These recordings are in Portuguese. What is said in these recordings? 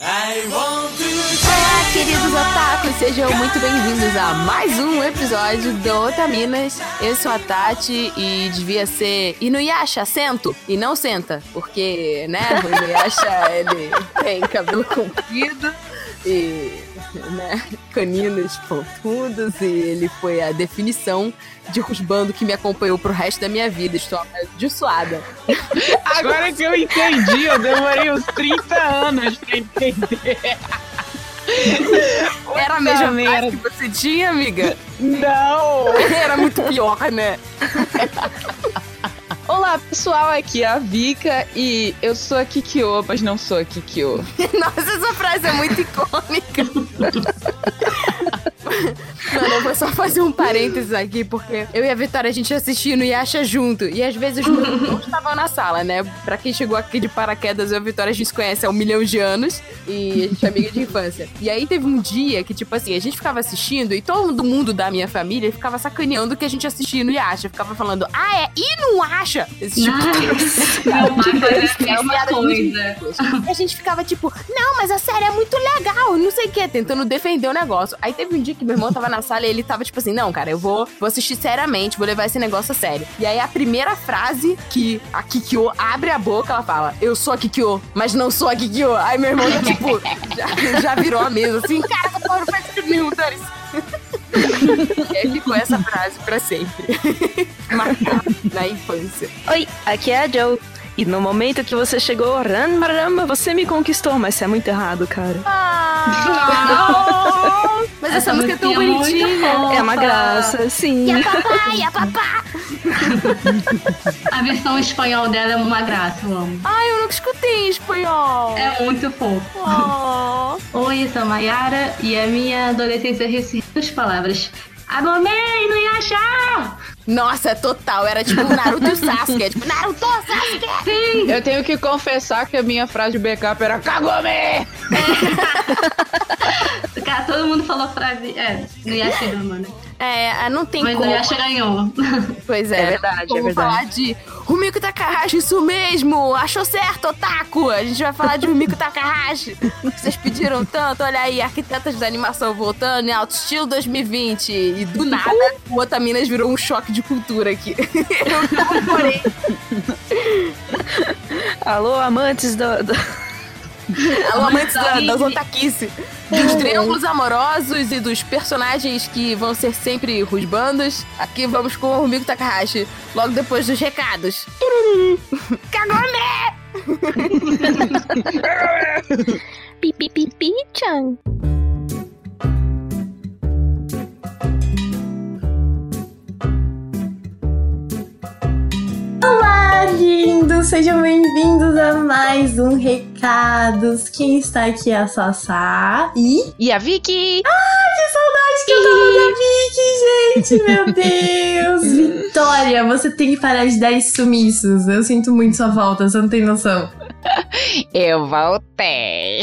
Olá, queridos otakus, sejam muito bem-vindos a mais um episódio do Otaminas. Eu sou a Tati e devia ser Inuyasha, sento, e não senta, porque, né, o Inuyasha, ele tem cabelo comprido e, né, caninos pontudos e ele foi a definição de rusbando que me acompanhou pro resto da minha vida. Estou de suada. Agora que eu entendi, eu demorei uns 30 anos pra entender. Era a mesma merda que você tinha, amiga? Não! Era muito pior, né? Olá, pessoal, aqui é a Vika e eu sou a Kikyo, mas não sou a Kikyo. Nossa, essa frase é muito icônica. Mano, eu vou só fazer um parênteses aqui, porque eu e a Vitória a gente assistindo e acha junto. E às vezes os não estavam na sala, né? Pra quem chegou aqui de paraquedas, eu e a Vitória a gente se conhece há um milhão de anos. E a gente é amiga de infância. E aí teve um dia que, tipo assim, a gente ficava assistindo e todo mundo da minha família ficava sacaneando que a gente assistia no Yasha. Ficava falando, ah, é? E não acha? Esse tipo de É uma coisa. É uma coisa. E a gente ficava tipo, não, mas a série é muito legal, não sei o que, tentando defender o negócio. Aí teve um dia que meu irmão tava na sala e ele tava tipo assim, não, cara, eu vou, vou assistir seriamente, vou levar esse negócio a sério. E aí a primeira frase que a Kikyo abre a boca, ela fala, eu sou a Kikyo, mas não sou a Kikyo. Aí meu irmão, tipo, já, já virou a mesa assim, cara, essa porra não faz sentido nenhum, e aí ficou essa frase pra sempre. Marcada na infância. Oi, aqui é a Joe. E no momento que você chegou, Ranmarama, você me conquistou, mas isso é muito errado, cara. Ah, mas essa, Essa música é tão é bonitinha. É uma graça, sim. E a papá, e a papá. A versão espanhol dela é uma graça, eu amo. Ai, eu nunca escutei em espanhol. É muito fofo. Oh. Oi, eu sou a Mayara e a minha adolescência recebeu as palavras. Agomei, não ia achar! Nossa, total. Era tipo Naruto e o Sasuke. Tipo, Naruto, Sasuke. Sim! Eu tenho que confessar que a minha frase de backup era Kagome! Cara, todo mundo falou a frase. É, não ia chegar, mano. É, não tem Mas como. não chegar ganhou. Pois é. É verdade, Como é verdade. falar de Rumiko Takahashi, isso mesmo. Achou certo, Otaku. A gente vai falar de Rumiko Takahashi. Vocês pediram tanto. Olha aí, arquitetas da animação voltando em alto estilo 2020. E do nada, o Otaminas virou um choque de cultura aqui. Eu comemorei. Alô, amantes do. do- amantes da, das otaquice. Dos triângulos amorosos e dos personagens que vão ser sempre rusbandos. Aqui vamos com o Rumiko Takahashi, logo depois dos recados. Kagome! Pipipipi-chan. Olá, lindos! Sejam bem-vindos a mais um Recados. Quem está aqui é a Sassá e... E a Vicky? Que saudade que eu tava da Vicky, gente! Meu Deus! Vitória, você tem que parar de dar esses sumiços. Eu sinto muito sua falta, você não tem noção. Eu voltei.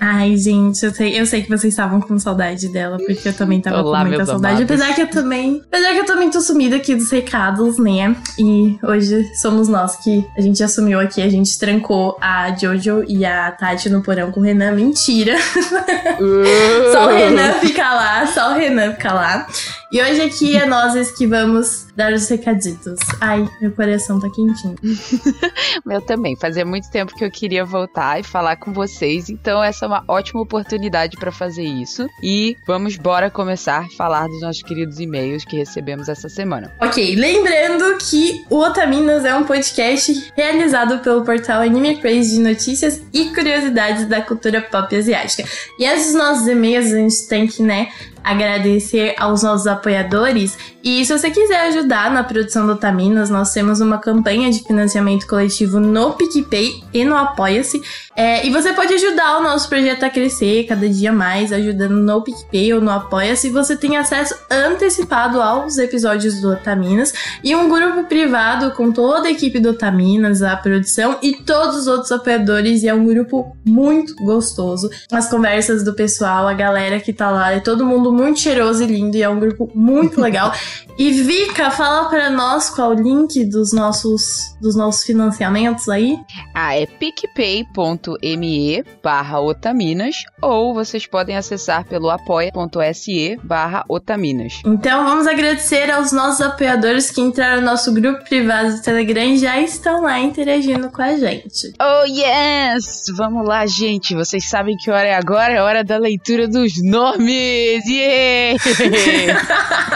Ai, gente, eu sei, eu sei que vocês estavam com saudade dela, porque eu também tava Olá, com muita saudade. amados. Apesar que eu também. Apesar que eu também tô sumida aqui dos recados, né? E hoje somos nós que a gente assumiu aqui, a gente trancou a Jojo e a Tati no porão com o Renan. Mentira! Só o Renan fica lá, só o Renan fica lá. E hoje aqui é nós que vamos dar os recaditos. Ai, meu coração tá quentinho. Meu também. Fazia muito tempo que eu queria voltar e falar com vocês, então essa é uma ótima oportunidade para fazer isso. E vamos bora começar a falar dos nossos queridos e-mails que recebemos essa semana. Ok, lembrando que o Otaminas é um podcast realizado pelo portal Anime Craze de notícias e curiosidades da cultura pop asiática. E dos nossos e-mails, a gente tem que, né, agradecer aos nossos apoiadores. E se você quiser ajudar na produção do Otaminas, nós temos uma campanha de financiamento coletivo no PicPay e no Apoia-se. É, e você pode ajudar o nosso projeto a crescer cada dia mais, ajudando no PicPay ou no Apoia-se. Você tem acesso antecipado aos episódios do Otaminas e um grupo privado com toda a equipe do Otaminas, a produção e todos os outros apoiadores. E é um grupo muito gostoso. As conversas do pessoal, a galera que tá lá, é todo mundo muito cheiroso e lindo e é um grupo muito legal. E Vika, fala pra nós qual é o link dos nossos, dos nossos financiamentos aí. Ah, é picpay.me barra otaminas ou vocês podem acessar pelo apoia.se barra otaminas. Então vamos agradecer aos nossos apoiadores que entraram no nosso grupo privado do Telegram e já estão lá interagindo com a gente. Oh yes! Vamos lá, gente. Vocês sabem que hora é agora? É hora da leitura dos nomes! Yeah!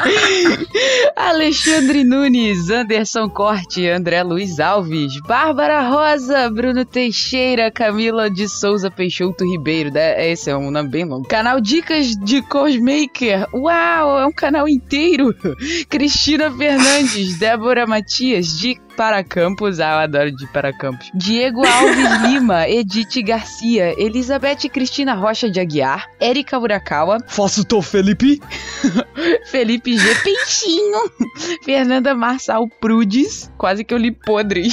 Alexandre Nunes, Anderson Corte, André Luiz Alves, Bárbara Rosa, Bruno Teixeira, Camila de Souza Peixoto Ribeiro. né? Esse é um nome bem longo. Canal Dicas de Cosmaker. Uau, é um canal inteiro. Cristina Fernandes, Débora Matias, de para Campos, ah, eu adoro de para Campos. Diego Alves Lima, Edith Garcia, Elizabeth Cristina Rocha de Aguiar, Erika Urakawa, Faço tô Felipe. Felipe G. Peixinho, Fernanda Marçal Prudes, quase que eu li podre.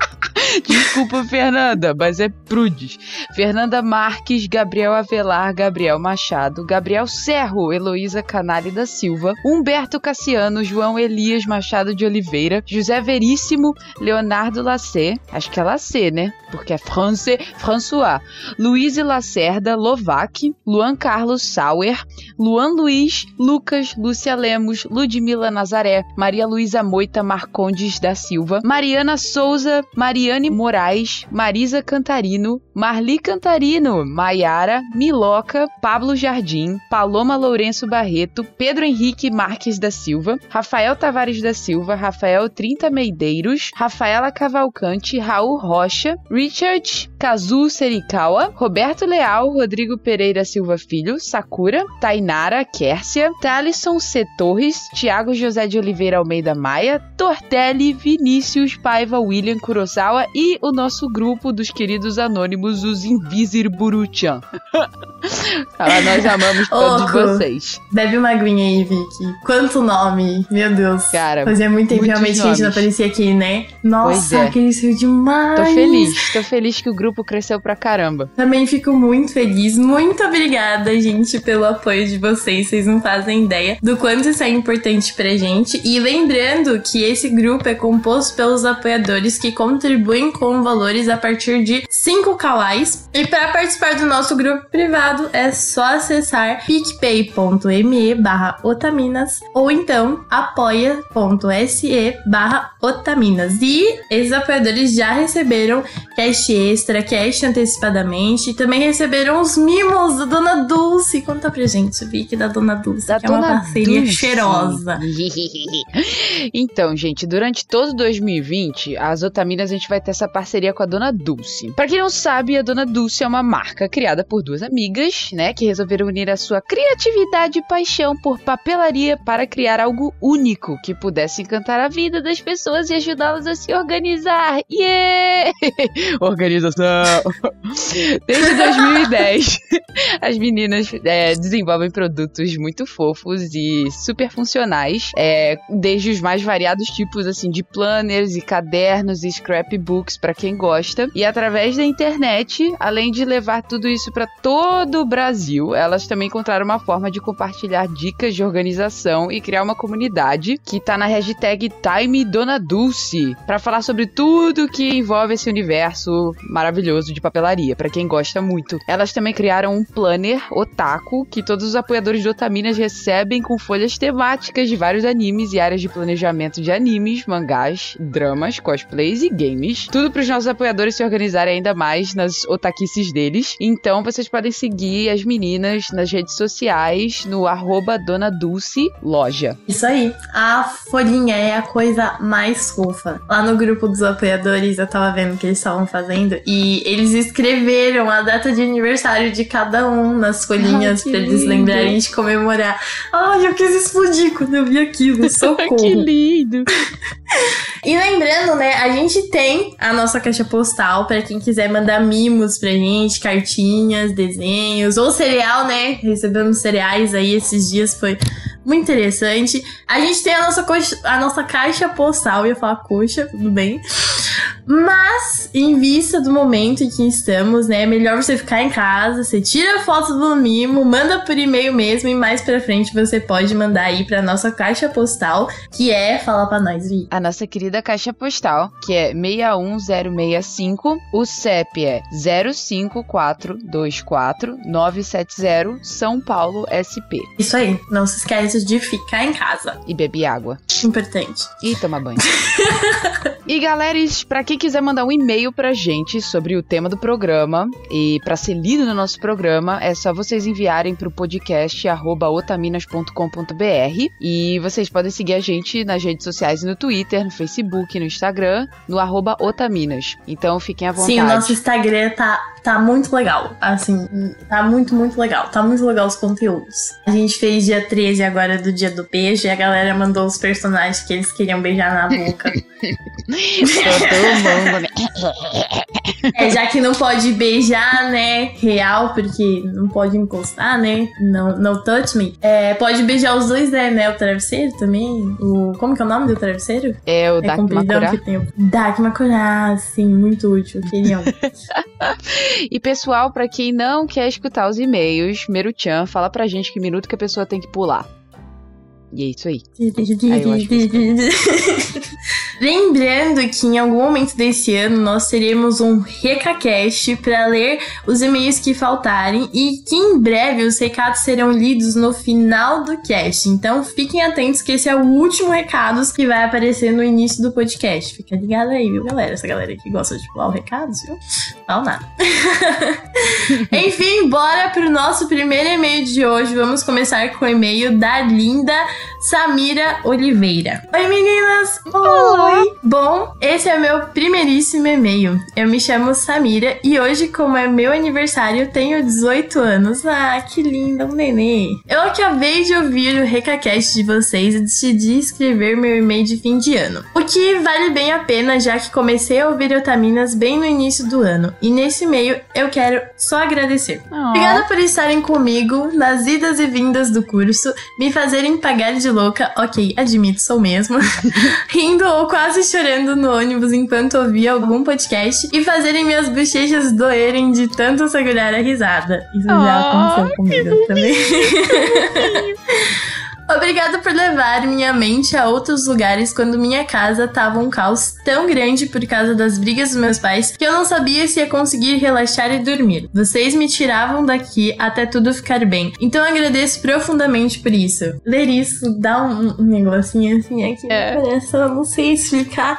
Desculpa, Fernanda, mas é Prudes. Fernanda Marques, Gabriel Avelar, Gabriel Machado, Gabriel Serro, Heloísa Canale da Silva, Humberto Cassiano, João Elias Machado de Oliveira, José Veríssimo, Leonardo Lacé, acho que é Lacé, né? Porque é France, François, Luiz Lacerda, Lovac, Luan Carlos Sauer, Luan Luiz, Lucas, Lúcia Lemos, Ludmila Nazaré, Maria Luísa Moita Marcondes da Silva, Mariana Souza, Mariane Moraes, Marisa Cantarino, Marli Cantarino, Maiara, Miloca, Pablo Jardim, Paloma Lourenço Barreto, Pedro Henrique Marques da Silva, Rafael Tavares da Silva, Rafael Trinta Meideiros, Rafaela Cavalcante, Raul Rocha, Richard Kazu Serikawa, Roberto Leal, Rodrigo Pereira Silva Filho, Sakura, Tainara Kércia, Thalisson C. Torres, Tiago José de Oliveira Almeida Maia, Tortelli, Vinícius Paiva William Kurosawa e o nosso grupo dos queridos anônimos, os Invisir Buruchan. nós amamos todos Oco. vocês. Bebe uma aguinha aí, Vicky. Quanto nome, meu Deus. Cara, Fazia muito tempo realmente que a gente não aparecia aqui, né? Nossa, é. cresceu demais. Tô feliz, tô feliz que o grupo cresceu pra caramba. Também fico muito feliz. Muito obrigada, gente, pelo apoio de vocês. Vocês não fazem ideia do quanto isso é importante pra gente. E lembrando que esse grupo é composto pelos apoiadores que contribuem com valores a partir de 5 kawais. E para participar do nosso grupo privado é só acessar picpay.me barra otaminas ou então apoia.se barra otaminas. E esses apoiadores já receberam cast extra, cast antecipadamente e também receberam os mimos da Dona Dulce. Conta pra gente, Vicky, da Dona Dulce, Da que é uma Dona parceria Dulce. cheirosa. então, gente, durante todo 2020, as Otaminas a gente vai ter essa parceria com a Dona Dulce. Pra quem não sabe, a Dona Dulce é uma marca criada por duas amigas, né, que resolveram unir a sua criatividade e paixão por papelaria para criar algo único que pudesse encantar a vida das pessoas e ajudá-las a se organizar. Yeah! Organização! Desde 2010, as meninas é, desenvolvem produtos muito fofos e super funcionais, é, desde os mais variados tipos assim de planners e cadernos e scrapbooks para quem gosta. E através da internet, além de levar tudo isso para todo o Brasil, elas também encontraram uma forma de compartilhar dicas de organização e criar uma comunidade que tá na hashtag Time Dona Dulce para falar sobre tudo que envolve esse universo maravilhoso de papelaria, para quem gosta muito. Elas também criaram um planner otaku que todos os apoiadores do Otaminas recebem com folhas temáticas de vários animes e áreas de planejamento de animes, mangás, dramas, cosplays e games. Tudo para os nossos apoiadores se organizarem ainda mais nas otaquices deles. Então vocês podem seguir as meninas nas redes sociais no arroba Dona Dulce Loja. Isso aí. A folhinha é a coisa mais fofa. Lá no grupo dos apoiadores, eu tava vendo o que eles estavam fazendo e eles escreveram a data de aniversário de cada um nas folhinhas pra eles lembrarem de comemorar. Ai, eu quis explodir quando eu vi aquilo. Socorro. que lindo! E lembrando, né, a gente tem a nossa caixa postal pra quem quiser mandar mimos pra gente, cartinhas, desenhos, ou cereal, né? Recebemos cereais aí esses dias, foi muito interessante. A gente tem a nossa, coxa- a nossa caixa postal, ia falar coxa, tudo bem. Mas, em vista do momento em que estamos, né? É melhor você ficar em casa, você tira a foto do mimo, manda por e-mail mesmo e mais pra frente você pode mandar aí pra nossa caixa postal, que é, fala pra nós, Vi. A nossa querida caixa postal, que é 61065, o CEP é 05424 São Paulo SP. Isso aí, não se esqueça de ficar em casa. E beber água. Importante. E tomar banho. e galeras, pra quem quiser mandar um e-mail pra gente sobre o tema do programa e pra ser lido no nosso programa, é só vocês enviarem pro podcast otaminas.com.br e vocês podem seguir a gente nas redes sociais no Twitter, no Facebook, no Instagram, no arroba otaminas. Então fiquem à vontade. Sim, o nosso Instagram tá, tá muito legal. Assim, tá muito, muito legal. Tá muito legal os conteúdos. A gente fez dia 13 agora do dia do beijo e a galera mandou os personagens que eles queriam beijar na boca. Todo mundo, né? É, já que não pode beijar, né? Real, porque não pode encostar, né? No, no touch me. É, pode beijar os dois, né? né? O travesseiro também. O, como que é o nome do travesseiro? É o Makura. o Dark Makura, sim, muito útil. Queriam. e pessoal, pra quem não quer escutar os e-mails, Meruchan, fala pra gente que minuto que a pessoa tem que pular. E é isso aí. aí eu acho que Lembrando que em algum momento desse ano nós teremos um RecaCast para ler os e-mails que faltarem e que em breve os recados serão lidos no final do cast. Então fiquem atentos que esse é o último recado que vai aparecer no início do podcast. Fica ligado aí, viu, galera? Essa galera que gosta de pular o recados, viu? Não, nada. Enfim, bora pro nosso primeiro e-mail de hoje. Vamos começar com o e-mail da linda Samira Oliveira. Oi, meninas! Oi! Bom, esse é meu primeiríssimo e-mail. Eu me chamo Samira e hoje, como é meu aniversário, tenho 18 anos. Ah, que linda, um nenê! Eu acabei de ouvir o recacast de vocês e decidi escrever meu e-mail de fim de ano. O que vale bem a pena, já que comecei a ouvir Otaminas bem no início do ano. E nesse e-mail eu quero só agradecer. Oh. Obrigada por estarem comigo nas idas e vindas do curso, me fazerem pagar de louca, ok, admito, sou mesmo, rindo ou quase chorando no ônibus enquanto ouvia algum podcast e fazerem minhas bochechas doerem de tanto segurar a risada. Isso já aconteceu comigo também. Obrigada por levar minha mente a outros lugares quando minha casa tava um caos tão grande por causa das brigas dos meus pais que eu não sabia se ia conseguir relaxar e dormir. Vocês me tiravam daqui até tudo ficar bem. Então eu agradeço profundamente por isso. Ler isso dá um, um negocinho assim aqui É. no coração, eu não sei explicar.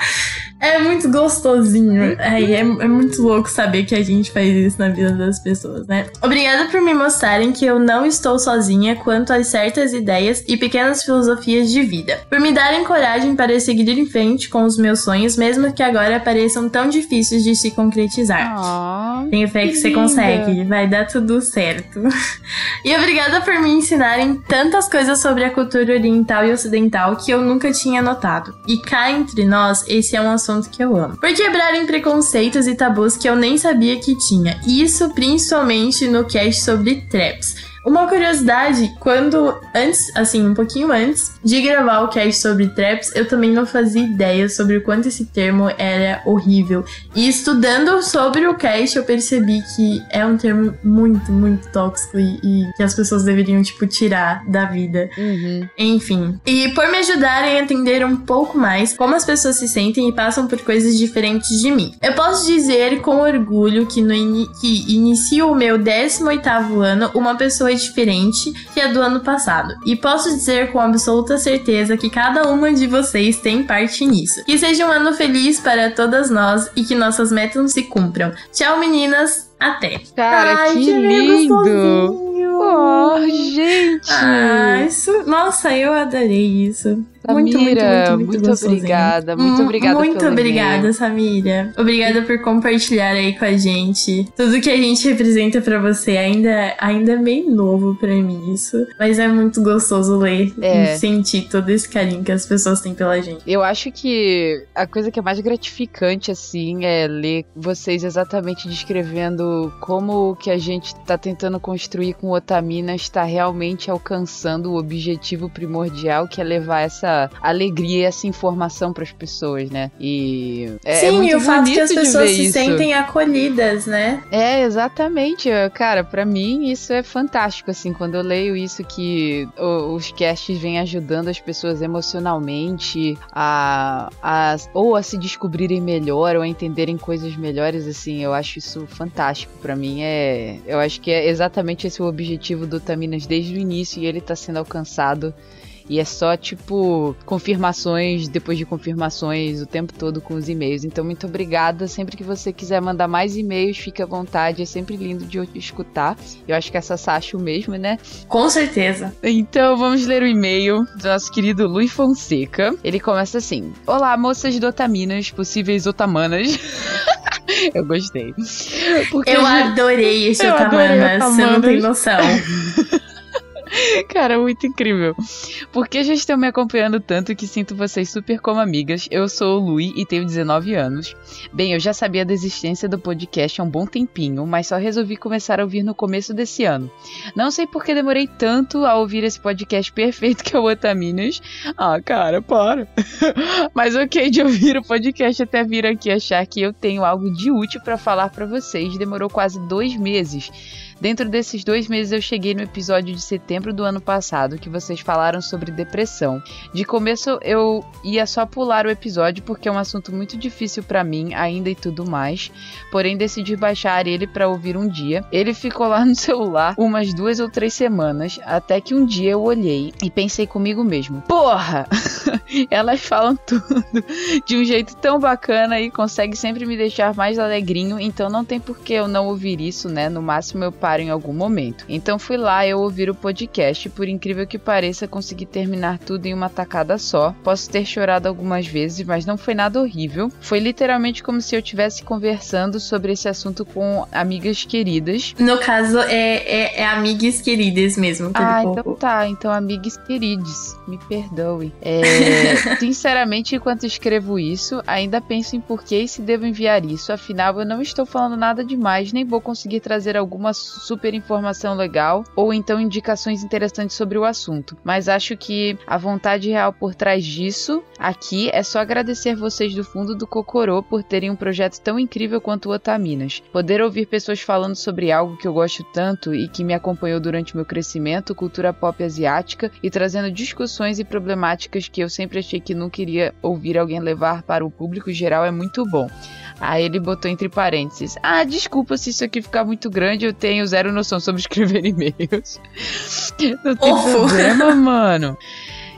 É muito gostosinho. É, é, é muito louco saber que a gente faz isso na vida das pessoas, né? Obrigada por me mostrarem que eu não estou sozinha quanto a certas ideias e pequenas filosofias de vida. Por me darem coragem para seguir em frente com os meus sonhos, mesmo que agora pareçam tão difíceis de se concretizar. Oh, Tenho fé que, você linda. consegue, vai dar tudo certo. e obrigada por me ensinarem tantas coisas sobre a cultura oriental e ocidental que eu nunca tinha notado. E cá entre nós, esse é um assunto que eu amo. Por quebrarem preconceitos e tabus que eu nem sabia que tinha. Isso principalmente no cast sobre traps. Uma curiosidade, quando antes, assim, um pouquinho antes de gravar o cast sobre traps, eu também não fazia ideia sobre o quanto esse termo era horrível. E estudando sobre o cast, eu percebi que é um termo muito, muito tóxico e, e que as pessoas deveriam, tipo, tirar da vida. Uhum. Enfim. E por me ajudarem a entender um pouco mais como as pessoas se sentem e passam por coisas diferentes de mim. Eu posso dizer com orgulho que, no ini que inicio o meu 18º ano uma pessoa diferente que a do ano passado. E posso dizer com absoluta certeza que cada uma de vocês tem parte nisso. Que seja um ano feliz para todas nós e que nossas metas se cumpram. Tchau, meninas! Até! Cara, Ai, que meio lindo! Oh, gente! Ah, isso. Nossa, eu adorei isso. muito, muito, Samira, muito, muito, muito gostosinho. obrigada, muito Hum, obrigada Muito pelo obrigada. Samira. Obrigada por compartilhar aí com a gente. Tudo que a gente representa pra você ainda, ainda é meio novo pra mim isso. Mas é muito gostoso ler É. e sentir todo esse carinho que as pessoas têm pela gente. Eu acho que a coisa que é mais gratificante, assim, é ler vocês exatamente descrevendo como que a gente tá tentando construir com Otaminas está realmente alcançando o objetivo primordial, que é levar essa alegria, essa informação para as pessoas, né? E é, Sim, é e o fato que as pessoas se isso. sentem acolhidas, né? É, exatamente. Cara, pra mim isso é fantástico, assim, quando eu leio isso que o- os casts vêm ajudando as pessoas emocionalmente a, a ou a se descobrirem melhor ou a entenderem coisas melhores, assim, eu acho isso fantástico. Pra mim é, eu acho que é exatamente esse o objetivo do Taminas desde o início e ele tá sendo alcançado. E é só, tipo, confirmações depois de confirmações o tempo todo com os e-mails. Então, muito obrigada. Sempre que você quiser mandar mais e-mails, fique à vontade. É sempre lindo de escutar. Eu acho que essa Sacha o mesmo, né? Com certeza. Então, vamos ler o e-mail do nosso querido Luiz Fonseca. Ele começa assim: Olá, moças do Otaminas, possíveis otamanas. eu gostei. Porque Eu adorei esse Otamanas, você não tem noção. Cara, muito incrível. Porque já estão me acompanhando tanto que sinto vocês super como amigas. Eu sou o Lui e tenho 19 anos. Bem, eu já sabia da existência do podcast há um bom tempinho, mas só resolvi começar a ouvir no começo desse ano. Não sei por que demorei tanto a ouvir esse podcast perfeito que é o Otaminas. Ah, cara, para. mas ok de ouvir o podcast até vir aqui achar que eu tenho algo de útil pra falar pra vocês. Demorou quase dois meses. Dentro desses dois meses eu cheguei no episódio de setembro do ano passado que vocês falaram sobre depressão. De começo eu ia só pular o episódio porque é um assunto muito difícil pra mim ainda e tudo mais. Porém decidi baixar ele pra ouvir um dia. Ele ficou lá no celular umas duas ou três semanas até que um dia eu olhei e pensei comigo mesmo: Porra! Elas falam tudo de um jeito tão bacana e consegue sempre me deixar mais alegrinho, então não tem por que eu não ouvir isso, né? No máximo eu em algum momento. Então fui lá eu ouvir o podcast, por incrível que pareça, consegui terminar tudo em uma tacada só. Posso ter chorado algumas vezes, mas não foi nada horrível. Foi literalmente como se eu estivesse conversando sobre esse assunto com amigas queridas. No caso, é, é, é amigas queridas mesmo. Ah, então tá. Então, amigos queridos, me perdoe. É, sinceramente, enquanto escrevo isso, ainda penso em por que e se devo enviar isso. Afinal, eu não estou falando nada demais, nem vou conseguir trazer alguma super informação legal ou então indicações interessantes sobre o assunto. Mas acho que a vontade real por trás disso aqui é só agradecer vocês do fundo do Cocorô por terem um projeto tão incrível quanto o Otaminas. Poder ouvir pessoas falando sobre algo que eu gosto tanto e que me acompanhou durante meu crescimento, cultura pop asiática, e trazendo discussões e problemáticas que eu sempre achei que não queria ouvir alguém levar para o público geral é muito bom. Aí ele botou entre parênteses: Ah, desculpa se isso aqui ficar muito grande, eu tenho zero noção sobre escrever e-mails. Não tem problema, mano.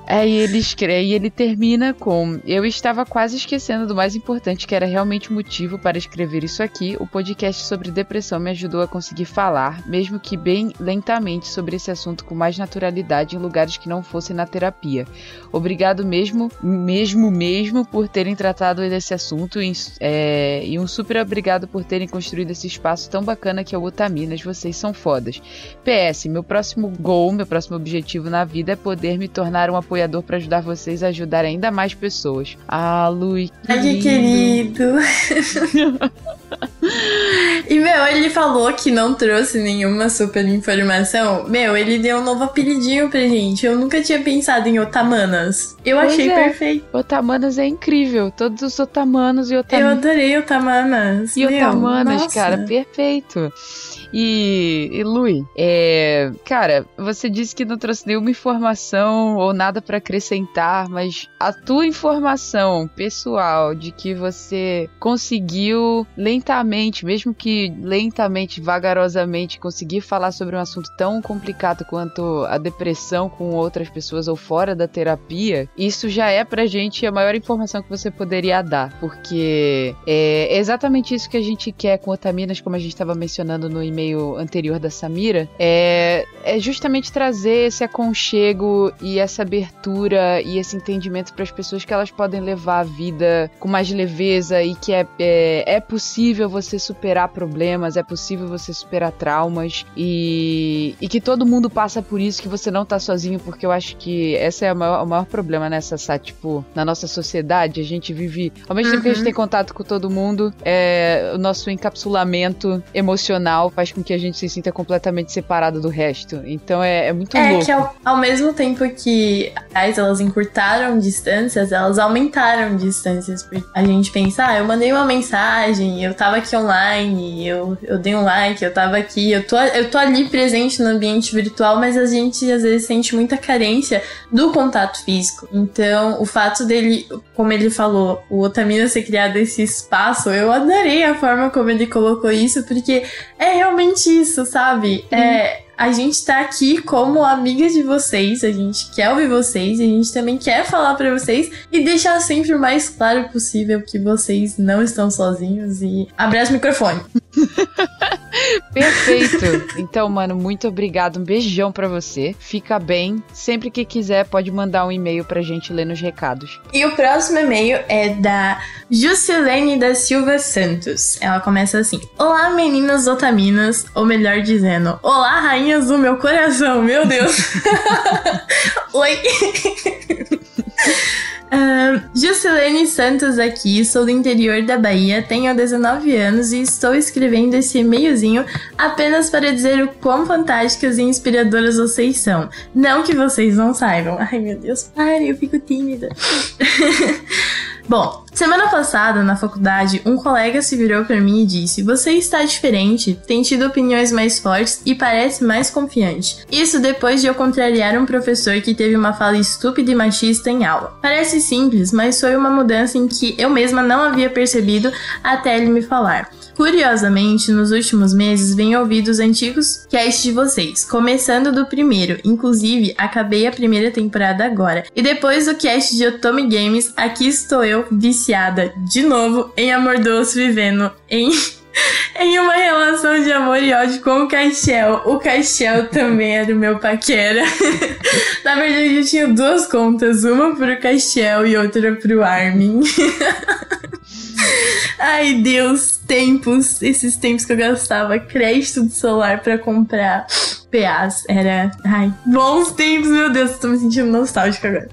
Aí ele escreve ele termina com: Eu estava quase esquecendo do mais importante, que era realmente o motivo para escrever isso aqui. O podcast sobre depressão me ajudou a conseguir falar, mesmo que bem lentamente, sobre esse assunto com mais naturalidade em lugares que não fossem na terapia. Obrigado mesmo, mesmo, mesmo, por terem tratado desse assunto e, é, e um super obrigado por terem construído esse espaço tão bacana que é o Otaminas. Vocês são fodas. PS, meu próximo goal, meu próximo objetivo na vida é poder me tornar um apoiador para ajudar vocês a ajudar ainda mais pessoas. Ah, Lui. Ai, que querido. e, meu, ele falou que não trouxe nenhuma super informação. Meu, ele deu um novo apelidinho pra gente. Eu nunca tinha pensado em Otamanas. Eu Pois achei é. perfeito. Otamanas é incrível. Todos os Otamanos e Eu Otaminas. adorei Otamanas. E Meu, Otamanas, nossa. cara, perfeito. E, e Lui, é, cara, você disse que não trouxe nenhuma informação ou nada pra acrescentar, mas a tua informação pessoal de que você conseguiu lentamente, mesmo que lentamente, vagarosamente, conseguir falar sobre um assunto tão complicado quanto a depressão com outras pessoas ou fora da terapia, isso já é pra gente a maior informação que você poderia dar, porque é exatamente isso que a gente quer com Otaminas, como a gente estava mencionando no e-mail anterior da Samira, é, é justamente trazer esse aconchego e essa abertura e esse entendimento para as pessoas que elas podem levar a vida com mais leveza e que é, é, é possível você superar problemas, é possível você superar traumas e, e que todo mundo passa por isso, que você não tá sozinho, porque eu acho que esse é o maior, o maior problema nessa, sabe? Tipo, na nossa sociedade, a gente vive. Ao mesmo uhum. tempo que a gente uhum. tem contato com todo mundo, é, o nosso encapsulamento emocional faz com que a gente se sinta completamente separado do resto. Então é, é muito é louco. É que ao, ao, mesmo tempo que as elas encurtaram distâncias, elas aumentaram distâncias. Porque a gente pensa, ah, eu mandei uma mensagem, eu tava aqui online, eu, eu dei um like, eu tava aqui, eu tô, eu tô ali presente no ambiente virtual, mas a gente às vezes sente muita carência do contato físico. Então, o fato dele, como ele falou, o Otamina ser criado esse espaço, eu adorei a forma como ele colocou isso, porque é realmente isso, sabe? É a gente tá aqui como amiga de vocês, a gente quer ouvir vocês, e a gente também quer falar para vocês e deixar sempre o mais claro possível que vocês não estão sozinhos e abraço o microfone. Perfeito. Então, mano, muito obrigado. Um beijão para você. Fica bem. Sempre que quiser, pode mandar um e-mail pra gente ler nos recados. E o próximo e-mail é da Juscelene da Silva Santos. Ela começa assim: Olá, meninas otaminas, ou melhor dizendo, Olá, rainhas do meu coração, meu Deus. Oi. Uh, Juscelene Santos aqui, sou do interior da Bahia, tenho 19 anos e estou escrevendo esse e-mailzinho apenas para dizer o quão fantásticas e inspiradoras vocês são. Não que vocês não saibam. Ai meu Deus, pare, eu fico tímida. Bom, semana passada na faculdade, um colega se virou para mim e disse: Você está diferente, tem tido opiniões mais fortes e parece mais confiante. Isso depois de eu contrariar um professor que teve uma fala estúpida e machista em aula. Parece simples, mas foi uma mudança em que eu mesma não havia percebido até ele me falar. Curiosamente, nos últimos meses venho ouvido os antigos casts de vocês, começando do primeiro, inclusive acabei a primeira temporada agora. E depois do cast de Otome Games, aqui estou eu, viciada, de novo, em Amor Doce, vivendo em em uma relação de amor e ódio com o Caixel. O Caixel também era o meu paquera. Na verdade, eu tinha duas contas, uma pro Caixel e outra pro Armin. Ai, Deus, tempos, esses tempos que eu gastava crédito de celular para comprar PAs. Era, ai, bons tempos, meu Deus, tô me sentindo nostálgica agora.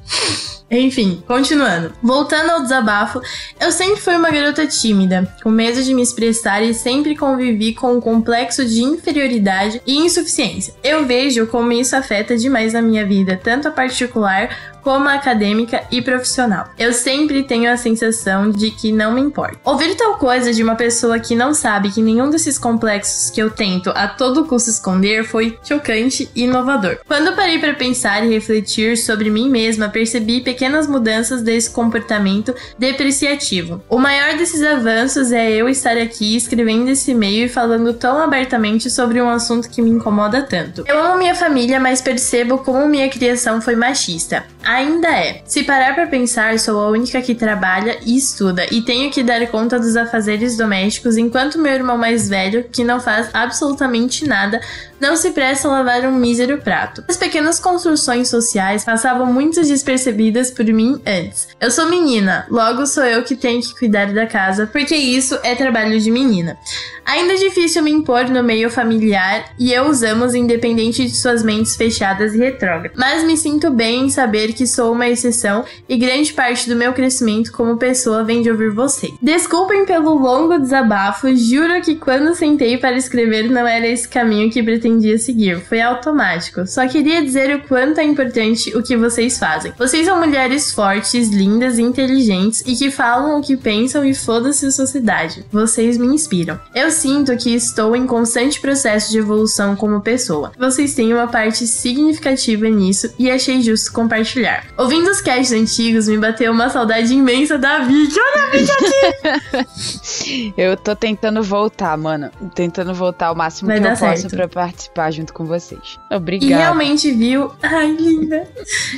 Enfim, continuando. Voltando ao desabafo, eu sempre fui uma garota tímida, com medo de me expressar e sempre convivi com um complexo de inferioridade e insuficiência. Eu vejo como isso afeta demais a minha vida, tanto a particular como acadêmica e profissional. Eu sempre tenho a sensação de que não me importa. Ouvir tal coisa de uma pessoa que não sabe que nenhum desses complexos que eu tento a todo custo esconder foi chocante e inovador. Quando parei para pensar e refletir sobre mim mesma, percebi pequenas mudanças desse comportamento depreciativo. O maior desses avanços é eu estar aqui escrevendo esse e-mail e falando tão abertamente sobre um assunto que me incomoda tanto. Eu amo minha família, mas percebo como minha criação foi machista. Ainda é. Se parar para pensar, sou a única que trabalha e estuda e tenho que dar conta dos afazeres domésticos enquanto meu irmão mais velho, que não faz absolutamente nada, não se presta a lavar um mísero prato. As pequenas construções sociais passavam muito despercebidas por mim antes. Eu sou menina, logo sou eu que tenho que cuidar da casa, porque isso é trabalho de menina. Ainda é difícil me impor no meio familiar e eu usamos independente de suas mentes fechadas e retrógradas. Mas me sinto bem em saber que sou uma exceção e grande parte do meu crescimento como pessoa vem de ouvir você. Desculpem pelo longo desabafo, juro que quando sentei para escrever não era esse caminho que pretendia seguir, foi automático. Só queria dizer o quanto é importante o que vocês fazem. Vocês são mulheres fortes, lindas inteligentes e que falam o que pensam e foda-se a sociedade. Vocês me inspiram. Eu sinto que estou em constante processo de evolução como pessoa. Vocês têm uma parte significativa nisso e achei justo compartilhar. Ouvindo os casts antigos, me bateu uma saudade imensa da Vicky. Olha a Vicky aqui! eu tô tentando voltar, mano. Tentando voltar o máximo Vai que eu certo. posso pra participar junto com vocês. Obrigada. E realmente viu. Ai, linda!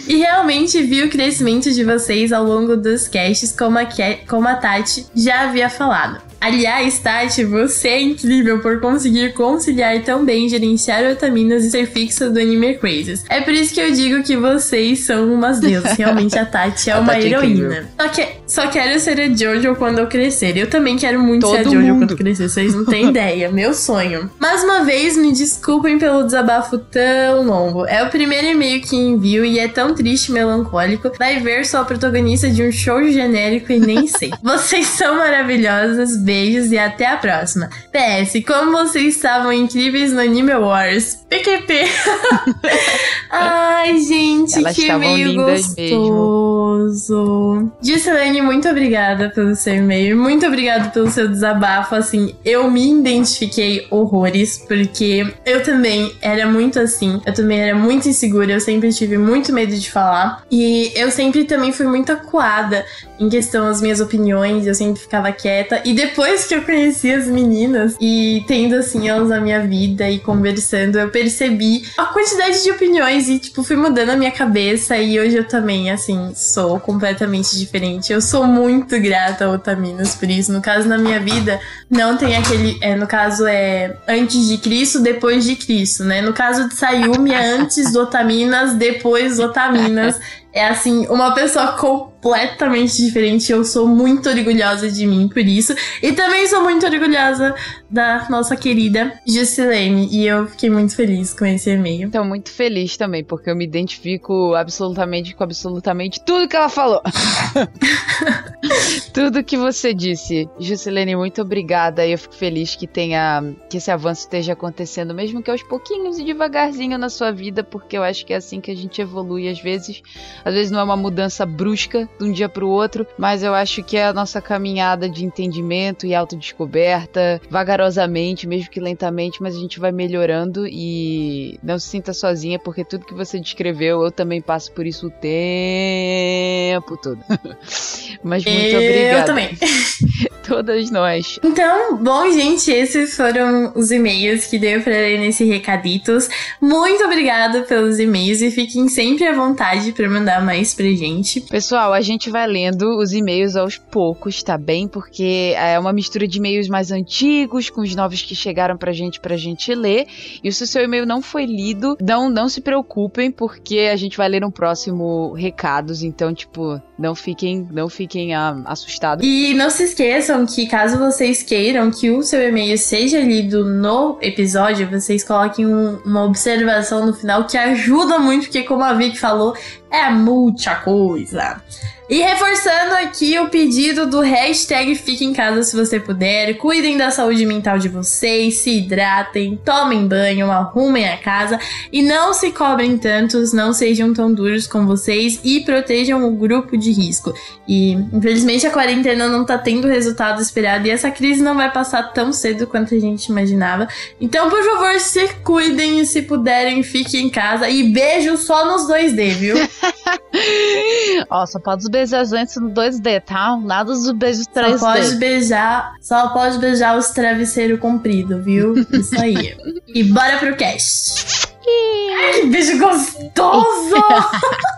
E realmente viu o crescimento de vocês ao longo dos casts, como a, como a Tati já havia falado. Aliás, Tati, você é incrível por conseguir conciliar tão bem gerenciar otaminas e ser fixa do Anime Crazes. É por isso que eu digo que vocês são umas deusas. Realmente a Tati é A uma Tati é heroína. Só, que, só quero ser a Jojo quando eu crescer. Eu também quero muito ser a Todo Jojo mundo. quando crescer. Vocês não têm ideia. Meu sonho. Mais uma vez, me desculpem pelo desabafo tão longo. É o primeiro e-mail que envio e é tão triste e melancólico. Vai ver sou a protagonista de um show genérico e nem sei. Vocês são maravilhosas, beijos e até a próxima. PS, como vocês estavam incríveis no Anime Wars. PQP. Ai, gente, Elas que lindas gostoso. Gislaine, muito obrigada pelo seu e-mail. Muito obrigada pelo seu desabafo. Assim, eu me identifiquei horrores, porque eu também era muito assim. Eu também era muito insegura. Eu sempre tive muito medo de falar. E eu sempre também fui muito acuada em questão às minhas opiniões. Eu sempre ficava quieta. E depois que eu conheci as meninas e tendo assim elas na minha vida e conversando, eu percebi a quantidade de opiniões e, tipo, fui mudando a minha cabeça. E hoje eu também, assim, sou completamente diferente. Eu sou muito grata a Otaminas por isso. No caso, na minha vida, não tem aquele. É, no caso, é antes de Cristo, depois de Cristo, né? No caso de Sayumi, é antes do Otaminas, depois Otaminas. É assim, uma pessoa completamente diferente. Eu sou muito orgulhosa de mim por isso. E também sou muito orgulhosa da nossa querida Juscelene. E eu fiquei muito feliz com esse e-mail. Então, muito feliz também, porque eu me identifico absolutamente com absolutamente tudo que ela falou. tudo que você disse. Juscelene, muito obrigada. E eu fico feliz que tenha que esse avanço esteja acontecendo, mesmo que aos pouquinhos e devagarzinho na sua vida, porque eu acho que é assim que a gente evolui às vezes. Às vezes não é uma mudança brusca de um dia para o outro, mas eu acho que é a nossa caminhada de entendimento e autodescoberta, vagarosamente, mesmo que lentamente, mas a gente vai melhorando e não se sinta sozinha, porque tudo que você descreveu, eu também passo por isso o tempo todo. mas muito eu obrigada. também. Todas nós. Então, bom, gente, esses foram os e-mails que deu pra ler nesse recaditos. Muito obrigada pelos e-mails e fiquem sempre à vontade pra mandar mais pra gente. Pessoal, a gente vai lendo os e-mails aos poucos, tá bem? Porque é uma mistura de e-mails mais antigos com os novos que chegaram pra gente pra gente ler. E se o seu e-mail não foi lido, não, não se preocupem, porque a gente vai ler no próximo recados. Então, tipo, não fiquem, não fiquem ah, assustados. E não se esqueçam que caso vocês queiram que o seu e-mail seja lido no episódio, vocês coloquem um- uma observação no final que ajuda muito, porque como a Vicky falou, é muita coisa. E reforçando aqui o pedido do hashtag Fique em Casa se você puder. Cuidem da saúde mental de vocês, se hidratem, tomem banho, arrumem a casa e não se cobrem tantos, não sejam tão duros com vocês e protejam o grupo de risco. E infelizmente a quarentena não tá tendo o resultado esperado e essa crise não vai passar tão cedo quanto a gente imaginava. Então, por favor, se cuidem e se puderem, fiquem em casa. E beijo só nos 2D, viu? Ó, só pode os beijos antes no 2D, tá? Nada dos beijos Só 3D. pode beijar, só pode beijar os travesseiros compridos, viu? Isso aí. e bora pro cast. Ai, que beijo gostoso!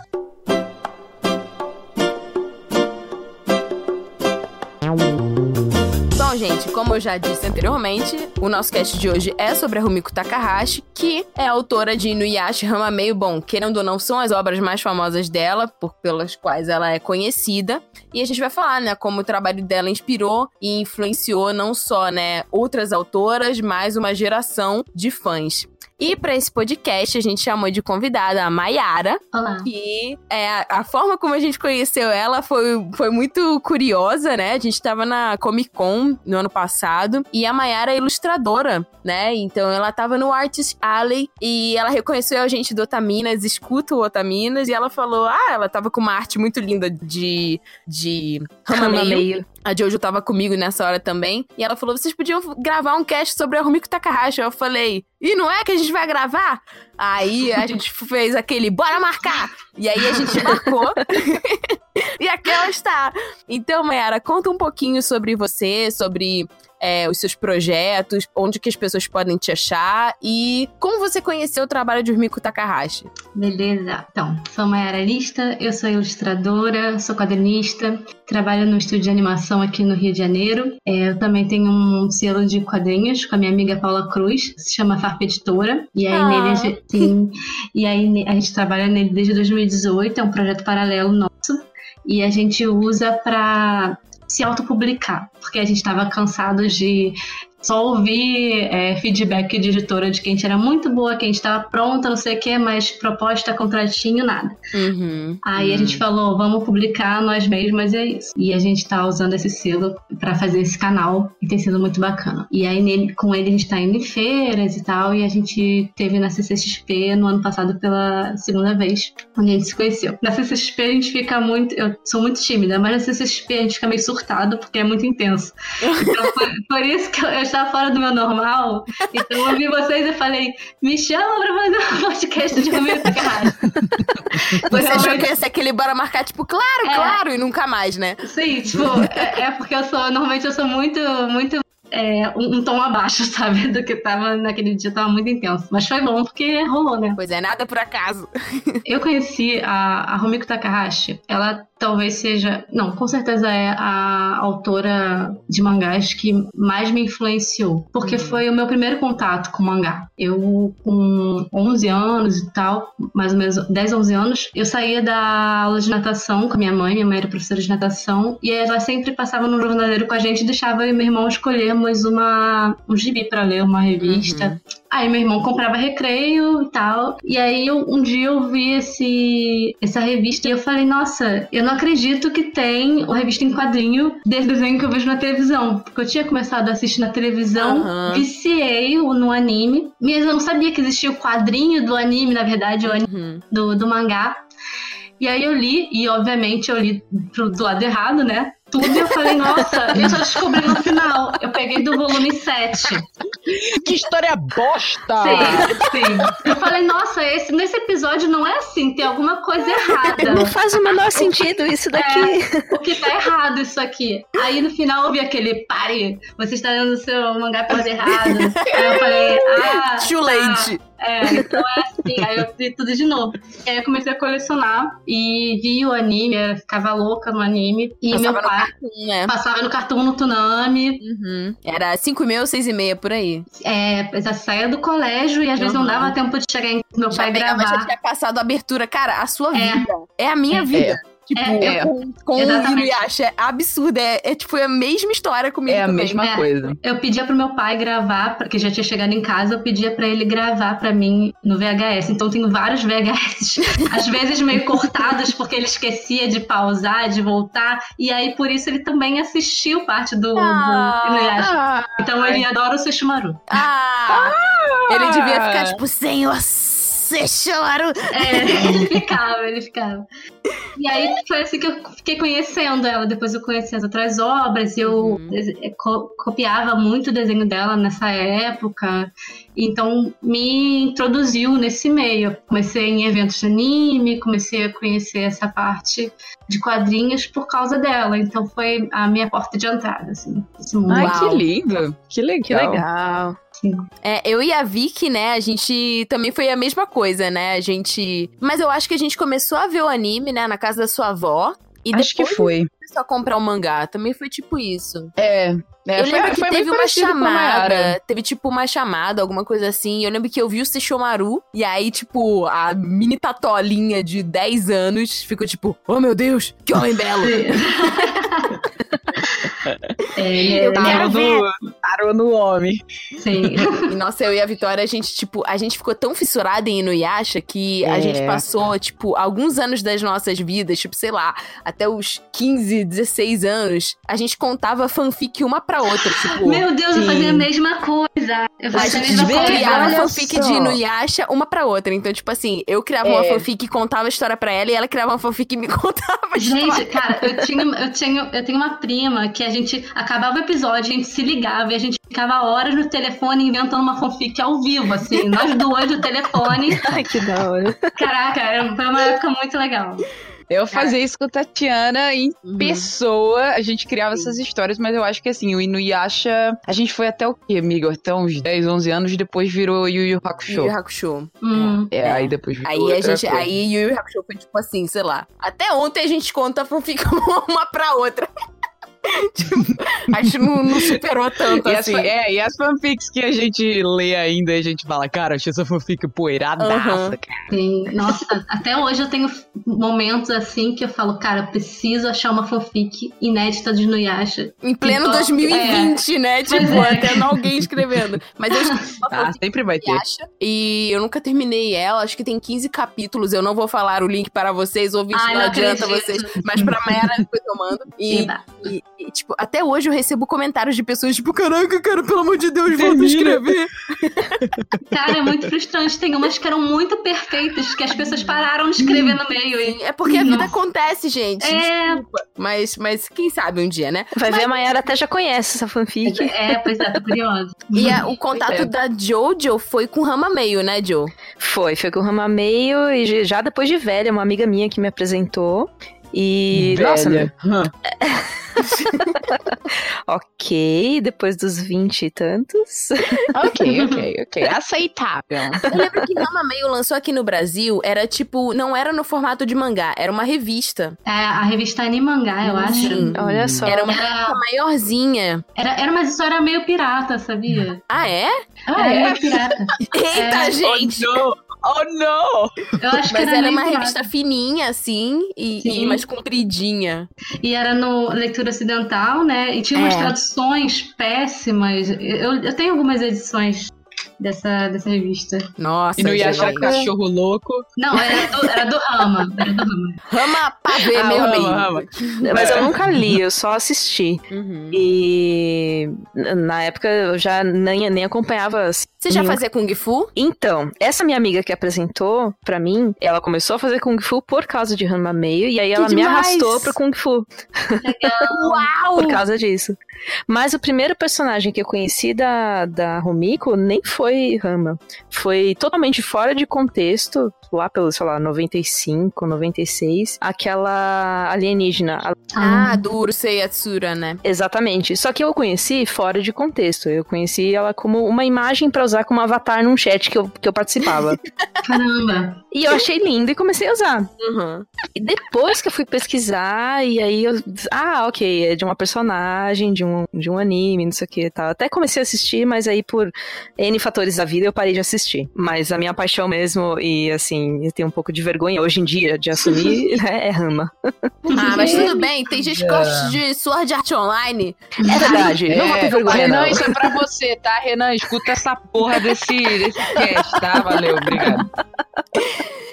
gente, como eu já disse anteriormente, o nosso cast de hoje é sobre a Rumiko Takahashi, que é autora de Inuyasha Hamameio. Bom, querendo ou não, são as obras mais famosas dela, por, pelas quais ela é conhecida. E a gente vai falar, né, como o trabalho dela inspirou e influenciou não só, né, outras autoras, mas uma geração de fãs. E para esse podcast, a gente chamou de convidada a Mayara, Olá. que é, a- forma como a gente conheceu ela foi, foi muito curiosa, né? A gente tava na Comic Con no ano passado e a Mayara é ilustradora, né? Então ela tava no Artist Alley e ela reconheceu a gente do Otaminas, escuta o Otaminas e ela falou: Ah, ela tava com uma arte muito linda de. de Hamameio. A Jojo tava comigo nessa hora também. E ela falou: vocês podiam gravar um cast sobre a Rumiko Takahashi. Eu falei: e não é que a gente vai gravar? Aí a gente fez aquele bora marcar! E aí a gente marcou. e aqui ela está. Então, Mayara, conta um pouquinho sobre você, sobre é, os seus projetos, onde que as pessoas podem te achar e como você conheceu o trabalho de Urmiko Takahashi. Beleza. Então, sou Mayara Lista, eu sou ilustradora, sou quadrinista, trabalho no estúdio de animação aqui no Rio de Janeiro. É, eu também tenho um selo de quadrinhos com a minha amiga Paula Cruz, se chama Farpa Editora. E aí, Ah. nele, a gente, sim, e aí a gente trabalha nele desde 2018, é um projeto paralelo nosso. E a gente usa para se autopublicar, porque a gente estava cansado de só ouvir é, feedback de editora de que a gente era muito boa, que a gente estava pronta, não sei o que, mas proposta, contratinho, nada. Uhum. Aí a gente falou, vamos publicar nós mesmas e é isso. E a gente tá usando esse selo pra fazer esse canal e tem sido muito bacana. E aí nele, com ele a gente tá indo em feiras e tal, e a gente teve na CCXP no ano passado pela segunda vez, onde a gente se conheceu. Na CCXP a gente fica muito, eu sou muito tímida, mas na CCXP a gente fica meio surtado porque é muito intenso. Então por, por isso que eu, estava fora do meu normal, então eu ouvi vocês e falei, me chama pra fazer um podcast de Romero Takahashi. Você achou Realmente- que ia ser aquele bora marcar, tipo, claro, É. claro, e nunca mais, né? Sim, tipo, é, é porque eu sou. Normalmente eu sou muito, muito. É, um, tom abaixo, sabe? Do que tava naquele dia, tava muito intenso. Mas foi bom porque rolou, né? Pois é, nada por acaso. Eu conheci a, a Rumiko Takahashi. Ela talvez seja. Não, com certeza é a autora de mangás que mais me influenciou. Porque foi o meu primeiro contato com mangá. Eu, com 11 anos e tal, mais ou menos 10, 11 anos, eu saía da aula de natação com a minha mãe. Minha mãe era professora de natação. E ela sempre passava no jornaleiro com a gente e deixava eu e meu irmão escolhermos uma, um gibi pra ler, uma revista. Aí meu irmão comprava recreio e tal. E aí eu- um dia eu vi esse, essa revista e eu falei, nossa, eu não acredito que tem uma revista em quadrinho desse desenho que eu vejo na televisão. Porque eu tinha começado a assistir na televisão, Aham. viciei no anime. Mas eu não sabia que existia o quadrinho do anime, na verdade, o anime Uhum. do, do mangá. E aí eu li, e obviamente eu li pro, do lado errado, né? Tudo e eu falei, nossa, eu só descobri no final. Eu peguei do volume 7. Que história bosta! Sim, sim. Eu falei, nossa, esse, nesse episódio não é assim, tem alguma coisa errada. Não faz o menor sentido isso daqui. O que tá errado isso aqui? Aí no final eu vi aquele, pare, você está lendo o seu mangá por errado. Aí eu falei, ah. Too tá. late. É, então é assim. Aí eu vi tudo de novo. Aí eu comecei a colecionar e vi o anime, eu ficava louca no anime. E Passava meu no pai Cartoon, né? passava no Cartoon no Tsunami. Uhum. Era 5 e meia ou 6 e meia, por aí. É, já saía do colégio e às vezes não Uhum. dava tempo de chegar em meu Já pai pegava, já gravar. tinha passado a abertura. Cara, a sua É. vida é a minha É. Tipo, É. eu com, com o Exatamente. Inuyasha é absurdo. É, é tipo a mesma história comigo É a também. mesma É. coisa. Eu pedia pro meu pai gravar, porque já tinha chegado em casa, eu pedia pra ele gravar pra mim no VHS. Então tem vários VHS, às vezes meio cortados, porque ele esquecia de pausar, de voltar. E aí por isso ele também assistiu parte do, Ah. do Inuyasha. Ah, Então ele adora o Sesshimaru. Ah! Ele devia ficar tipo, senhor Seixoru. É, ele ficava, ele ficava. E aí foi assim que eu fiquei conhecendo ela. Depois eu conheci as outras obras, eu Uhum. dese- co- copiava muito o desenho dela nessa época. Então me introduziu nesse meio. Comecei em eventos de anime, comecei a conhecer essa parte de quadrinhos por causa dela. Então foi a minha porta de entrada, assim, ai, Uau. que lindo! Que legal. Que legal. É, eu e a Vicky, né, a gente também foi a mesma coisa, né? A gente. Mas eu acho que a gente começou a ver o anime, né, na casa da sua avó. E Acho que foi. começou a comprar o mangá. Também foi tipo isso. É. é eu foi, lembro que teve uma chamada. Teve tipo uma chamada, alguma coisa assim. Eu lembro que eu vi o Sesshomaru. E aí, tipo, a mini tatolinha de 10 anos ficou tipo, oh meu Deus, que homem belo. É, é- Eu Parou no, parou no homem. sim. E nossa, eu e a Vitória, a gente, tipo, a gente ficou tão fissurada em Inuyasha que a É. gente passou, tipo, alguns anos das nossas vidas, tipo, sei lá, até os 15, 16 anos, a gente contava fanfic uma pra outra, tipo. Meu Deus, eu Sim. fazia a mesma coisa. Eu a fazia a gente mesma vê- coisa. criava fanfic só. de Inuyasha uma pra outra. Então, tipo assim, eu criava uma É. fanfic e contava a história pra ela, e ela criava uma fanfic e me contava a história. Gente, cara, eu tinha, eu, tinha, eu tenho uma prima que a gente acabava o episódio, a gente se ligava e a gente ficava horas no telefone inventando uma fanfic ao vivo, assim, nós duas do telefone. Ai, que da hora. Caraca, era- foi uma época muito legal. Eu fazia isso com a Tatiana em Uhum. pessoa. A gente criava essas histórias, mas eu acho que assim, o Inuyasha. A gente foi até o quê, amigo? Até uns 10, 11 anos depois virou Yu Yu Hakusho. Yu Yu Hakusho. Hum. É, É. aí depois virou. Aí a gente. coisa. Aí Yu Yu Hakusho foi tipo assim, sei lá. Até ontem a gente conta fanfic uma pra outra. Tipo, a gente não, não superou tanto E as, assim. fa- é, e as fanfics que a gente lê ainda, a gente fala, cara, achei essa fanfic poeiradaça, cara. Sim. Nossa, até hoje eu tenho momentos assim que eu falo, cara, preciso achar uma fanfic inédita de Inuyasha. Em pleno Então, 2020, né? Tipo, Pois é. até alguém escrevendo. Mas eu Ah, sempre vai ter. acha. E eu nunca terminei ela, acho que tem 15 capítulos. Eu não vou falar o link para vocês, ouvintes, Ai, não não adianta acredito. vocês. Mas pra Mayara depois eu mando. E, e- e, tipo, até hoje eu recebo comentários de pessoas, tipo, caraca, cara, pelo amor de Deus, volta a Termina. escrever. Cara, é muito frustrante. Tem umas que eram muito perfeitas, que as pessoas pararam de escrever no meio. E... É porque a vida Nossa. acontece, gente. É. Desculpa. Mas, mas quem sabe um dia, né? Vai ver, a Mayara até já conhece essa fanfic. É, pois é, tô curiosa. E a- o contato é. da Jojo foi com Rama Meio, né, Jo? Foi, foi com o Rama meio e já depois de velha, uma amiga minha que me apresentou. E. Nossa, Velha. Hã. ok, depois dos vinte e tantos. ok, ok, ok. Aceitável. Eu lembro que Rama Meio lançou aqui no Brasil, era tipo, não era no formato de mangá, era uma revista. É, a revista Animangá, eu acho. Sim. Olha só. Era uma Era, revista maiorzinha. era, era uma história meio pirata, sabia? Ah, é? Era é? meio pirata. Eita, É. gente! Oh! Oh, no! Eu acho que Mas era, era meio uma revista fininha, assim, e, e mais compridinha. E era no Leitura Ocidental, né? E tinha umas É. traduções péssimas. Eu, eu tenho algumas edições dessa, dessa revista. Nossa, E não ia achar cachorro louco. Não, era do, era do Rama. Era do Rama. Rama pavê, Ah, meu Rama. Rama. Mas eu nunca li, eu só assisti. Uhum. E na época eu já nem, nem acompanhava. assim, Você já nenhum- fazia Kung Fu? Então, essa minha amiga que apresentou pra mim, ela começou a fazer Kung Fu por causa de Ranma Meio, e aí ela me demais! arrastou pro Kung Fu Uau! por causa disso. Mas o primeiro personagem que eu conheci da, da Rumiko nem foi Rama. Foi totalmente fora de contexto, lá pelo, sei lá, 95, 96. Aquela alienígena. a- Ah, do Urusei Yatsura, né? Exatamente. Só que eu conheci fora de contexto. Eu conheci ela como uma imagem pra usar como avatar num chat que eu, que eu participava. Caramba. e eu achei lindo e comecei a usar. Uhum. E depois que eu fui pesquisar, e aí eu. Ah, ok, é de uma personagem, de um, de um anime, não sei o que e tal. Até comecei a assistir, mas aí por N fatores da vida eu parei de assistir. Mas a minha paixão mesmo, e assim, eu tenho um pouco de vergonha hoje em dia de assumir, né, é Rama. Ah, mas tudo bem, tem gente que gosta de Sword Art Online. É verdade, não vou ter vergonha. Renan, não. isso é pra você, tá? Renan, escuta essa porra desse, desse cast, tá? Valeu, obrigado.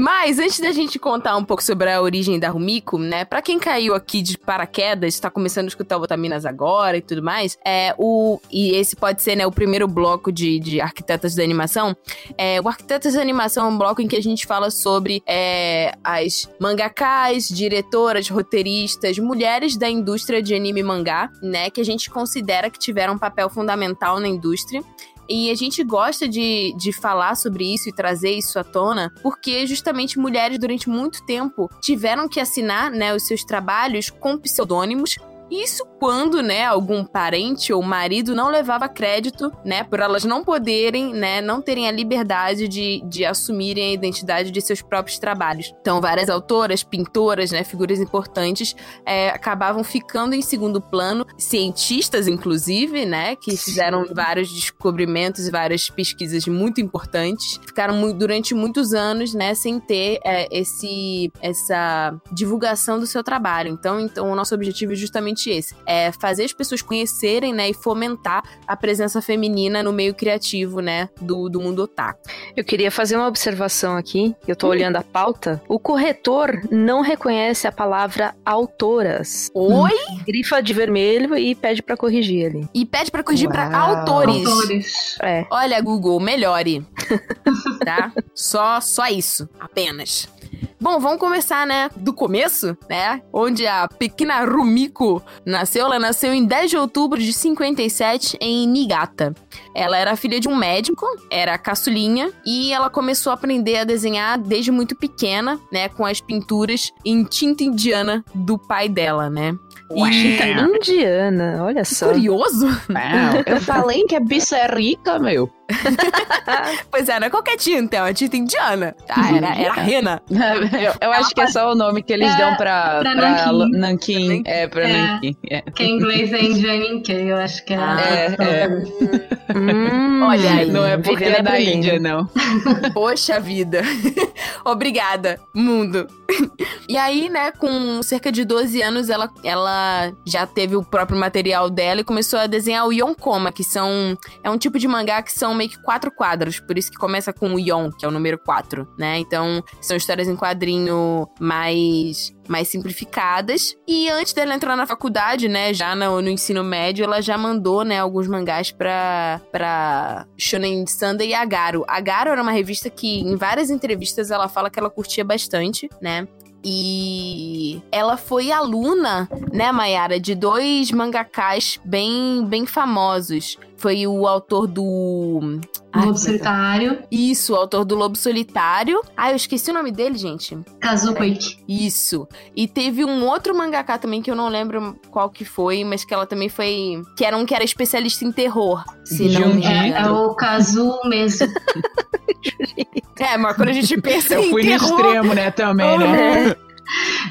Mas antes da gente contar um pouco sobre a origem da Rumiko, né? Pra quem caiu aqui de paraquedas, tá começando a escutar o Otaminas agora e tudo mais, é o e esse pode ser, né, o primeiro bloco de, de arquitetas da animação. É, o arquitetas da animação é um bloco em que a gente fala sobre é, as mangakas, diretoras, roteiristas, mulheres da indústria de anime e mangá, né? Que a gente considera que tiveram um papel fundamental na indústria. E a gente gosta de, de falar sobre isso e trazer isso à tona, porque justamente mulheres durante muito tempo tiveram que assinar né, os seus trabalhos com pseudônimos. Isso quando, né, algum parente ou marido não levava crédito, né, por elas não poderem, né, não terem a liberdade de, de assumirem a identidade de seus próprios trabalhos. Então, várias autoras, pintoras, né, figuras importantes é, acabavam ficando em segundo plano, cientistas, inclusive, né, que fizeram vários descobrimentos e várias pesquisas muito importantes, ficaram durante muitos anos, né, sem ter é, esse, essa divulgação do seu trabalho. Então, então, o nosso objetivo é justamente esse, é fazer as pessoas conhecerem, né, e fomentar a presença feminina no meio criativo, né, do, do mundo otaku. Eu queria fazer uma observação aqui, que eu tô olhando a pauta. O corretor não reconhece a palavra autoras. Oi? Grifa de vermelho e pede pra corrigir ali. E pede pra corrigir pra Uau. autores. Autores. É. Olha, Google, melhore. tá? Só, só isso, apenas. Bom, vamos começar, né, do começo, né? Onde a pequena Rumiko nasceu. Ela nasceu em 10 de outubro de 57 em Niigata. Ela era filha de um médico, era caçulinha, e ela começou a aprender a desenhar desde muito pequena, né, com as pinturas em tinta indiana do pai dela, né? Tinta indiana, olha só. Curioso? Não, eu falei que a bicha é rica, meu. pois é, não é qualquer tinta, é uma tinta indiana. Tá, era, era rena. Eu, eu acho que é só o nome que eles É, dão pra, pra pra Nanquim. Nanquim. É, pra É. Nanquim. É. Que em inglês é Indianinke, eu acho que é. a É, tradução. Hum, Olha aí. Não é porque é da. Índia, não. Poxa vida. Obrigada, mundo. E aí, né, com cerca de 12 anos, ela, ela já teve o próprio material dela e começou a desenhar o Yonkoma, que são. É um tipo de mangá que são meio que quatro quadros, por isso que começa com o Yon, que é o número 4, né? Então, são histórias em quadrinho mais mais simplificadas. E antes dela entrar na faculdade, né, já no, no ensino médio, ela já mandou, né, alguns mangás pra, pra Shonen Sunday e Agaro. Agaro era uma revista que, em várias entrevistas, ela fala que ela curtia bastante, né? E ela foi aluna, né, Mayara, de dois mangakás bem, bem famosos. Foi o autor do. Ai, Lobo é é? Solitário, Isso, o autor do Lobo Solitário. Ah, eu esqueci o nome dele, gente. Kazuko Iki. Isso. E teve um outro mangaká também que eu não lembro qual que foi, mas que ela também foi. Que era um que era especialista em terror. Se não me Junji. É, é engano. o Kazu mesmo. É, mas quando a gente pensa Eu em fui no terror, extremo, né, também, né?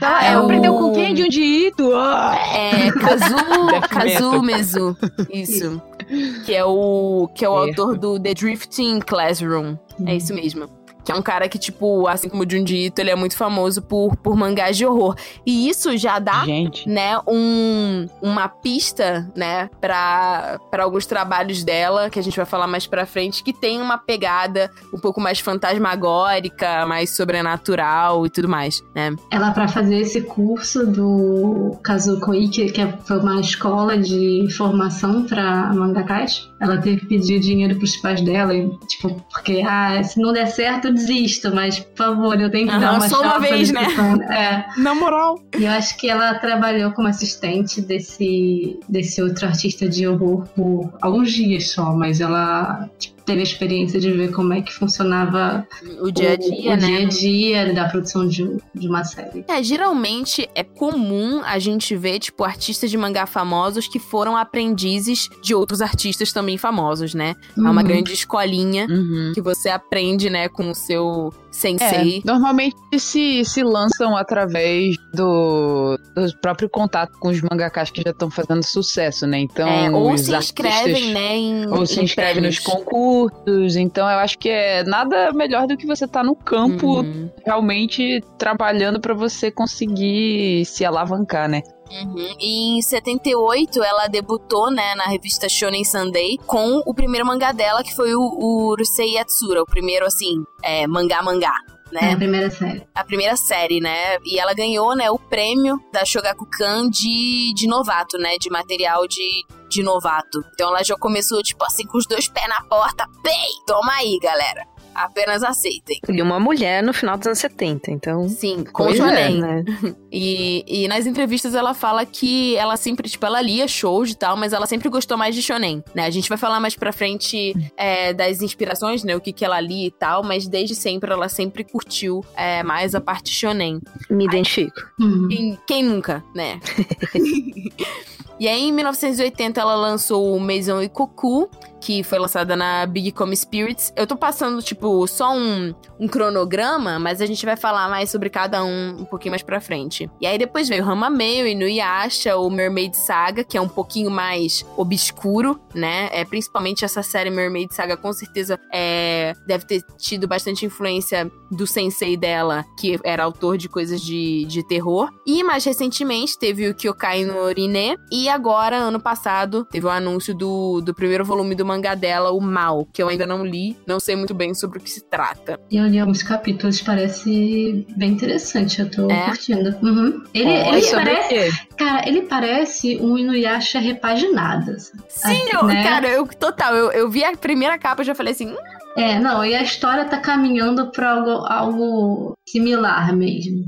Ah, é aprendeu o- com quem? De onde Ito? Ah! É Kazu, Kazu Mezu. Isso. Que é o que é o Certo. autor do The Drifting Classroom. É isso mesmo. Que é um cara que, tipo, assim como o Junji Ito, ele é muito famoso por, por mangás de horror. E isso já dá Gente. né, um, uma pista, né, pra, pra alguns trabalhos dela, que a gente vai falar mais pra frente, que tem uma pegada um pouco mais fantasmagórica, mais sobrenatural e tudo mais, né? Ela, pra fazer esse curso do Kazuko Iki, que é- foi uma escola de formação pra mangakás, ela teve que pedir dinheiro pros pais dela, e, tipo, porque, ah, se não der certo, desisto, mas, por favor, eu tenho que Aham, dar uma só uma chance vez, né? educação. É. Na moral. E eu acho que ela trabalhou como assistente desse, desse outro artista de horror por alguns dias só, mas ela tipo, teve a experiência de ver como é que funcionava O dia a dia, o, né? o dia a dia da produção de, de uma série. É, geralmente é comum a gente ver, tipo, artistas de mangá famosos que foram aprendizes de outros artistas também famosos, né? É uma Uhum. grande escolinha Uhum. que você aprende, né, com o seu É, sensei. normalmente se, se lançam através do, do próprio contato com os mangakas que já estão fazendo sucesso, né? Então, É, ou se inscrevem, né, em Ou se em inscreve nos concursos. Então, eu acho que é nada melhor do que você estar no campo Uhum. realmente trabalhando pra você conseguir se alavancar, né? Uhum. E em 78, ela debutou, né, na revista Shonen Sunday com o primeiro mangá dela, que foi o, o Urusei Yatsura, o primeiro, assim, é, mangá-mangá. É Né? a primeira série. A primeira série, né? E ela ganhou, né, o prêmio da Shogakukan de, de novato, né? De material de, de novato. Então ela já começou, tipo assim, com os dois pés na porta. Bem, toma aí, galera. Apenas aceitem. E uma mulher no final dos anos 70, então. Sim, com Pois é, shonen. Né? E, e nas entrevistas ela fala que ela sempre, tipo, ela lia shows e tal, mas ela sempre gostou mais de shonen, né? A gente vai falar mais pra frente é, das inspirações, né? O que, que ela lia e tal, mas desde sempre ela sempre curtiu é, mais a parte shonen. Me identifico. Uhum. Quem, quem nunca, né? e aí, em 1980, ela lançou o Maison Ikoku, que foi lançada na Big Come Spirits. Eu tô passando, tipo, só um, um cronograma, mas a gente vai falar mais sobre cada um um pouquinho mais pra frente. E aí depois veio Hamameio, Inuyasha, o Mermaid Saga, que é um pouquinho mais obscuro, né? É, principalmente essa série Mermaid Saga, com certeza, é, deve ter tido bastante influência do sensei dela, que era autor de coisas de, de terror. E mais recentemente teve o Kyokai no Orine. E agora, ano passado, teve o anúncio do, do primeiro volume do mangá dela, o Mal, que eu ainda não li, não sei muito bem sobre o que se trata. E eu li alguns capítulos, parece bem interessante, eu tô É? curtindo. Uhum. Ele, ele sobre parece, cara, ele parece um Inuyasha repaginado. assim. Sim, Assim, eu- né? cara, eu total, eu, eu vi a primeira capa e já falei assim, hum, É, não, e a história tá caminhando pra algo, algo similar mesmo.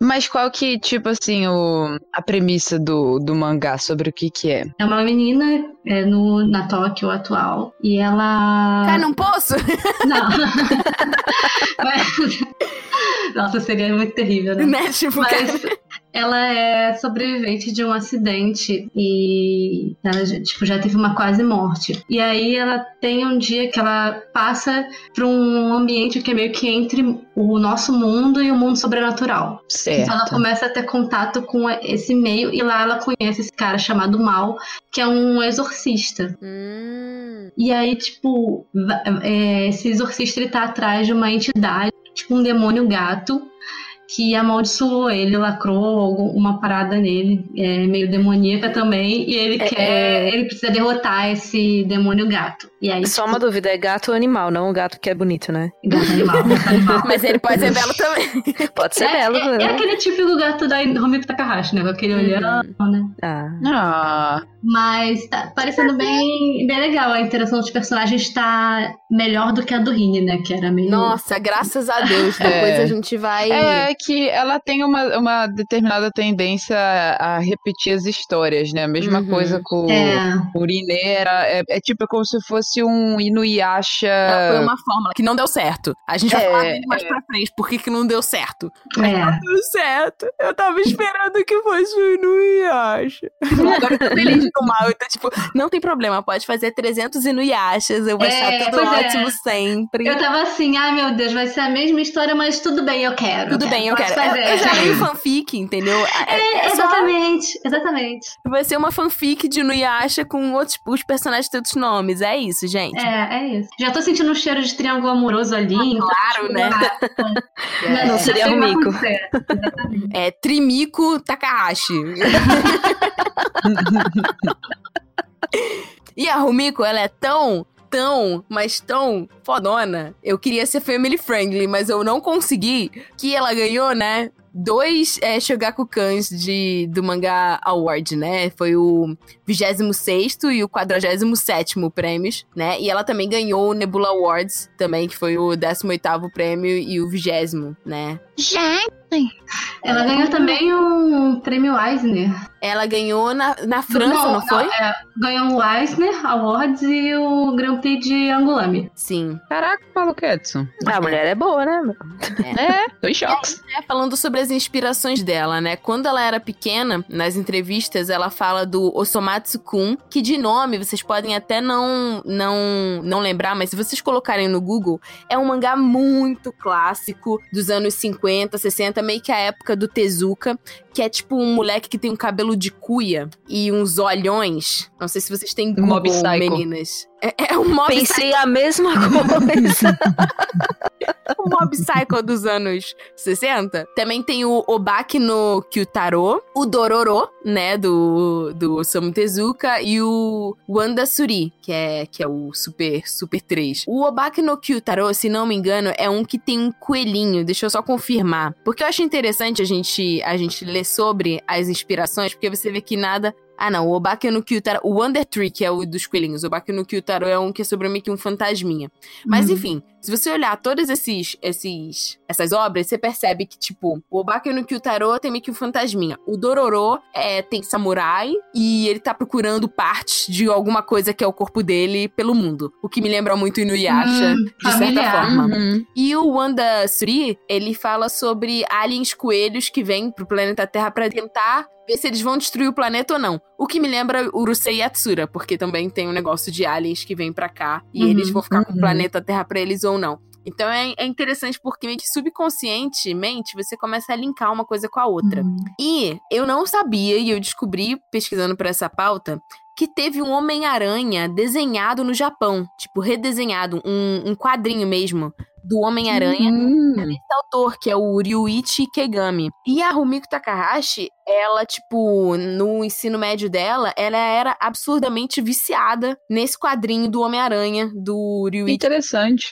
Mas qual que, tipo assim, o, a premissa do, do mangá sobre o que que é? É uma menina é, no, na Tóquio atual e ela. Cai num poço? Não. Mas- Nossa, seria muito terrível, né? né? Tipo, Mas cara- ela é sobrevivente de um acidente e ela já, tipo, já teve uma quase morte. E aí ela tem um dia que ela passa para um ambiente que é meio que entre o nosso mundo e o mundo sobrenatural. Certo. Então ela começa a ter contato com esse meio e lá ela conhece esse cara chamado Mal, que é um exorcista. Hum. E aí, tipo, é, esse exorcista ele tá atrás de uma entidade, tipo um demônio gato, que amaldiçoou ele, lacrou uma parada nele, é, meio demoníaca também, e ele É, quer. Ele precisa derrotar esse demônio gato. E aí, Só tipo, uma dúvida, é gato ou animal, não o gato que é bonito, né? gato animal, gato animal. Mas ele pode ser belo também. Pode ser é, belo, é, é né? aquele típico gato da Romiko Takahashi, né? Com aquele olhão, né? Ah. Ah, Mas tá parecendo bem, bem legal. A interação dos personagens tá melhor do que a do Rini, né? Que era meio. Nossa, graças a Deus. É. Depois a gente vai. é que ela tem uma, uma determinada tendência a repetir as histórias, né? A mesma Uhum. coisa com É. o Rinera. É, é tipo como se fosse um Inuyasha. Foi uma fórmula que não deu certo. A gente vai É, falar dele mais pra frente. Por que, que não deu certo? É. Deu certo. Eu tava esperando que fosse o Inuyasha. Agora eu tô feliz do mal. Tô tipo, não tem problema. Pode fazer 300 Inuyashas. Eu vou É, achar tudo é. ótimo sempre. Eu tava assim, ai meu Deus, vai ser a mesma história, mas tudo bem, eu quero. Tudo bem, eu quero. Fazer. eu já leio fanfic, entendeu? É, É, é só- exatamente, exatamente. vai ser uma fanfic de Inuyasha com outros os personagens de outros nomes. É isso, gente. É, é isso. Já tô sentindo um cheiro de triângulo amoroso ali. então, claro, né? Não, Não seria o acontecer. É Trimiko Takahashi. e a Rumiko, ela é tão, tão, mas tão fodona. Eu queria ser family friendly, mas eu não consegui. Que ela ganhou, né? Dois é, Shogaku-Kans de, do Mangá Award, né? Foi o 26 e o 47 prêmios, né? E ela também ganhou o Nebula Awards, também, que foi o 18º prêmio e o 20 né? Ela ganhou também um prêmio Eisner. Ela ganhou na, na França, não, foi? é, ganhou o Eisner Awards e o Grand Prix de Angulami. Sim. Caraca, Maluquetsu. Ah, a mulher é boa, né? É, tô em choques. É, falando sobre as inspirações dela, né? Quando ela era pequena, nas entrevistas, ela fala do Osomatsu-kun, que de nome vocês podem até não, não, não lembrar, mas se vocês colocarem no Google, é um mangá muito clássico dos anos 50, 60, meio que a época do Tezuka, que é tipo um moleque que tem um cabelo de cuia e uns olhões. Não sei se vocês têm Google, Mob Psycho. meninas. É, é um mob Pensei a mesma coisa. o Mob Psycho dos anos 60. Também tem o Obaki no Kyutaro, o Dororo, né, do, do Osamu Tezuka, e o Wanda Suri, que é, que é o Super, Super 3. O Obaki no Kyutaro, se não me engano, é um que tem um coelhinho, deixa eu só confirmar. Porque eu acho interessante a gente, a gente ler sobre as inspirações, porque você vê que nada ah, não. O Obaki no Kyutaro. O Wonder Tree, que é o dos coelhinhos. O Obaki no Kyutaro é um que é sobre meio que um fantasminha. Mas Uhum. enfim, se você olhar todas esses, esses, essas obras, você percebe que, tipo, o Obaki no Kyutaro tem meio que um fantasminha. O Dororo é, tem samurai e ele tá procurando partes de alguma coisa que é o corpo dele pelo mundo. O que me lembra muito Inuyasha, Hum, de certa familiar. forma. Uhum. E o Wanda Suri, ele fala sobre aliens coelhos que vêm pro planeta Terra pra tentar ver se eles vão destruir o planeta ou não. O que me lembra Urusei Yatsura, porque também tem um negócio de aliens que vêm pra cá e Uhum, eles vão ficar com o uhum. planeta Terra pra eles ou não. Então é, é interessante porque meio que subconscientemente você começa a linkar uma coisa com a outra. Uhum. E eu não sabia, e eu descobri pesquisando pra essa pauta, que teve um Homem-Aranha desenhado no Japão. Tipo, redesenhado, um, um quadrinho mesmo. Do Homem-Aranha. Hum. Esse autor, que é o Ryuichi Kegami. E a Rumiko Takahashi, ela, tipo, no ensino médio dela, ela era absurdamente viciada nesse quadrinho do Homem-Aranha, do Ryuichi. Interessante.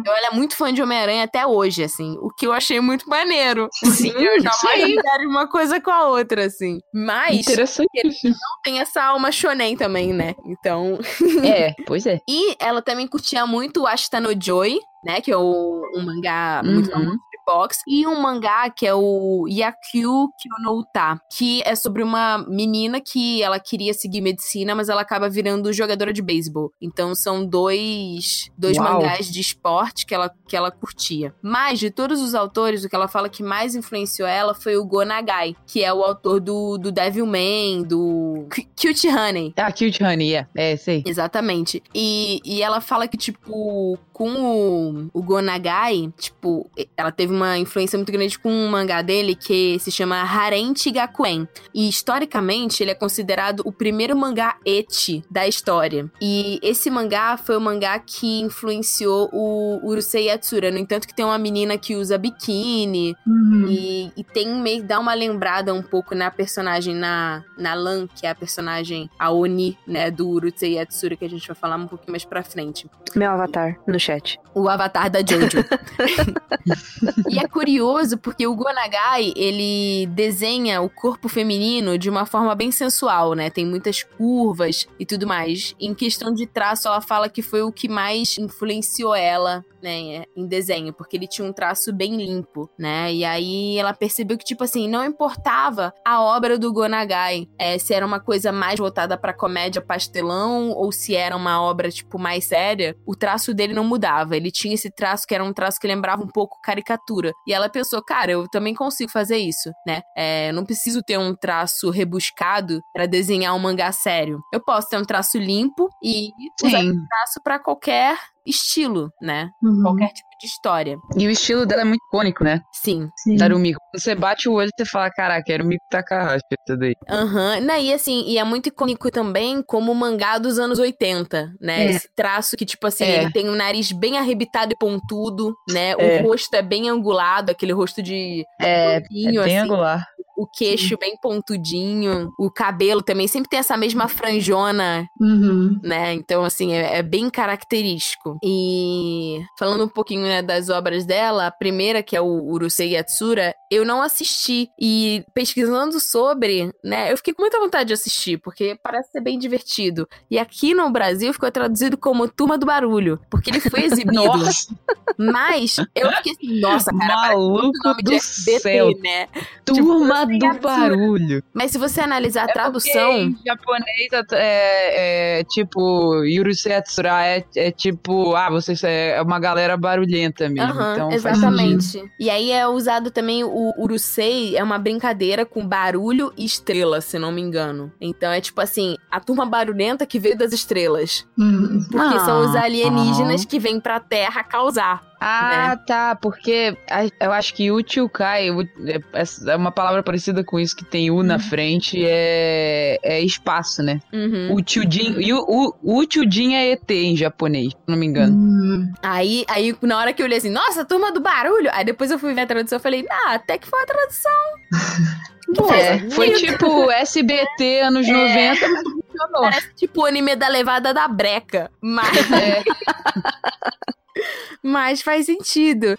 Então, ela é muito fã de Homem-Aranha até hoje, assim. O que eu achei muito maneiro. Sim, Eu isso jamais ligaria uma coisa com a outra, assim. Mas Interessantíssimo. tem essa alma shonen também, né? Então... É, pois é. E ela também curtia muito o Ashita no Joy, né? Que é o, um mangá muito Uhum. famoso de box. E um mangá que é o Yakyu Kyonouta, que é sobre uma menina que ela queria seguir medicina, mas ela acaba virando jogadora de beisebol. Então são dois, dois Uau. mangás de esporte que ela, que ela curtia. Mas de todos os autores, o que ela fala que mais influenciou ela foi o Go Nagai, que é o autor do, do Devilman, do Cu- Cute Honey. Ah, Cute Honey, é. É, sei. Exatamente. E, e ela fala que, tipo, com o, o Gonagai, tipo, ela teve uma influência muito grande com um mangá dele que se chama Harente Gakuen. E historicamente, ele é considerado o primeiro mangá eti da história. E esse mangá foi o mangá que influenciou o Urusei Yatsura. No entanto, que tem uma menina que usa biquíni, Uhum. e, e tem meio dá uma lembrada um pouco na personagem na, na Lan, que é a personagem a Oni, né, do Urusei Yatsura, que a gente vai falar um pouquinho mais pra frente. Meu avatar no chat. O avatar da Jojo. e é curioso porque o Gonagai, ele desenha o corpo feminino de uma forma bem sensual, né? Tem muitas curvas e tudo mais. Em questão de traço, ela fala que foi o que mais influenciou ela, né, em desenho, porque ele tinha um traço bem limpo, né? E aí ela percebeu que, tipo assim, não importava a obra do Gonagai, é, se era uma coisa mais voltada pra comédia pastelão ou se era uma obra, tipo, mais séria, o traço dele não mudava. Ele tinha esse traço que era um traço que lembrava um pouco caricatura. E ela pensou, cara, eu também consigo fazer isso, né? É, eu não preciso ter um traço rebuscado pra desenhar um mangá sério. Eu posso ter um traço limpo e usar Sim. esse traço pra qualquer estilo, né? Uhum. Qualquer tipo de história. E o estilo dela é muito icônico, né? Sim. Sim. Da Rumiko. Quando você bate o olho, você fala, caraca, era o Miko Takahashi, tudo aí. Aham. Não, E assim, e é muito icônico também como o mangá dos anos 80, né? É. Esse traço que, tipo assim, É. ele tem o nariz bem arrebitado e pontudo, né? É. O rosto é bem angulado, aquele rosto de É, é bem assim. angular. O queixo bem pontudinho. O cabelo também sempre tem essa mesma franjona Uhum. né? Então, assim, é, é bem característico. E falando um pouquinho né, das obras dela, a primeira, que é o Urusei Yatsura, eu não assisti. E pesquisando sobre, né, eu fiquei com muita vontade de assistir, porque parece ser bem divertido. E aqui no Brasil ficou traduzido como Turma do Barulho, porque ele foi exibido. Mas eu fiquei assim, nossa, cara, maluco nome de do céu. né? Turma Urusei do barulho. Mas se você analisar a É tradução. Em japonês é, é tipo, Yurusei Yatsura é, é tipo, ah, vocês é uma galera barulhenta mesmo. Então exatamente. E aí é usado também o Urusei, é uma brincadeira com barulho e estrela, se não me engano. Então é tipo assim, a turma barulhenta que veio das estrelas. Uhum. Porque são os Ah. alienígenas que vêm pra Terra causar. Ah, tá, porque eu acho que Uchiukai u- é- é uma palavra parecida com isso que tem U na frente, é, é espaço, né? Uhum. Uchiujin, e o- o Uchiujin é ET em japonês, se não me engano. Uhum. Aí, aí, na hora que eu olhei assim, nossa, turma do barulho. Aí depois eu fui ver a tradução e falei, ah, até que foi uma tradução. Que faz É, foi tipo SBT anos 90, mas funcionou. Parece tipo o anime da levada da breca. Mas. É. Mas faz sentido.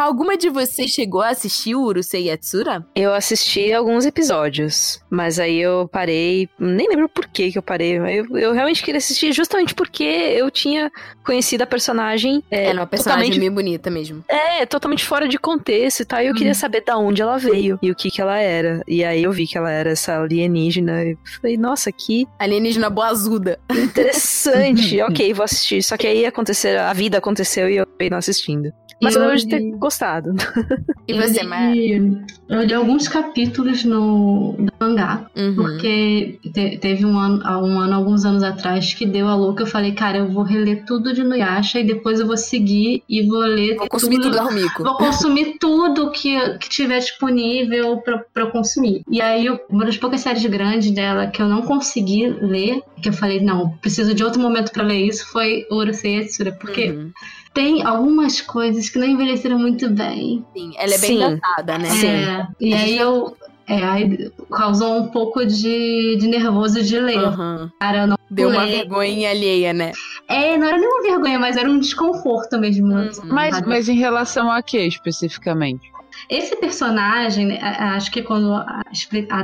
Alguma de vocês chegou a assistir o Urusei Yatsura? Eu assisti alguns episódios, mas aí eu parei. Nem lembro por que que eu parei. Eu, eu realmente queria assistir justamente porque eu tinha conhecido a personagem. É, Era uma personagem bem bonita mesmo. é, totalmente fora de contexto e tal. E eu queria saber da onde ela veio e o que que ela era. E aí eu vi que ela era essa alienígena. E falei, nossa, que Alienígena boazuda. interessante. ok, vou assistir. Só que aí aconteceu, a vida aconteceu e eu acabei não assistindo. Mas eu de ter gostado. E você, li, eu li alguns capítulos no do mangá, Uhum. porque te- teve um ano, um ano, alguns anos atrás, que deu a louca. Eu falei, cara, eu vou reler tudo de Nuyasha e depois eu vou seguir e vou ler Vou consumir tudo da Rumiko. Vou consumir tudo que, que tiver disponível pra, pra eu consumir. E aí, uma das poucas séries grandes dela que eu não consegui ler, que eu falei, não, preciso de outro momento pra ler isso, foi Urusei Yatsura. Porque Uhum. Tem algumas coisas que não envelheceram muito bem. Sim, ela é bem Sim. datada, né? É, e aí eu. É, aí causou um pouco de, de nervoso de ler. Aham. Cara, não Deu uma Pulei. vergonha alheia, né? É, não era nenhuma vergonha, mas era um desconforto mesmo. Uhum. Mas, sabe? mas em relação a que especificamente? Esse personagem, né, acho que quando a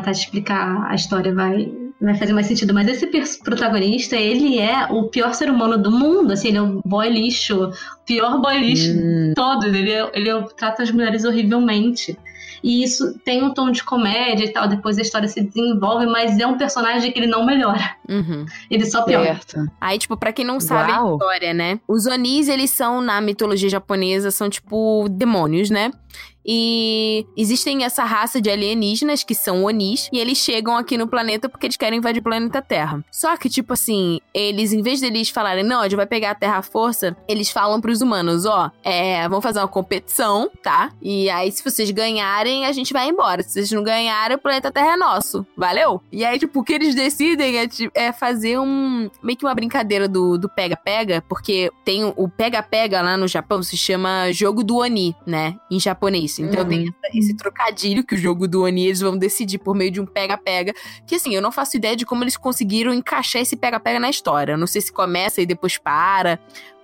Tati explicar a história vai, vai fazer mais sentido, mas esse protagonista, ele é o pior ser humano do mundo, assim, ele é o boy lixo, o pior boy lixo Hum, de todos, ele, é- ele é- trata as mulheres horrivelmente. E isso tem um tom de comédia e tal, depois a história se desenvolve, mas é um personagem que ele não melhora, Uhum. ele só piora. certo. Aí, tipo, pra quem não sabe a Uau. história, né? Os Onis, eles são, na mitologia japonesa, são tipo demônios, né? E existem essa raça de alienígenas que são Onis, e eles chegam aqui no planeta porque eles querem invadir o planeta Terra. Só que, tipo assim, eles, em vez deles falarem, não, a gente vai pegar a Terra à força, eles falam pros humanos, ó, é, vamos fazer uma competição, tá? E aí, se vocês ganharem, a gente vai embora. Se vocês não ganharem, o planeta Terra é nosso. Valeu? E aí, tipo, o que eles decidem é, é fazer um. meio que uma brincadeira do pega-pega, porque tem o pega-pega lá no Japão, se chama jogo do Oni, né? Em japonês. Então Uhum. tem esse trocadilho que o jogo do Oni eles vão decidir por meio de um pega-pega. Que assim, eu não faço ideia de como eles conseguiram encaixar esse pega-pega na história. Eu não sei se começa e depois para,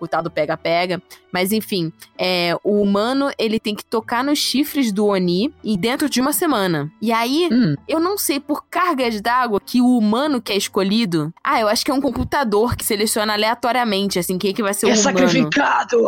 o tal do pega-pega. Mas enfim, é, o humano ele tem que tocar nos chifres do Oni e dentro de uma semana. E aí, Hum, eu não sei por cargas d'água que o humano que é escolhido. Ah, eu acho que é um computador que seleciona aleatoriamente, assim, quem é que vai ser o é humano. sacrificado!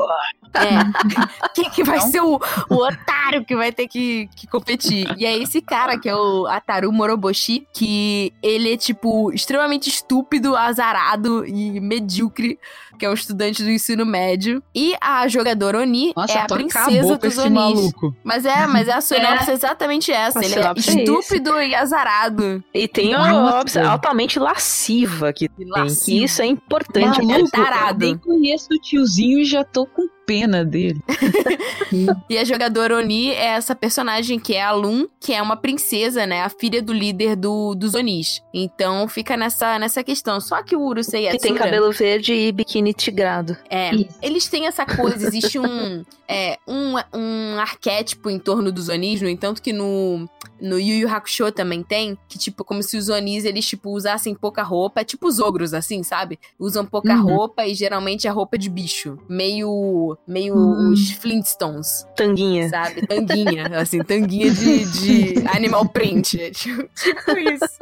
É. Quem que vai Não? ser o, o otário que vai ter que, que competir? E é esse cara, que é o Ataru Moroboshi, que ele é, tipo, extremamente estúpido, azarado e medíocre, que é um estudante do ensino médio. E a jogadora Oni Nossa, é a princesa dos Onis. maluco. Mas é, mas é a sinopse é exatamente essa. A Ele é é isso. estúpido e azarado. E tem uma opção altamente lasciva que tem, que isso é importante. Maluco. Eu tarado. nem conheço o tiozinho e já tô com pena dele. E a jogadora Oni é essa personagem que é a Lun, que é uma princesa, né? A filha do líder do, dos Onis. Então fica nessa, nessa questão. Só que o Urusei Que tem Yatsura- cabelo verde e biquíni tigrado. É, Isso. eles têm essa coisa, existe um, é, um, um arquétipo em torno dos Onis, no entanto que no, no Yu Yu Hakusho também tem, que tipo, como se os Onis, eles tipo, usassem pouca roupa, é tipo os ogros, assim, sabe? Usam pouca Uhum. roupa e geralmente é roupa de bicho, meio, meio Hum. os Flintstones, Tanguinha. sabe? Tanguinha, assim, tanguinha de, de animal print, tipo, tipo isso.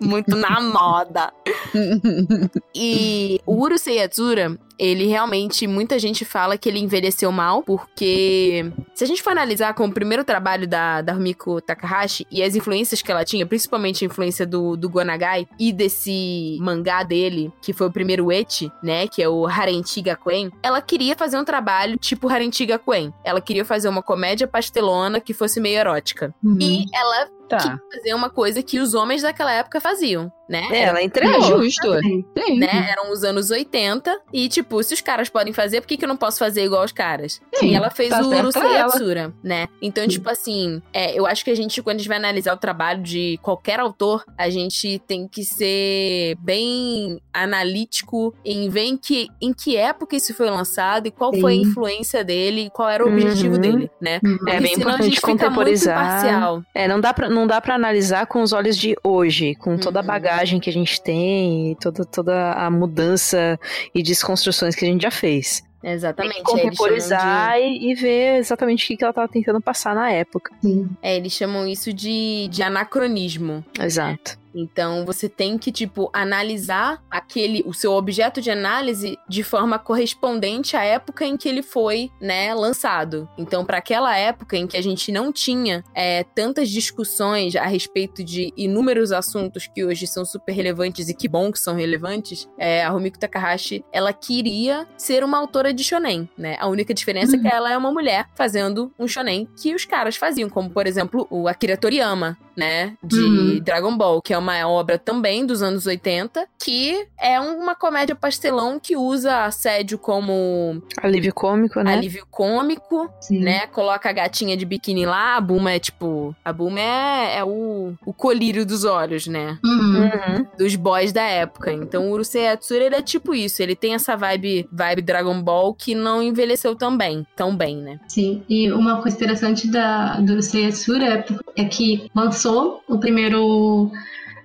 Muito na moda. E o Urusei Yatsura, ele realmente, muita gente fala que ele envelheceu mal, porque se a gente for analisar como o primeiro trabalho da, da Rumiko Takahashi e as influências que ela tinha, principalmente a influência do, do Gonagai e desse mangá dele, que foi o primeiro ecchi, né, que é o Harenti Gakuen, ela queria fazer um trabalho tipo Harenti Gakuen. Ela queria fazer uma comédia pastelona que fosse meio erótica. Uhum. E ela Tá. queria fazer uma coisa que os homens daquela época faziam, né? É, ela É entregou. justo. Sim. né? Eram os anos 80. E, tipo, se os caras podem fazer, por que, que eu não posso fazer igual os caras? Sim, e ela fez tá o. Yatsura, né? Então, tipo assim, é, eu acho que a gente, quando a gente vai analisar o trabalho de qualquer autor, a gente tem que ser bem analítico em ver em que, em que época isso foi lançado e qual foi a Sim. influência dele e qual era o objetivo Uhum. dele, né? Uhum. É bem senão a importante gente fica muito contemporizar. imparcial. É, não dá, pra, não dá pra analisar com os olhos de hoje, com toda a Uhum. bagagem que a gente tem, e toda, toda a mudança e desconstruções que a gente já fez. Tem Exatamente. que aí eles chamam de- contemporizar e, e ver exatamente o que que ela tava tentando passar na época. Sim. É, eles chamam isso de, de anacronismo. Exato. Então você tem que tipo analisar aquele o seu objeto de análise de forma correspondente à época em que ele foi, né, lançado. Então para aquela época em que a gente não tinha é, tantas discussões a respeito de inúmeros assuntos que hoje são super relevantes e que bom que são relevantes, é, a Rumiko Takahashi ela queria ser uma autora de shonen, né? A única diferença é que ela é uma mulher fazendo um shonen que os caras faziam, como por exemplo o Akira Toriyama, né, de Uhum. Dragon Ball, que é uma uma obra também dos anos 80, que é uma comédia pastelão que usa assédio como Alívio cômico, né? alívio cômico, Sim. né? Coloca a gatinha de biquíni lá, a Buma é tipo. A Buma é, é o, o colírio dos olhos, né? Uhum. Uhum. Dos boys da época. Então o Urusei Yatsura, ele é tipo isso. Ele tem essa vibe, vibe Dragon Ball que não envelheceu tão bem, tão bem, né? Sim, e uma coisa interessante da, do Seiyatsura é, é que lançou o primeiro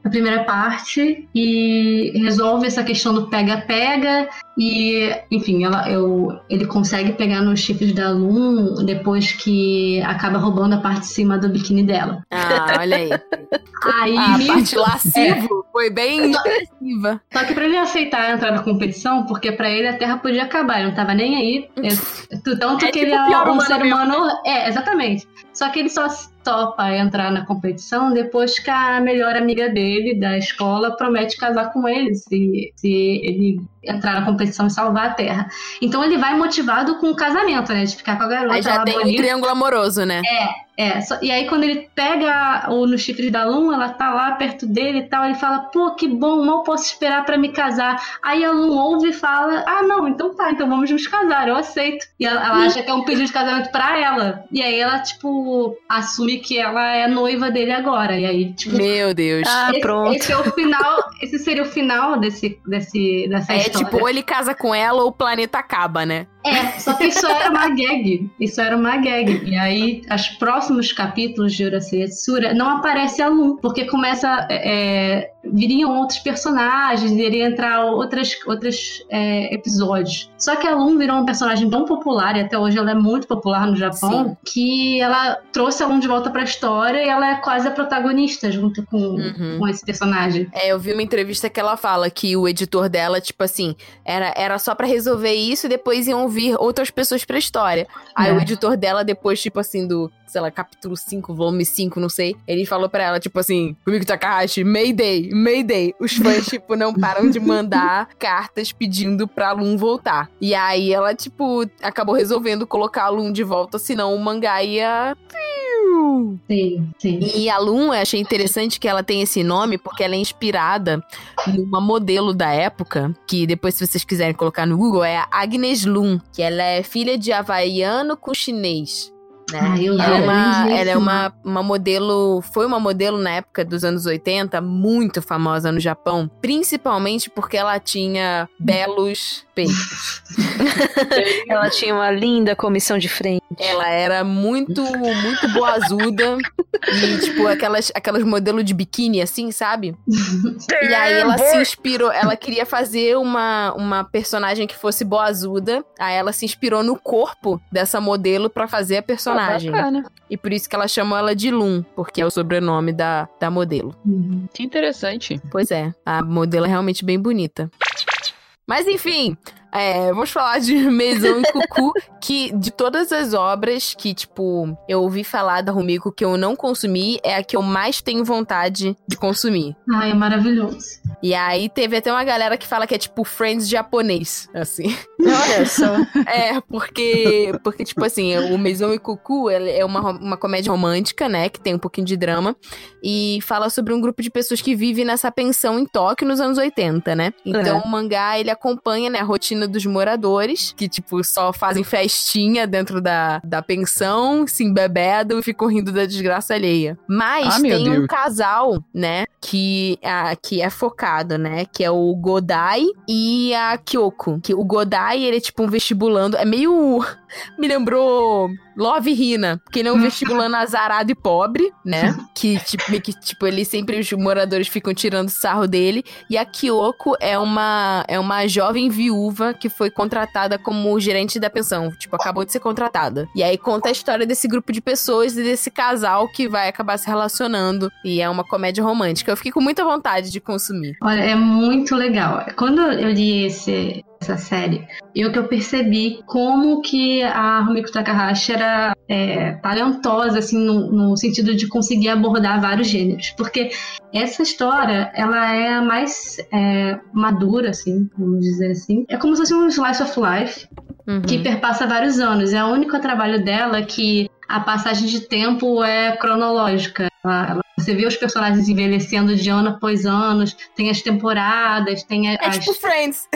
a primeira parte e resolve essa questão do pega-pega e, enfim, ela, eu, ele consegue pegar nos chifres da Loom depois que acaba roubando a parte de cima do biquíni dela. Ah, olha aí. Aí, A parte lascivo foi bem expressiva. só que pra ele aceitar entrar na competição, porque pra ele a Terra podia acabar, ele não tava nem aí. É, tanto É que tipo ele é um ser humano. É, exatamente. Só que ele só topa entrar na competição depois que a melhor amiga dele da escola promete casar com ele se, se ele entrar na competição e salvar a Terra. Então ele vai motivado com o casamento, né? De ficar com a garota Aí já tem um bonita. triângulo amoroso, né? É, só- e aí quando ele pega o no chifre da Lum, ela tá lá perto dele e tal, ele fala, pô, que bom, mal posso esperar pra me casar. Aí a Lum ouve e fala, ah, não, então tá, então vamos nos casar, eu aceito. E ela, ela acha que é um pedido de casamento pra ela. E aí ela, tipo, assume que ela é noiva dele agora. E aí, tipo, Meu Deus. Ah, esse, pronto. esse é o final, esse seria o final desse, desse, dessa é história. tipo, ou ele casa com ela ou o planeta acaba, né? É, só que isso era uma gag. Isso era uma gag. E aí, os próximos capítulos de Urasei Yatsura não aparece a Lu, porque começa. É, viriam outros personagens, iria entrar outras, outros é, episódios. Só que a Lu virou um personagem tão popular, e até hoje ela é muito popular no Japão, Sim. que ela trouxe a Lu de volta pra história e ela é quase a protagonista junto com, Uhum. com esse personagem. É, eu vi uma entrevista que ela fala que o editor dela, tipo assim, era, era só pra resolver isso e depois iam vir outras pessoas pra história. Aí É. o editor dela, depois, tipo assim, do, sei lá, capítulo 5, volume 5, não sei, ele falou pra ela, tipo assim, comigo Takahashi, Mayday, Mayday. Os fãs, tipo, não param de mandar cartas pedindo pra Lum voltar. E aí ela, tipo, acabou resolvendo colocar a Lum de volta, senão o mangá ia. Sim, sim. E a Lum, eu achei interessante que ela tem esse nome porque ela é inspirada numa modelo da época, que depois, se vocês quiserem colocar no Google, é a Agnes Lum, que ela é filha de havaiano com chinês. Ah, eu ela é, uma, ela é uma, uma modelo, foi uma modelo na época dos anos 80, muito famosa no Japão, principalmente porque ela tinha belos peitos. Ela tinha uma linda comissão de frente. Ela era muito, muito boazuda. e, tipo, aquelas, aquelas modelos de biquíni, assim, sabe? E aí ela se inspirou, ela queria fazer uma, uma personagem que fosse boazuda. Aí ela se inspirou no corpo dessa modelo pra fazer a personagem. Bacana. E por isso que ela chamou ela de Lum, porque é o sobrenome da, da modelo. Uhum. Que interessante. Pois é, a modelo é realmente bem bonita. Mas enfim, é, vamos falar de Maison e Cucu, que de todas as obras que, tipo, eu ouvi falar da Rumiko que eu não consumi, é a que eu mais tenho vontade de consumir. Ai, é maravilhoso. E aí teve até uma galera que fala que é tipo Friends japonês, assim. Olha só. É, porque, porque tipo assim, o Maison e Cucu é uma, uma comédia romântica, né, que tem um pouquinho de drama, e fala sobre um grupo de pessoas que vive nessa pensão em Tóquio nos anos 80, né? Então É. o mangá, ele acompanha, né, a rotina dos moradores, que, tipo, só fazem festinha dentro da, da pensão, se embebedam e ficam rindo da desgraça alheia. Mas Ah, tem um casal, né, que, a, que é focado, né, que é o Godai e a Kyoko. Que o Godai, ele é tipo um vestibulando, é meio... Me lembrou Love Hina, porque ele é um vestibulando azarado e pobre, né? Que tipo, que, tipo, ele sempre os moradores ficam tirando sarro dele. E a Kyoko é uma é uma jovem viúva que foi contratada como gerente da pensão, tipo, acabou de ser contratada. E aí conta a história desse grupo de pessoas e desse casal que vai acabar se relacionando e é uma comédia romântica. Eu fiquei com muita vontade de consumir. Olha, é muito legal. Quando eu li esse, essa série, eu que eu percebi como que a Rumiko Takahashi era é, talentosa, assim, no, no sentido de conseguir abordar vários gêneros. Porque essa história, ela é a mais é, madura, assim, vamos dizer assim. É como se fosse um slice of life, Uhum. que perpassa vários anos. É o único trabalho dela que a passagem de tempo é cronológica. Ela, ela- você vê os personagens envelhecendo de ano após anos, tem as temporadas, tem É as, tipo Friends.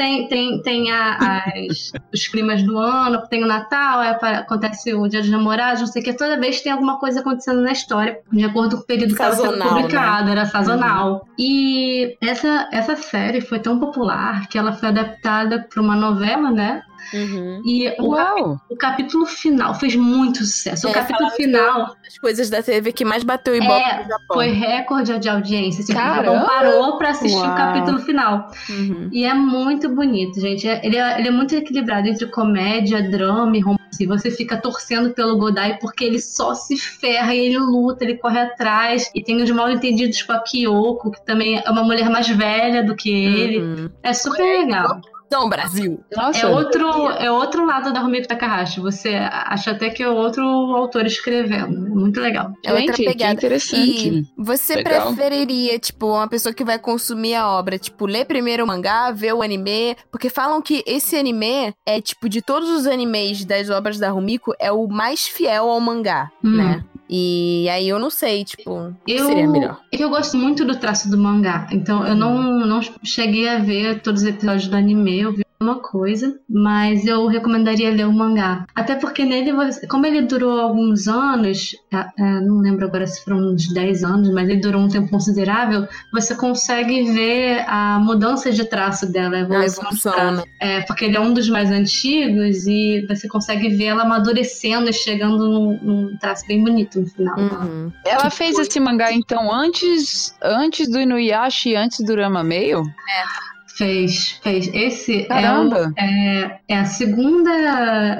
Tem, tem, tem a- as, os climas do ano, tem o Natal, apa- acontece o Dia dos Namorados, não sei o que. Toda vez tem alguma coisa acontecendo na história, de acordo com o período que estava sendo Sazonal, né? publicado, era sazonal. E essa, essa série foi tão popular que ela foi adaptada para uma novela, né? Uhum. E o, Uau! o capítulo final fez muito sucesso. O É, capítulo falaram que final As coisas da TV que mais bateu ibope É, foi recorde de audiência. Assim, o! Japão parou para assistir o Uau. capítulo final. Uhum. E é muito bonito, gente. É- Ele é, ele é muito equilibrado entre comédia, drama e romance. Você fica torcendo pelo Godai porque ele só se ferra e ele luta, ele corre atrás. E tem os mal entendidos com a Kyoko, que também é uma mulher mais velha do que ele. Uhum. É super legal. Então, Brasil. Nossa, É outro, é outro lado da Rumiko Takahashi. Você acha até que é outro autor escrevendo. Muito legal. É outra gente, que pegada. interessante. E você Legal. preferiria, tipo, uma pessoa que vai consumir a obra, tipo, ler primeiro o mangá, ver o anime? Porque falam que esse anime é, tipo, de todos os animes das obras da Rumiko, é o mais fiel ao mangá, Hum. né? E aí eu não sei, tipo, Eu, seria melhor. é eu gosto muito do traço do mangá, então eu não, não cheguei a ver todos os episódios do anime, eu vi uma coisa, mas eu recomendaria ler o mangá. Até porque nele, como ele durou alguns anos, ah, ah, não lembro agora se foram uns 10 anos, mas ele durou um tempo considerável, você consegue ver a mudança de traço dela, a A evolução, evolução, do traço. né? É, porque ele é um dos mais antigos e você consegue ver ela amadurecendo e chegando num, num traço bem bonito no final. Uhum. Ela fez esse mangá então antes, antes do Inuyasha e antes do Rama Meio? Fez, fez. Esse é, o- é, é a segunda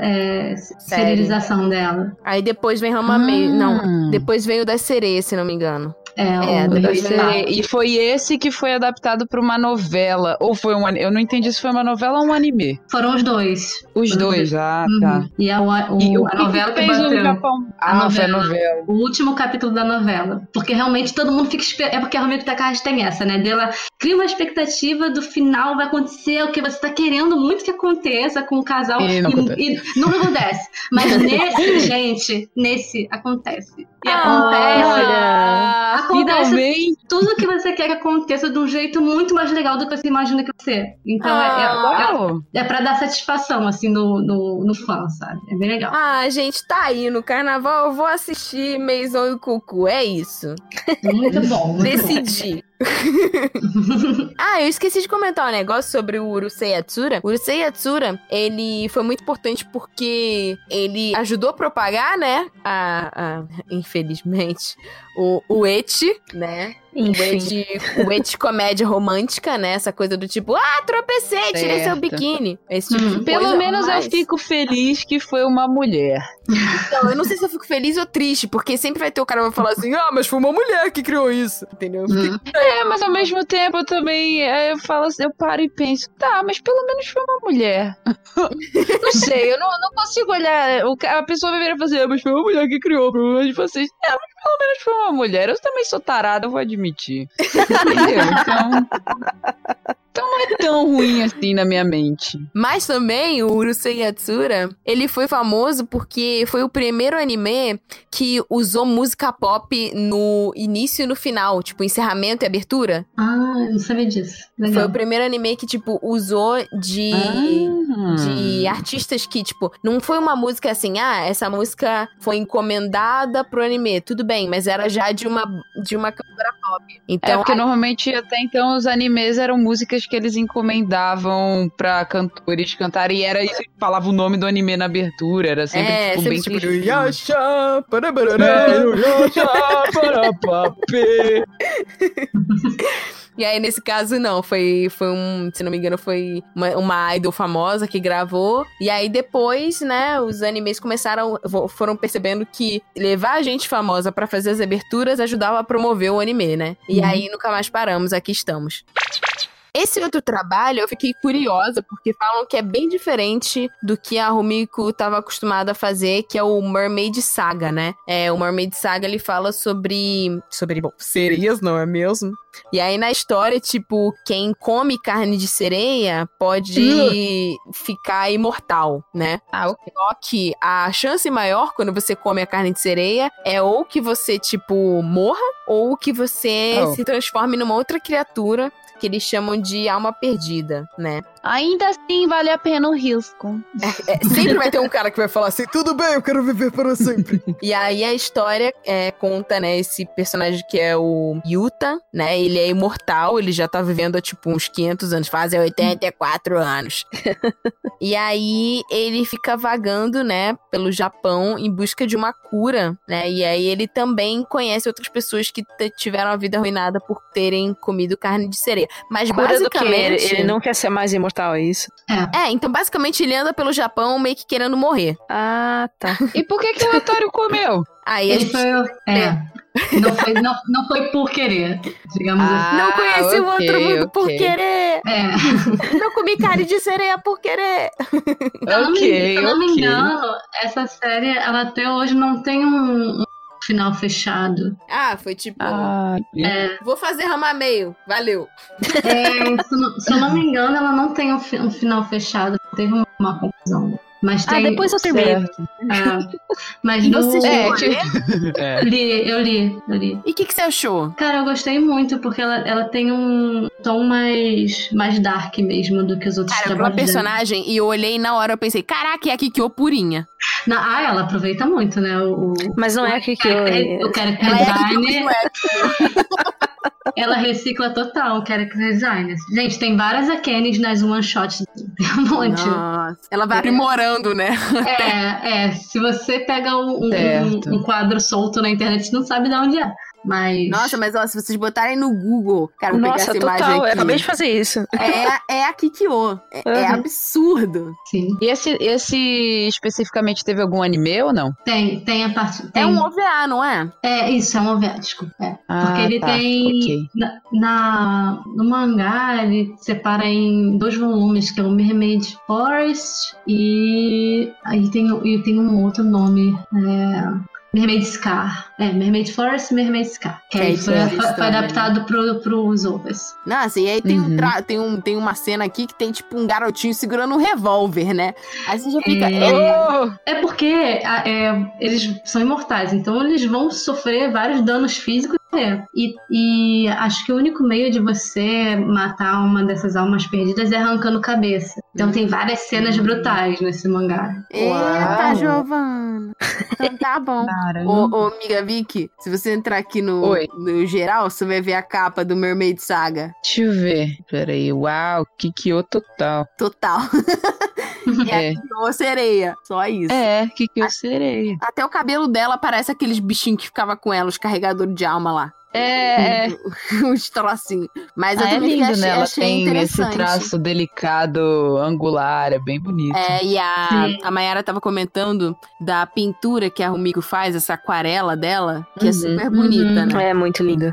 é, serialização dela. Aí depois vem Rama Ah. Meio. Não, depois veio o da sereia, se não me engano. É, É, o ser- E foi esse que foi adaptado pra uma novela. Ou foi um Eu não entendi se foi uma novela ou um anime. Foram os dois. Os Foram dois, ah, Uhum. tá. E a, o, E o a que novela que que fez no bateu. Japão? A Ah, a novela. novela. O último capítulo da novela. Porque realmente todo mundo fica esperando. É porque a Romeo Takahashi tem essa, né? Dela cria uma expectativa do final, vai acontecer o que você tá querendo muito que aconteça com o casal. E não acontece. e nunca acontece. Mas nesse, gente, nesse acontece. E Ah, acontece. Ah, Acontece finalmente! tudo que você quer que aconteça de um jeito muito mais legal do que você imagina que vai ser. Então é, é, Uau! é, é pra dar satisfação, assim, no, no, no fã, sabe? É bem legal. Ah, gente, tá aí no carnaval, eu vou assistir Meizão e Cucu, é isso. Muito bom. Muito bom. Ah, eu esqueci de comentar um negócio sobre o Urusei Yatsura. O Urusei Yatsura, ele foi muito importante porque ele ajudou a propagar, né? A, a- infelizmente, o, o eti, né? O Enfim. eti, o eti comédia romântica, né? Essa coisa do tipo, ah, tropecei, tirei seu Certo. biquíni. Esse tipo Hum. de Pelo coisa, menos mas- eu fico feliz que foi uma mulher. Então, eu não sei se eu fico feliz ou triste, porque sempre vai ter o cara que vai falar assim, ah, mas foi uma mulher que criou isso, entendeu? Hum. É, mas ao mesmo tempo eu também é, eu falo assim, eu paro e penso, tá, mas pelo menos foi uma mulher. não sei, eu não, não consigo olhar. A pessoa vai virar e falar assim, ah, mas foi uma mulher que criou, provavelmente vocês. É, mas pelo menos foi uma mulher. Eu também sou tarada, eu vou admitir. Entendeu? Então. Então não é tão ruim assim na minha mente. Mas também o Urusei Yatsura, ele foi famoso porque foi o primeiro anime que usou música pop no início e no final, tipo, encerramento e abertura. Ah, eu não sabia disso. Foi Legal. o primeiro anime que, tipo, usou de... Ah. De artistas que, tipo, não foi uma música assim, ah, essa música foi encomendada pro anime, tudo bem, mas era já de uma, de uma cantora pop. É Então, porque normalmente até então os animes eram músicas que eles encomendavam pra cantores cantarem e era isso que falava o nome do anime na abertura, era sempre é, tipo, sempre bem tipo. Yasha, parabarará. E aí, nesse caso, não. Foi, foi um, se não me engano, foi uma, uma idol famosa que gravou. E aí, depois, né, os animes começaram, foram percebendo que levar a gente famosa pra fazer as aberturas ajudava a promover o anime, né? E Uhum. aí, nunca mais paramos, aqui estamos. Esse outro trabalho eu fiquei curiosa, porque falam que é bem diferente do que a Rumiko estava acostumada a fazer, que é o Mermaid Saga, né? É, o Mermaid Saga ele fala sobre. Sobre, bom, sereias, não é mesmo? E aí na história, tipo, quem come carne de sereia pode ficar imortal, né? Ah, ok. Só que a chance maior quando você come a carne de sereia é ou que você, tipo, morra, ou que você Oh. se transforme numa outra criatura que eles chamam de alma perdida, né? Ainda assim, vale a pena o risco. É, sempre vai ter um cara que vai falar assim, tudo bem, eu quero viver para sempre. e aí a história é, conta, né, esse personagem que é o Yuta, né, ele é imortal, ele já tá vivendo há, tipo, uns 500 anos, fazem 84 anos. e aí ele fica vagando, né, pelo Japão em busca de uma cura, né, e aí ele também conhece outras pessoas que tiveram a vida arruinada por terem comido carne de sereia. Mas Cura do que? Ele, basicamente... ele não quer ser mais imortal, é isso? É, então basicamente ele anda pelo Japão meio que querendo morrer. Ah, tá. E por que, que o Otário comeu? Aí Ele gente foi. É. Não foi, não, não foi por querer, digamos assim. não conheci o Ah, outro mundo por ok. querer. É. Não comi carne de sereia por querer. Se eu não me- Ok, se eu não me engano, essa série, ela até hoje não tem um, um final fechado. Ah, foi tipo, Ah, É, vou fazer rama meio. Valeu. é, se, eu não, se eu não me engano, ela não tem um, um final fechado. Teve uma conclusão. Mas Ah, tem, depois eu termino. certo. é, mas no, você É, tipo-? É. eu li, eu li, eu li. E o que, que você achou? Cara, eu gostei muito, porque ela, ela tem um tom mais, mais dark mesmo do que os outros Cara, trabalhos dela. personagem, e eu olhei na hora, eu pensei, caraca, é a Kikyo purinha. Na, ah, ela aproveita muito, né? O, o- Mas não é a Kikyo. o é- character Ela é. Ela recicla total o character design. Gente, tem várias Akenis nas one shots. Tem um monte. Nossa. Ela vai aprimorando, né? É, é. Se você pega um, um- um quadro solto na internet, você não sabe de onde é. Mas. Nossa, mas ó, se vocês botarem no Google, cara, vou Nossa, pegar essa total. imagem Eu acabei de aqui. fazer isso. É, é a Kikyo. É, é Uhum. absurdo. Sim. E esse, esse especificamente teve algum anime ou não? Tem, tem a parte. Tem, É um OVA, não é? É, isso, é um OVA, desculpa. É. Ah, Porque ele tá, tem. ok. Na, na- no mangá, ele separa em dois volumes, que é o Mermaid Forest e. Aí tem, e tem um outro nome. É, Mermaid Scar. É, Mermaid Forest e Mermaid Scar. Que aí É, foi, isso foi- foi adaptado pro, pros overs. Nossa, e aí tem, um Uhum. tra- tem, um, tem uma cena aqui que tem, tipo, um garotinho segurando um revólver, né? Aí você já fica. É. Oh! É porque a- é, eles são imortais, então eles vão sofrer vários danos físicos. É. E, e acho que o único meio de você matar uma dessas almas perdidas é arrancando cabeça. Então tem várias cenas brutais nesse mangá. Eita. Giovana. Então tá bom. Ô, ô, amiga Vicky, se você entrar aqui no, Oi. no geral, você vai ver a capa do Mermaid Saga. Deixa eu ver. Peraí. Uau, Kikyo total. Total. e É. é. a sereia. Só isso. É, Kikyo sereia. Até o cabelo dela parece aqueles bichinhos que ficava com ela, os carregadores de alma lá. É, é. Uns trocinhos. Mas eu Ah, é também lindo, achei, né? Ela achei tem esse traço delicado, angular, é bem bonito. É, e a, Sim. a Mayara tava comentando da pintura que a Rumiko faz, essa aquarela dela, que é Uhum. super bonita, Uhum. né? É muito lindo.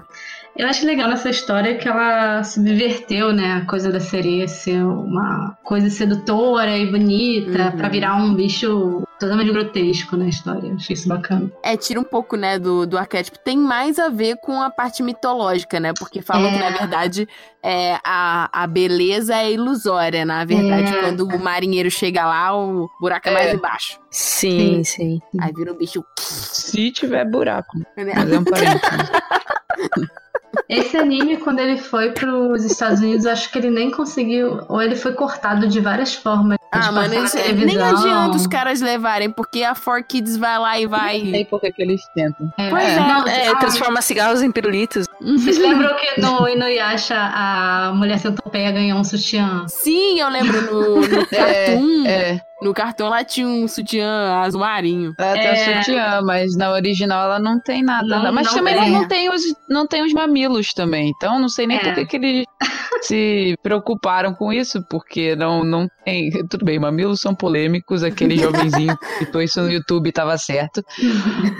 Eu acho legal nessa história que ela subverteu, né, a coisa da sereia ser uma coisa sedutora e bonita Uhum. pra virar um bicho totalmente grotesco na história. Achei isso bacana. É, tira um pouco, né, do, do arquétipo. Tem mais a ver com a parte mitológica, né? Porque falam É. que, na verdade, é, a, a beleza é ilusória. Na verdade, É. quando o marinheiro chega lá, o buraco é, mais É. embaixo. Sim, sim. Aí vira um bicho. Se tiver buraco. né? É um parênteses. Esse anime, quando ele foi pros Estados Unidos, acho que ele nem conseguiu, ou ele foi cortado de várias formas. Ah, mano, eles, nem adianta os caras levarem, porque a 4Kids vai lá e Não vai. sei por que eles tentam. É, Pois é. não, É, ah, transforma cigarros em pirulitos. Vocês lembram que no Inuyasha a mulher centopeia ganhou um sutiã? Sim, eu lembro no, no Cartoon. É, No cartão lá tinha um sutiã azul marinho. ela tem É. o sutiã, mas na original ela não tem nada. Não- mas não também não tem, os, não tem os mamilos também. Então não sei nem É. por que que eles se preocuparam com isso, porque não, não tem. Tudo bem, mamilos são polêmicos, aquele jovenzinho que citou isso no YouTube tava certo.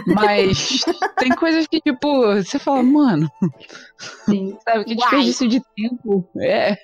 Mas tem coisas que, tipo, você fala, mano, Sim. sabe, que desperdício de tempo. É.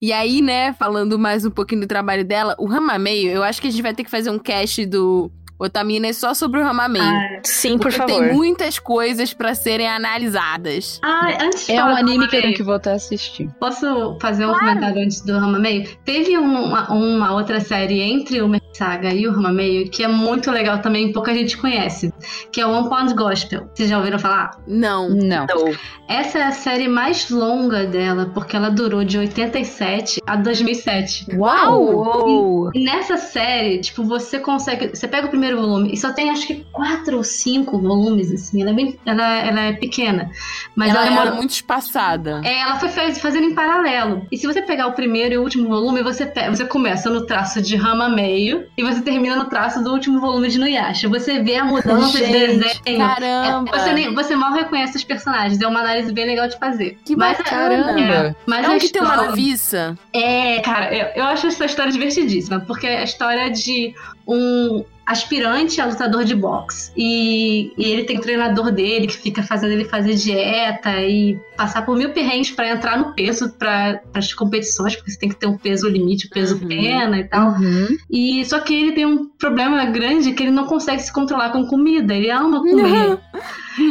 E aí, né, falando mais um pouquinho do trabalho dela, o Ramameio, eu acho que a gente vai ter que fazer um cast do Otaminas só sobre o Ramameio. Ah, Sim, por porque favor. tem muitas coisas pra serem analisadas. ah, antes de É falar um anime que eu tenho que voltar a assistir. Posso fazer um comentário antes do Ramameio? Teve um- uma, uma outra série entre o Saga e o Ramameio que é muito legal também, pouca gente conhece, que é o One Pound Gospel. Vocês já ouviram falar? Não. Não. Não. Essa é a série mais longa dela, porque ela durou de 87 a 2007. Uau! E nessa série, tipo, você consegue. Você pega o primeiro volume e só tem acho que quatro ou cinco volumes, assim. Ela é bem. Ela, ela é pequena. Mas ela, ela, demora. é muito espaçada. É, ela foi faz- fazendo em paralelo. E se você pegar o primeiro e o último volume, você, pe- você começa no traço de Rama Meio e você termina no traço do último volume de Nuyasha. Você vê a mudança de Gente, desenho. Caramba! É, você, nem, você mal reconhece os personagens. É uma análise bem legal de fazer. Que mas, bacana. É, mas É a um que tem uma história- noviça. é, cara, eu, eu acho essa história divertidíssima, porque é a história de um aspirante a lutador de boxe. E, e ele tem o treinador dele que fica fazendo ele fazer dieta e passar por mil perrengues pra entrar no peso para as competições, porque você tem que ter um peso limite, o peso Uhum. pena e tal. Uhum. E só que ele tem um problema grande que ele não consegue se controlar com comida. Ele ama comer.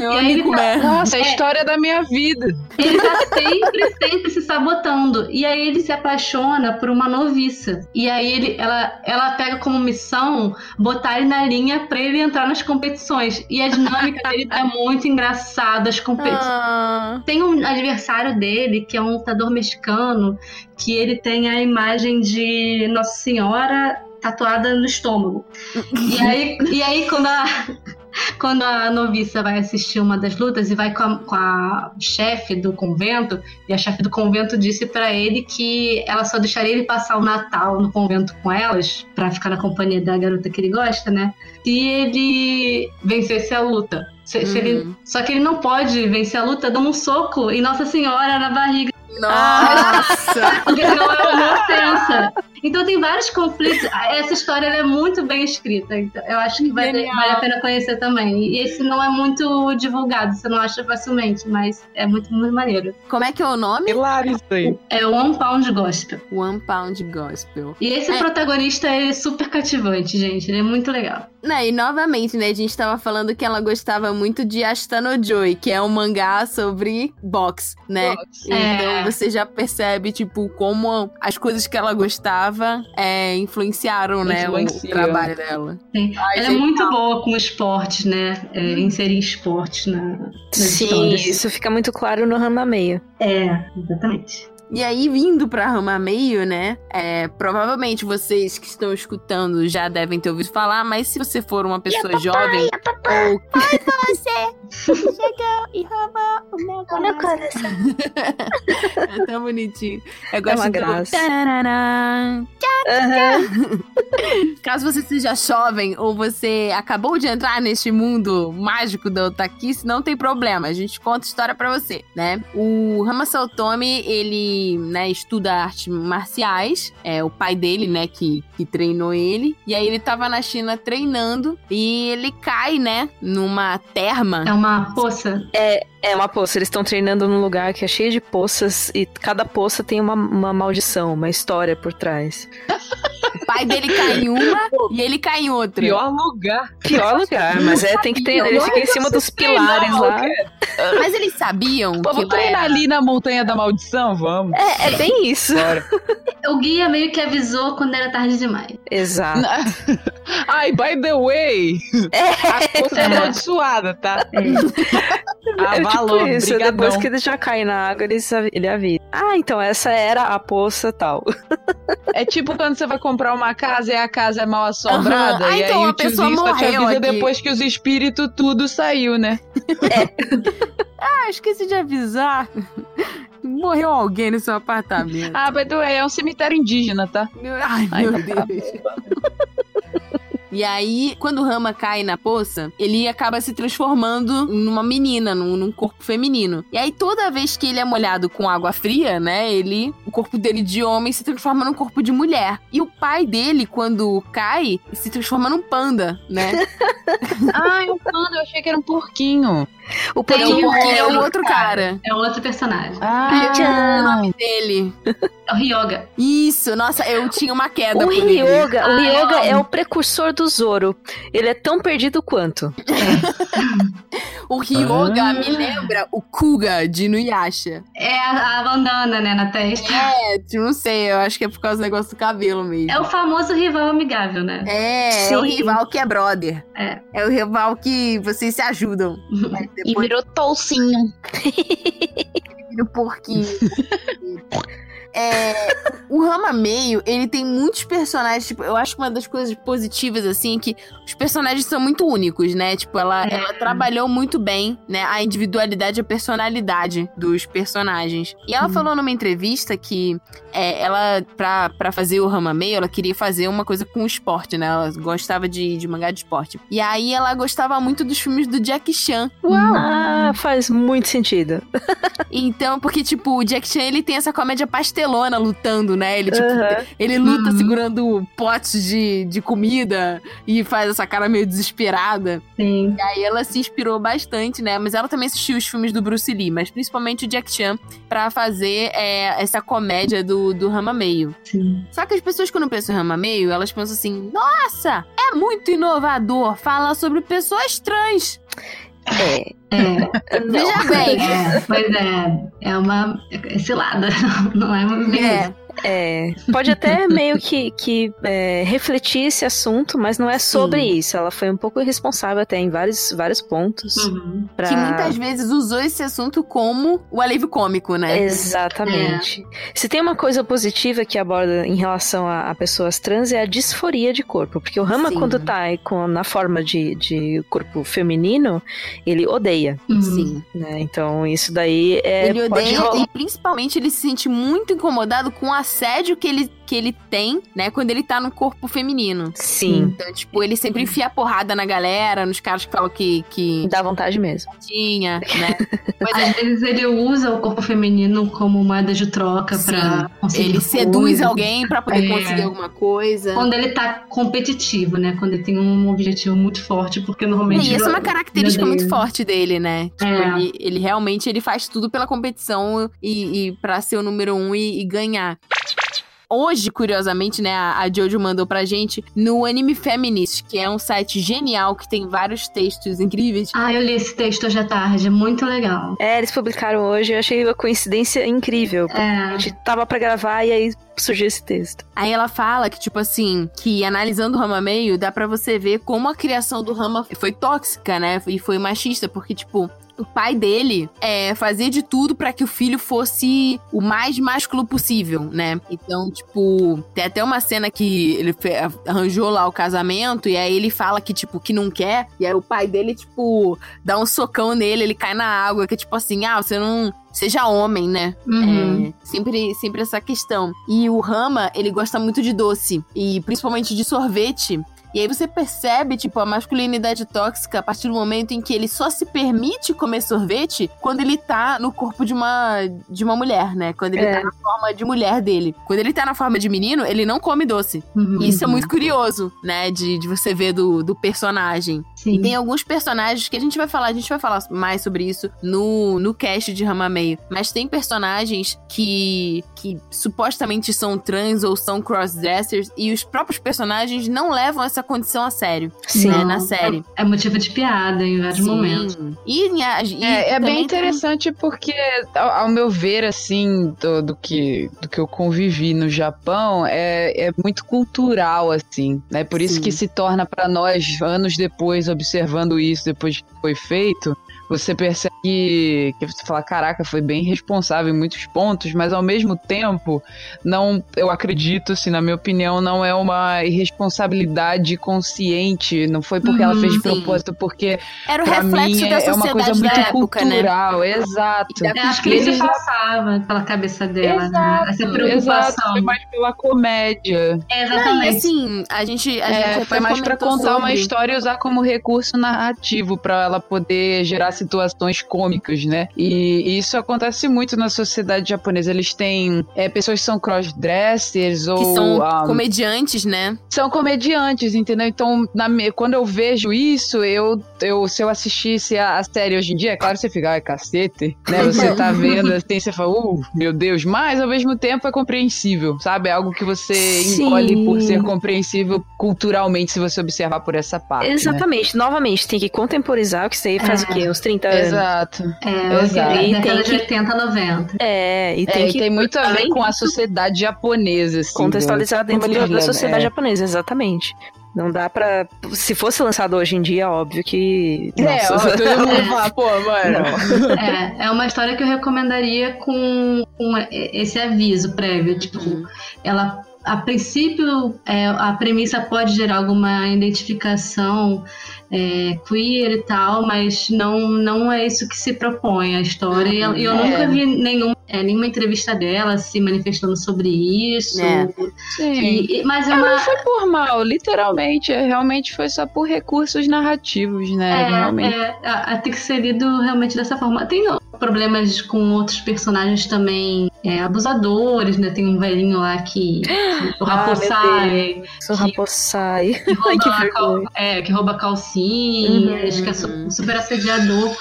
Eu aí nem ele tá- comer. Nossa, é a história da minha vida. Ele tá sempre, sempre se sabotando. E aí ele se apaixona por uma noviça. E aí ele, ela, ela pega como missão botar ele na linha pra ele entrar nas competições. E a dinâmica dele é muito engraçada, as competições. Ah, Tem um adversário dele, que é um lutador mexicano, que ele tem a imagem de Nossa Senhora tatuada no estômago. E aí, e aí quando a. Quando a noviça vai assistir uma das lutas e vai com a, com a chefe do convento, e a chefe do convento disse pra ele que ela só deixaria ele passar o Natal no convento com elas, pra ficar na companhia da garota que ele gosta, né? Se ele vencesse a luta. Se- se ele- Uhum. só que ele não pode vencer a luta dando um soco em Nossa Senhora na barriga, Nossa! porque senão é uma ofensa. Então tem vários conflitos. Essa história ela é muito bem escrita. Então, eu acho que vale, vale a pena conhecer também. E esse não é muito divulgado, você não acha facilmente, mas é muito, muito maneiro. Como é que é o nome? Hilário isso aí. É o One Pound Gospel. One Pound Gospel. E esse É. protagonista é super cativante, gente. Ele é muito legal. Né, e novamente, né, a gente tava falando que ela gostava muito de Astano Joy, que é um mangá sobre boxe, né? Boxe. Então É. você já percebe, tipo, como as coisas que ela gostava é, influenciaram, né, o trabalho dela. Sim. Ai, Ela é muito boa com esportes, né? É, inserir esportes na, nas Sim, histórias. isso fica muito claro no Rama Meio. É, exatamente. E aí, vindo pra Rama Meio, né? É, provavelmente vocês que estão escutando já devem ter ouvido falar, mas se você for uma pessoa jovem ou chegou e roubou o meu coração. É tão bonitinho. Eu gosto uma do... graça. Tarará. Aham. Caso você seja jovem ou você acabou de entrar neste mundo mágico da otakice, não tem problema, a gente conta história pra você, né? O Hamasu Otomi, ele, né, estuda artes marciais, é o pai dele, né, que, que treinou ele, e aí ele tava na China treinando e ele cai, né, numa terma. É uma poça. É uma poça, eles estão treinando num lugar que é cheio de poças e cada poça tem uma, uma maldição, uma história por trás. O pai dele cai em uma e ele cai em outra. Pior lugar. Pior lugar, mas é, tem que ter. Ele fica em cima dos pilares lá. Mas eles sabiam que Vamos treinar era... ali na Montanha da Maldição? Vamos. É, é bem isso. Bora. O guia meio que avisou quando era tarde demais. Exato. Ai, by the way, a coisa é amaldiçoada, tá? É tipo isso, brigadão. depois que ele já cai na água, ele, ele avisa. Ah, então essa era a poça tal. É tipo quando você vai comprar uma casa e a casa é mal assombrada. Aham. Ah, e então aí a o pessoa morreu avisa aqui. depois que os espíritos tudo saiu, né? Ah, esqueci de avisar. Morreu alguém no seu apartamento. Ah, way, é um cemitério indígena, tá? Ai, Ai, meu não tá. Deus. E aí, quando o Rama cai na poça, ele acaba se transformando numa menina, num, num corpo feminino. E aí, toda vez que ele é molhado com água fria, né, ele o corpo dele de homem se transforma num corpo de mulher. E o pai dele, quando cai, se transforma num panda, né? ah, é um panda, eu achei que era um porquinho. O porquinho é, é, o outro cara. É outro personagem. Ah, é o nome dele. É o Ryoga. Isso, nossa, eu tinha uma queda o por Ryoga, ele. O Ryoga é o precursor do Zoro. Ele é tão perdido quanto. o Ryoga ah. me lembra o Kuga de Nuyasha. É a, a bandana, né, na testa. É, não sei, eu acho que é por causa do negócio do cabelo mesmo. É o famoso rival amigável, né? É, Sim. é o rival que é brother. É. É o rival que vocês se ajudam. Depois... E virou toucinho. Vira porquinho. É, o Rama Meio, ele tem muitos personagens. Tipo, eu acho que uma das coisas positivas, assim, é que os personagens são muito únicos, né? Tipo, ela, é. ela trabalhou muito bem, né? A individualidade e a personalidade dos personagens. E ela hum. falou numa entrevista que é, ela, pra, pra fazer o Rama Meio, ela queria fazer uma coisa com o esporte, né? Ela gostava de, de mangá de esporte. E aí ela gostava muito dos filmes do Jack Chan. Uau! Ah, faz muito sentido. então, porque, tipo, o Jack Chan, ele tem essa comédia pastel pastelona lutando, né? Ele, tipo, uhum. ele luta uhum. segurando potes de, de comida e faz essa cara meio desesperada. Sim. E aí ela se inspirou bastante, né? Mas ela também assistiu os filmes do Bruce Lee, mas principalmente o Jack Chan, pra fazer é, essa comédia do, do Rama Meio. Sim. Só que as pessoas, quando pensam em Rama Meio, elas pensam assim: nossa, é muito inovador falar sobre pessoas trans. É. é. Veja bem. É, pois é. É uma cilada. Não é uma é. É, pode até meio que, que é, refletir esse assunto, mas não é sobre Sim. isso. Ela foi um pouco irresponsável até em vários, vários pontos. Uhum. Pra... Que muitas vezes usou esse assunto como o alívio cômico, né? Exatamente. É. Se tem uma coisa positiva que aborda em relação a, a, pessoas trans é a disforia de corpo. Porque o Rama, Sim. quando tá com, na forma de, de corpo feminino, ele odeia. Uhum. Sim. Né? Então, isso daí é. Ele odeia e principalmente ele se sente muito incomodado com a assédio que ele, que ele tem, né, quando ele tá no corpo feminino. Sim. Então, tipo, ele sempre enfia porrada na galera, nos caras que falam que. que... Dá vontade mesmo. Tinha, né? Mas às vezes ele usa o corpo feminino como moeda de troca Sim. pra conseguir. Ele seduz alguém para poder é. conseguir alguma coisa. Quando ele tá competitivo, né? Quando ele tem um objetivo muito forte, porque normalmente. E essa é uma característica muito forte dele, né? Tipo, é. ele, ele, realmente ele faz tudo pela competição e, e para ser o número um e, e ganhar hoje, curiosamente, né, a, Jojo mandou pra gente no Anime Feminist, que é um site genial que tem vários textos incríveis. Ah, eu li esse texto hoje à tarde, é muito legal. É, eles publicaram hoje, eu achei uma coincidência incrível. É. A gente tava pra gravar e aí surgiu esse texto. Aí ela fala que, tipo assim, que analisando o Rama meio, dá para você ver como a criação do Rama foi tóxica, né? E foi machista, porque, tipo, o pai dele é, fazia de tudo para que o filho fosse o mais másculo possível, né? Então, tipo, tem até uma cena que ele arranjou lá o casamento e aí ele fala que, tipo, que não quer. E aí o pai dele, tipo, dá um socão nele, ele cai na água, que é tipo assim, ah, você não, seja homem, né? Uhum. É, sempre, sempre essa questão. E o Rama, ele gosta muito de doce. E principalmente de sorvete. E aí você percebe, tipo, a masculinidade tóxica a partir do momento em que ele só se permite comer sorvete quando ele tá no corpo de uma, de uma mulher, né? Quando ele é. tá na forma de mulher dele. Quando ele tá na forma de menino, ele não come doce. Uhum. Isso é muito curioso, né? De, de você ver do, do personagem. Sim. E tem alguns personagens que a gente vai falar, a gente vai falar mais sobre isso no, no cast de Rama Meio. Mas tem personagens que, que supostamente são trans ou são crossdressers e os próprios personagens não levam essa essa condição a sério. Sim. Né, na série. É, é, motivo de piada em vários Sim. momentos. E, e é, é bem interessante tem... porque, ao, ao, meu ver, assim, do, do, que, do que eu convivi no Japão, é, é muito cultural, assim, né? Por isso Sim. que se torna para nós, anos depois, observando isso, depois que foi feito, você percebe que, que você fala, caraca, foi bem responsável em muitos pontos, mas ao mesmo tempo, não, eu acredito, assim, na minha opinião, não é uma irresponsabilidade consciente, não foi porque ela fez de propósito, porque Era o pra reflexo mim da é, é sociedade uma coisa muito época, né? cultural, exato. Eu acho que E isso eles- passava pela cabeça dela, né? Exato, Essa Exato, preocupação. foi mais pela comédia. É, Não, e exatamente. assim, a gente, a gente É, até foi mais pra comentou contar uma sobre- história e usar como recurso narrativo pra ela poder gerar situações cômicas, né? E, e isso acontece muito na sociedade japonesa. Eles têm é, pessoas que são crossdressers ou Que são ah, comediantes, né? são comediantes, entendeu? Então, na quando eu vejo isso, eu, eu se eu assistisse a, a série hoje em dia, é claro que você fica, ai, cacete, né? Você tá vendo assim, você fala, uh, meu Deus, mas ao mesmo tempo é compreensível, sabe? É algo que você Sim. encolhe por ser compreensível culturalmente, se você observar por essa parte. né? Exatamente. Novamente, tem que contemporizar, que isso aí faz É. o quê? Uns 30 anos. Exato. É, Exato. é, E década tem de que- 80, 90. É, e É, tem e que tem muito a ver com a sociedade japonesa, assim. contextualizar como dentro da, da sociedade é. japonesa, exatamente. Não dá pra. Se fosse lançado hoje em dia, óbvio que. É, Nossa. ó, todo mundo fala, pô, mano. É, é uma história que eu recomendaria com, com esse aviso prévio. Tipo, ela. A princípio, é, a premissa pode gerar alguma identificação é, queer e tal, mas não, não é isso que se propõe a história. E eu, eu É. nunca vi nenhum, é, nenhuma entrevista dela se manifestando sobre isso. É. Sim. E- e- mas é uma. não foi por mal, literalmente. é, Realmente foi só por recursos narrativos, né? realmente. É, é, a- a- tem que ser lido realmente dessa forma. Tem problemas com outros personagens também é, abusadores, né? Tem um velhinho lá que, que o Ah, Raposai, Sou rapossai. que rouba, Ai, que cal- é, que rouba calcinhas, Uhum. que é su- super assediador.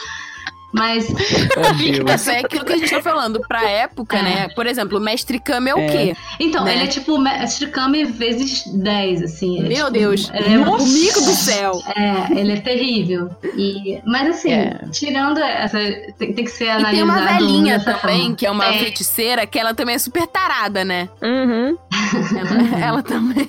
Mas é aquilo que a gente tá falando. Pra época, É. né? Por exemplo, o Mestre Kami é o É. quê? Então, Né? ele é tipo Mestre Kami vezes 10, assim. é Meu tipo- Deus. ele é Nossa. Comigo do céu. É, ele é terrível. E, mas assim, É. tirando essa. Tem, tem que ser E analisado. tem uma velhinha também, forma. que é uma É. feiticeira, que ela também é super tarada, né? Uhum. Ela, ela também.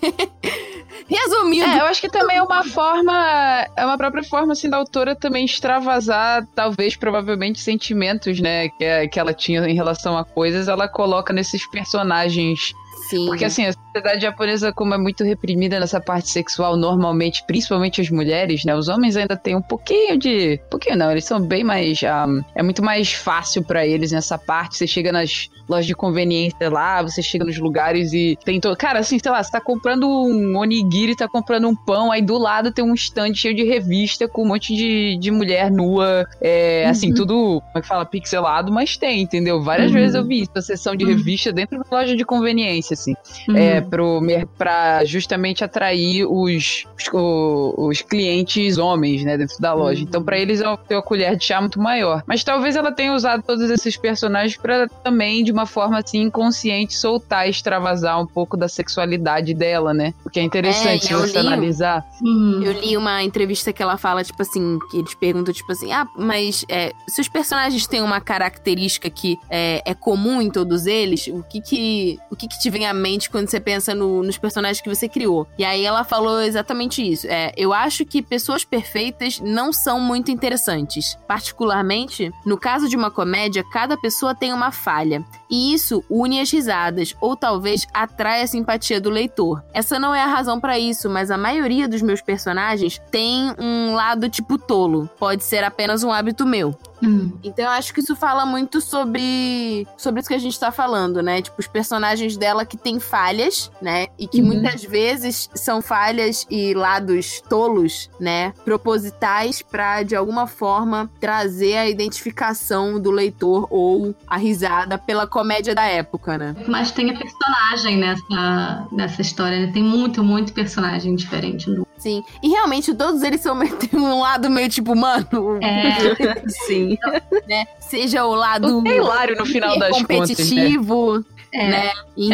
Resumindo, É, eu acho que também é uma forma, é uma própria forma, assim, da autora também extravasar, talvez, provavelmente, sentimentos, né, que, que ela tinha em relação a coisas, ela coloca nesses personagens sim. Porque assim, a sociedade japonesa, como é muito reprimida nessa parte sexual, normalmente, principalmente as mulheres, né? Os homens ainda têm um pouquinho de. pouquinho não, eles são bem mais. ah, é muito mais fácil pra eles nessa parte. Você chega nas lojas de conveniência lá, você chega nos lugares e tem todo. Cara, assim, sei lá, você tá comprando um onigiri, tá comprando um pão, aí do lado tem um stand cheio de revista com um monte de, de mulher nua. É, assim, tudo, como é que fala, pixelado, mas tem, entendeu? Várias Uhum. vezes eu vi isso, a sessão de Uhum. revista dentro da loja de conveniência, assim Uhum. é, pro, pra justamente atrair os, os, os clientes homens, né, dentro da loja. Uhum. Então, pra eles, é uma, tem uma colher de chá muito maior. Mas talvez ela tenha usado todos esses personagens pra também, de uma forma assim, inconsciente, soltar, extravasar um pouco da sexualidade dela, né? O que é interessante É, eu você li- analisar. Uhum. Eu li uma entrevista que ela fala, tipo assim, que eles perguntam, tipo assim, ah, mas é, se os personagens têm uma característica que é, é comum em todos eles, o que que, o que que te vem à mente quando você pensa no- nos personagens que você criou? E aí ela falou exatamente isso. É, eu acho que pessoas perfeitas não são muito interessantes. Particularmente, no caso de uma comédia, cada pessoa tem uma falha. E isso une as risadas, ou talvez atrai a simpatia do leitor. Essa não é a razão pra isso, mas a maioria dos meus personagens tem um lado tipo tolo. Pode ser apenas um hábito meu. Uhum. Então eu acho que isso fala muito sobre sobre isso que a gente tá falando, né? Tipo, os personagens dela que têm falhas, né? E que Uhum. muitas vezes são falhas e lados tolos, né? Propositais pra de alguma forma trazer a identificação do leitor ou a risada pela comédia da época, né? Mas tem personagem nessa, nessa história, né? Tem muito, muito personagem diferente. No... Sim. E realmente todos eles são tem um lado meio tipo, mano, É, Sim. Né? Seja o lado É hilário no final das contas, né? É. né? E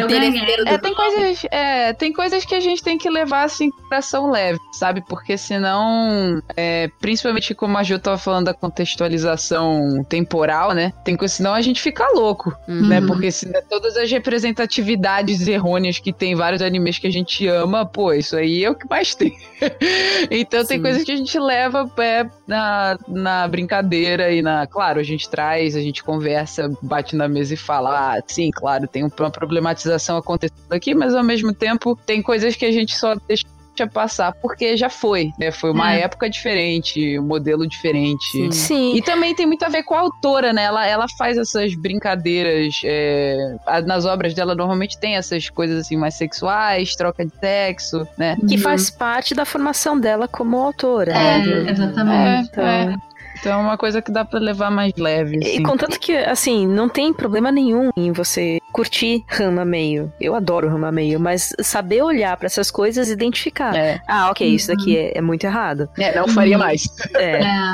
É, tem coisas, é, tem coisas que a gente tem que levar assim em coração leve, sabe? Porque senão, é, principalmente como a Ju tava falando da contextualização temporal, né? Tem coisa, senão a gente fica louco, Uhum. né? Porque se todas as representatividades errôneas que tem vários animes que a gente ama, pô, isso aí é o que mais tem. então tem Sim. coisas que a gente leva é, na, na brincadeira e na. Claro, a gente traz, a gente conversa, bate na mesa e fala, ah, sim, claro, tem uma problematização acontecendo aqui, mas ao mesmo tempo tem coisas que a gente só deixa passar, porque já foi, né? Foi uma É. época diferente, um modelo diferente. Sim. Sim. E também tem muito a ver com a autora, né? Ela, ela faz essas brincadeiras. é, nas obras dela normalmente tem essas coisas assim mais sexuais, troca de sexo, né? Que faz parte da formação dela como autora. É, né? exatamente. É, é. Então é uma coisa que dá pra levar mais leve. E assim. contanto que, assim, não tem problema nenhum em você curtir Rama Meio. Eu adoro Rama Meio, mas saber olhar pra essas coisas e identificar. É, Ah, ok, isso daqui é, é muito errado. é, não faria mais. É. É, é.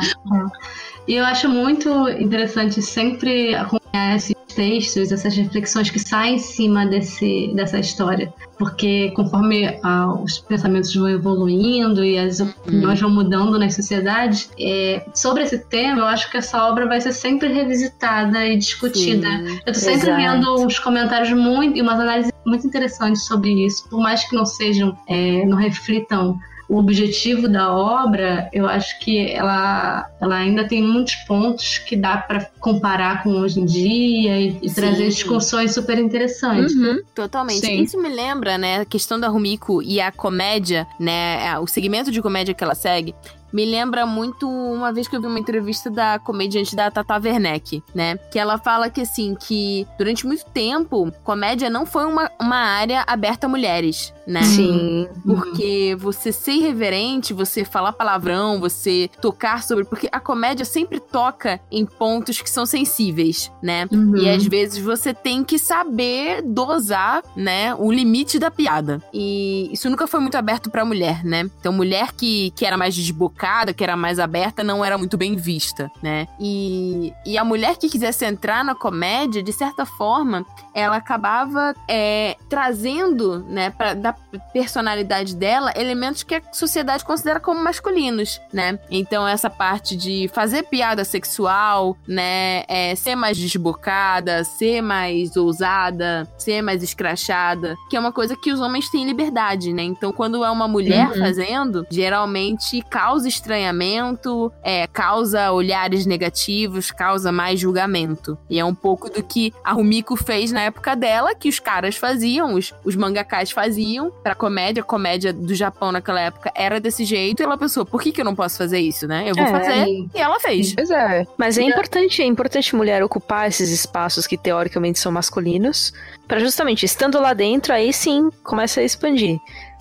E eu acho muito interessante sempre acompanhar esses textos, essas reflexões que saem em cima desse, dessa história. Porque conforme ah, os pensamentos vão evoluindo e as opiniões vão mudando nas sociedades, é, sobre esse tema, eu acho que essa obra vai ser sempre revisitada e discutida. Sim. Eu tô sempre Exato. vendo uns comentários muito e umas análises muito interessantes sobre isso, por mais que não sejam, é, não reflitam o objetivo da obra, eu acho que ela, ela ainda tem muitos pontos que dá para comparar com hoje em dia e, e trazer discussões super interessantes. Uhum. Totalmente. Sim. Isso me lembra, né, a questão da Rumiko e a comédia, né, o segmento de comédia que ela segue. Me lembra muito uma vez que eu vi uma entrevista da comediante da Tata Werneck, né? Que ela fala que, assim, que durante muito tempo, comédia não foi uma, uma área aberta a mulheres, né? Sim. Porque você ser irreverente, você falar palavrão, você tocar sobre. Porque a comédia sempre toca em pontos que são sensíveis, né? Uhum. E às vezes você tem que saber dosar, né, o limite da piada. E isso nunca foi muito aberto pra mulher, né? Então, mulher que, que era mais desbocada, que era mais aberta, não era muito bem vista, né? E, e a mulher que quisesse entrar na comédia, de certa forma, ela acabava é, trazendo, né, pra, da personalidade dela, elementos que a sociedade considera como masculinos, né? Então, essa parte de fazer piada sexual, né, é, ser mais desbocada, ser mais ousada, ser mais escrachada, que é uma coisa que os homens têm liberdade, né? Então, quando é uma mulher Uhum. fazendo, geralmente causa estranhamento, é, causa olhares negativos, causa mais julgamento. E é um pouco do que a Rumiko fez na época dela, que os caras faziam, os, os mangakás faziam pra comédia. A comédia do Japão naquela época era desse jeito. E ela pensou, por que, que eu não posso fazer isso, né? Eu vou É. fazer. E ela fez. Pois é. Mas é importante, é importante mulher ocupar esses espaços que teoricamente são masculinos, pra justamente estando lá dentro, aí sim começa a expandir.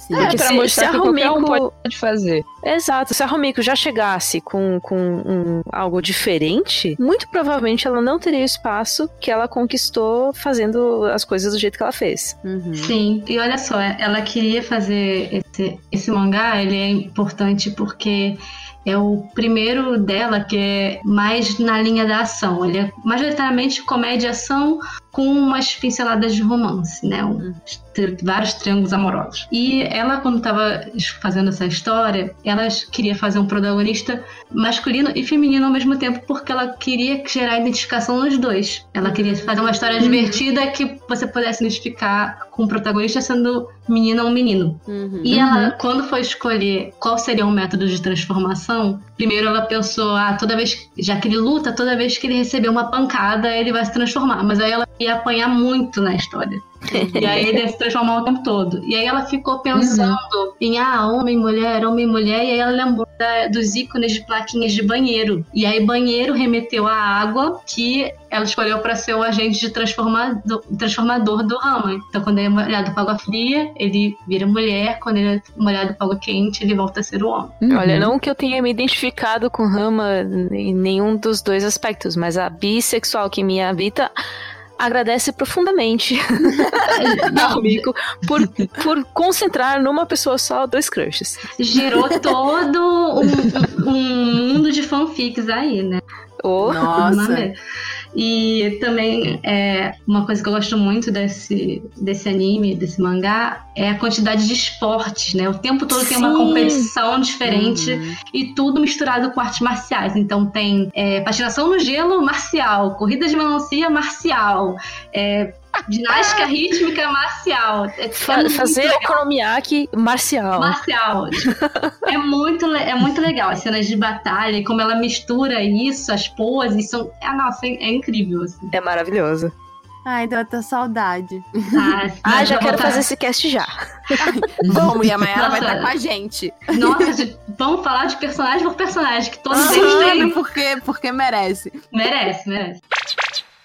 Sim. É, pra se- mostrar se a que qualquer um pode fazer. Exato, se a Romiko já chegasse com, com um, algo diferente, muito provavelmente ela não teria o espaço que ela conquistou fazendo as coisas do jeito que ela fez. Uhum. Sim, e olha só, ela queria fazer esse, esse mangá, ele é importante porque é o primeiro dela que é mais na linha da ação. Ele é majoritariamente comédia e ação com umas pinceladas de romance, né? Um- vários triângulos amorosos. E ela, quando estava fazendo essa história, ela queria fazer um protagonista masculino e feminino ao mesmo tempo, porque ela queria gerar identificação nos dois. Ela queria fazer uma história divertida que você pudesse identificar com o protagonista sendo menina ou menino. Uhum. E ela, quando foi escolher qual seria o método de transformação, alimentação primeiro ela pensou, ah, toda vez, já que ele luta, toda vez que ele receber uma pancada, ele vai se transformar. Mas aí ela ia apanhar muito na história. e aí ele ia se transformar o tempo todo. E aí ela ficou pensando em, ah, homem, mulher, homem, mulher, e aí ela lembrou da- dos ícones de plaquinhas de banheiro. E aí banheiro remeteu à água que ela escolheu para ser o agente de transformador, transformador do Rama. Então quando ele é molhado com água fria, ele vira mulher, quando ele é molhado com água quente, ele volta a ser o homem. Uhum. Olha, não que eu tenha me identificado com Rama em nenhum dos dois aspectos, mas a bissexual que me habita agradece profundamente a Romiko por, por concentrar numa pessoa só dois crushes. Gerou todo um, um mundo de fanfics aí, né? Oh, Nossa. E também é uma coisa que eu gosto muito desse, desse anime, desse mangá, é a quantidade de esportes, né? O tempo todo tem uma Sim. competição diferente Uhum. e tudo misturado com artes marciais. Então tem é, patinação no gelo marcial, corrida de melancia marcial, é, ginástica rítmica marcial. É, é fa- muito fazer legal. marcial. Marcial. é, muito, é muito legal as cenas de batalha e como ela mistura isso, as poses, são. Ah, nossa, é, é incrível. Assim. É maravilhoso. Ai, deu até saudade. Ah, Ah, já quero vontade. fazer esse cast já. Vamos, e a Mayara vai estar com a gente. Nossa, vamos falar de personagem por personagem, que todos eles Aham, têm. porque, porque merece. Merece, merece.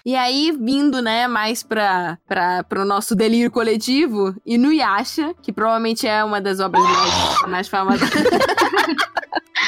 E aí, vindo, né, mais pra, pra, pro nosso delírio coletivo, Inuyasha, que provavelmente é uma das obras mais, mais famosas.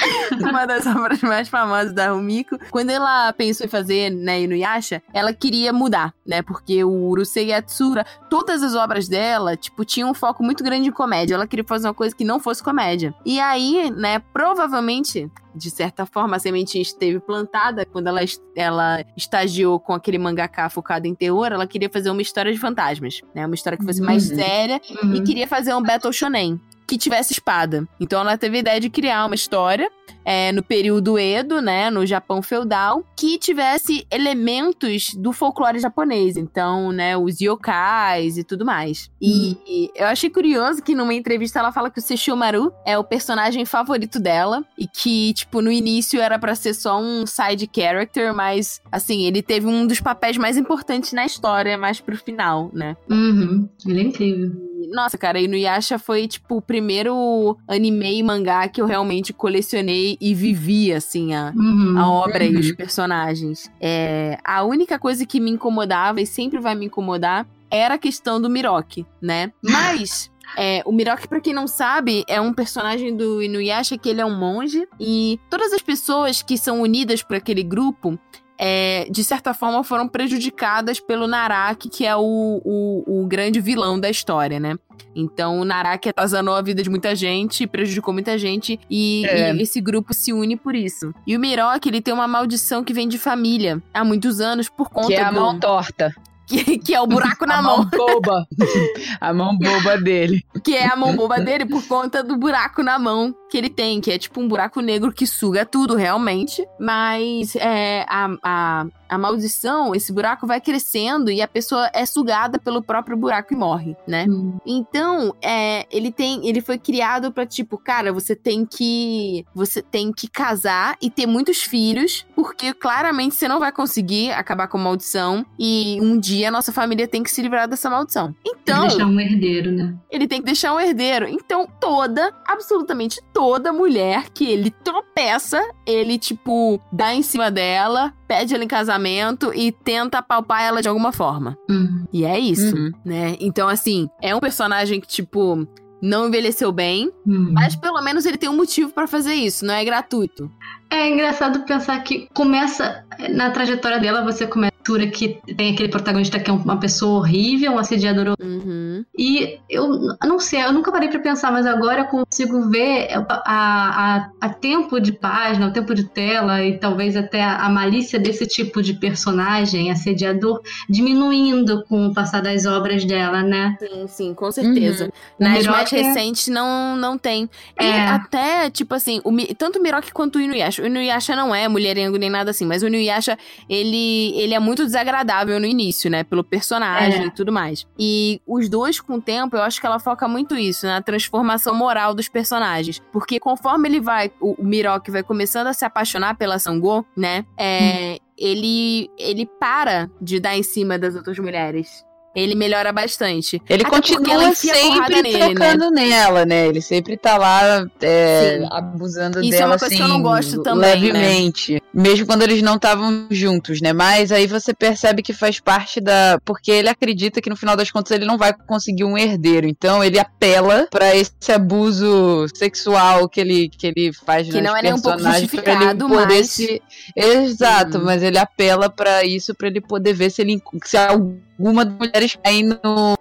uma das obras mais famosas da Rumiko. Quando ela pensou em fazer, né, Inuyasha, ela queria mudar, né, porque o Urusei Yatsura, todas as obras dela, tipo, tinham um foco muito grande em comédia. Ela queria fazer uma coisa que não fosse comédia. E aí, né, provavelmente de certa forma, a sementinha esteve plantada quando ela, ela estagiou com aquele mangaká focado em terror. Ela queria fazer uma história de fantasmas, né? Uma história que fosse mais Uhum. séria e Uhum. queria fazer um Battle Shonen que tivesse espada. Então ela teve a ideia de criar uma história é, no período Edo, né, no Japão feudal, que tivesse elementos do folclore japonês. Então, né, os yokais e tudo mais. E, e eu achei curioso que numa entrevista ela fala que o Sesshomaru é o personagem favorito dela e que, tipo, no início era pra ser só um side character, mas, assim, ele teve um dos papéis mais importantes na história, mais pro final, né? Uhum. Ele é incrível. Nossa, cara, Inuyasha foi, tipo, o primeiro anime e mangá que eu realmente colecionei e vivi, assim, a, Uhum. a obra e Uhum. os personagens. É, a única coisa que me incomodava e sempre vai me incomodar era a questão do Miroki, né? Mas. é, o Miroki, pra quem não sabe, é um personagem do Inuyasha que ele é um monge e todas as pessoas que são unidas por aquele grupo é, de certa forma, foram prejudicadas pelo Naraki, que é o, o, o grande vilão da história, né? Então, o Naraki atazanou a vida de muita gente, prejudicou muita gente, e, É. e esse grupo se une por isso. E o Miroki, ele tem uma maldição que vem de família há muitos anos por conta Que é a do... mão torta. Que, que é o buraco na a mão. boba. a mão boba dele. que é a mão boba dele por conta do buraco na mão que ele tem, que é tipo um buraco negro que suga tudo realmente, mas é, a, a, a maldição, esse buraco vai crescendo e a pessoa é sugada pelo próprio buraco e morre, né? Uhum. Então, é, ele tem, ele foi criado pra tipo, cara, você tem que, você tem que casar e ter muitos filhos, porque claramente você não vai conseguir acabar com a maldição e um dia a nossa família tem que se livrar dessa maldição. Então, Deixar um herdeiro, né? ele tem que deixar um herdeiro. Então, toda, absolutamente toda mulher que ele tropeça, ele, tipo, dá em cima dela, pede ela em casamento e tenta apalpar ela de alguma forma. Uhum. E é isso, Uhum. né? Então, assim, é um personagem que, tipo, não envelheceu bem, Uhum. mas pelo menos ele tem um motivo pra fazer isso, não é gratuito. É engraçado pensar que começa na trajetória dela, você começa que tem aquele protagonista que é uma pessoa horrível, um assediador Uhum. E eu não sei, eu nunca parei pra pensar, mas agora eu consigo ver a, a, a tempo de página, o tempo de tela e talvez até a, a malícia desse tipo de personagem assediador diminuindo com o passar das obras dela, né? Sim, sim, com certeza. O Nas mais é- recentes não, não tem. E É. até, tipo assim, o, tanto o Miroki quanto o Inuyasha. O Inuyasha não é mulherengo nem nada assim, mas o Inuyasha, ele, ele é muito desagradável no início, né? Pelo personagem É. e tudo mais. E os dois, com o tempo, eu acho que ela foca muito isso, na transformação moral dos personagens. Porque conforme ele vai, o, o Miroki vai começando a se apaixonar pela Sango, né? É, ele, ele para de dar em cima das outras mulheres. Ele melhora bastante. Ele Até continua sempre nele, né? tocando nela, né? Ele sempre tá lá é, abusando Isso é dela uma coisa assim, que eu não gosto também, né? levemente. Mesmo quando eles não estavam juntos, né? Mas aí você percebe que faz parte da. Porque ele acredita que no final das contas ele não vai conseguir um herdeiro. Então ele apela pra esse abuso sexual que ele, que ele faz Que não é nem um pouco personagens pra ele justificado, poder mas- se- Exato, Uhum. mas ele apela pra isso pra ele poder ver se ele se alguma das mulheres caem no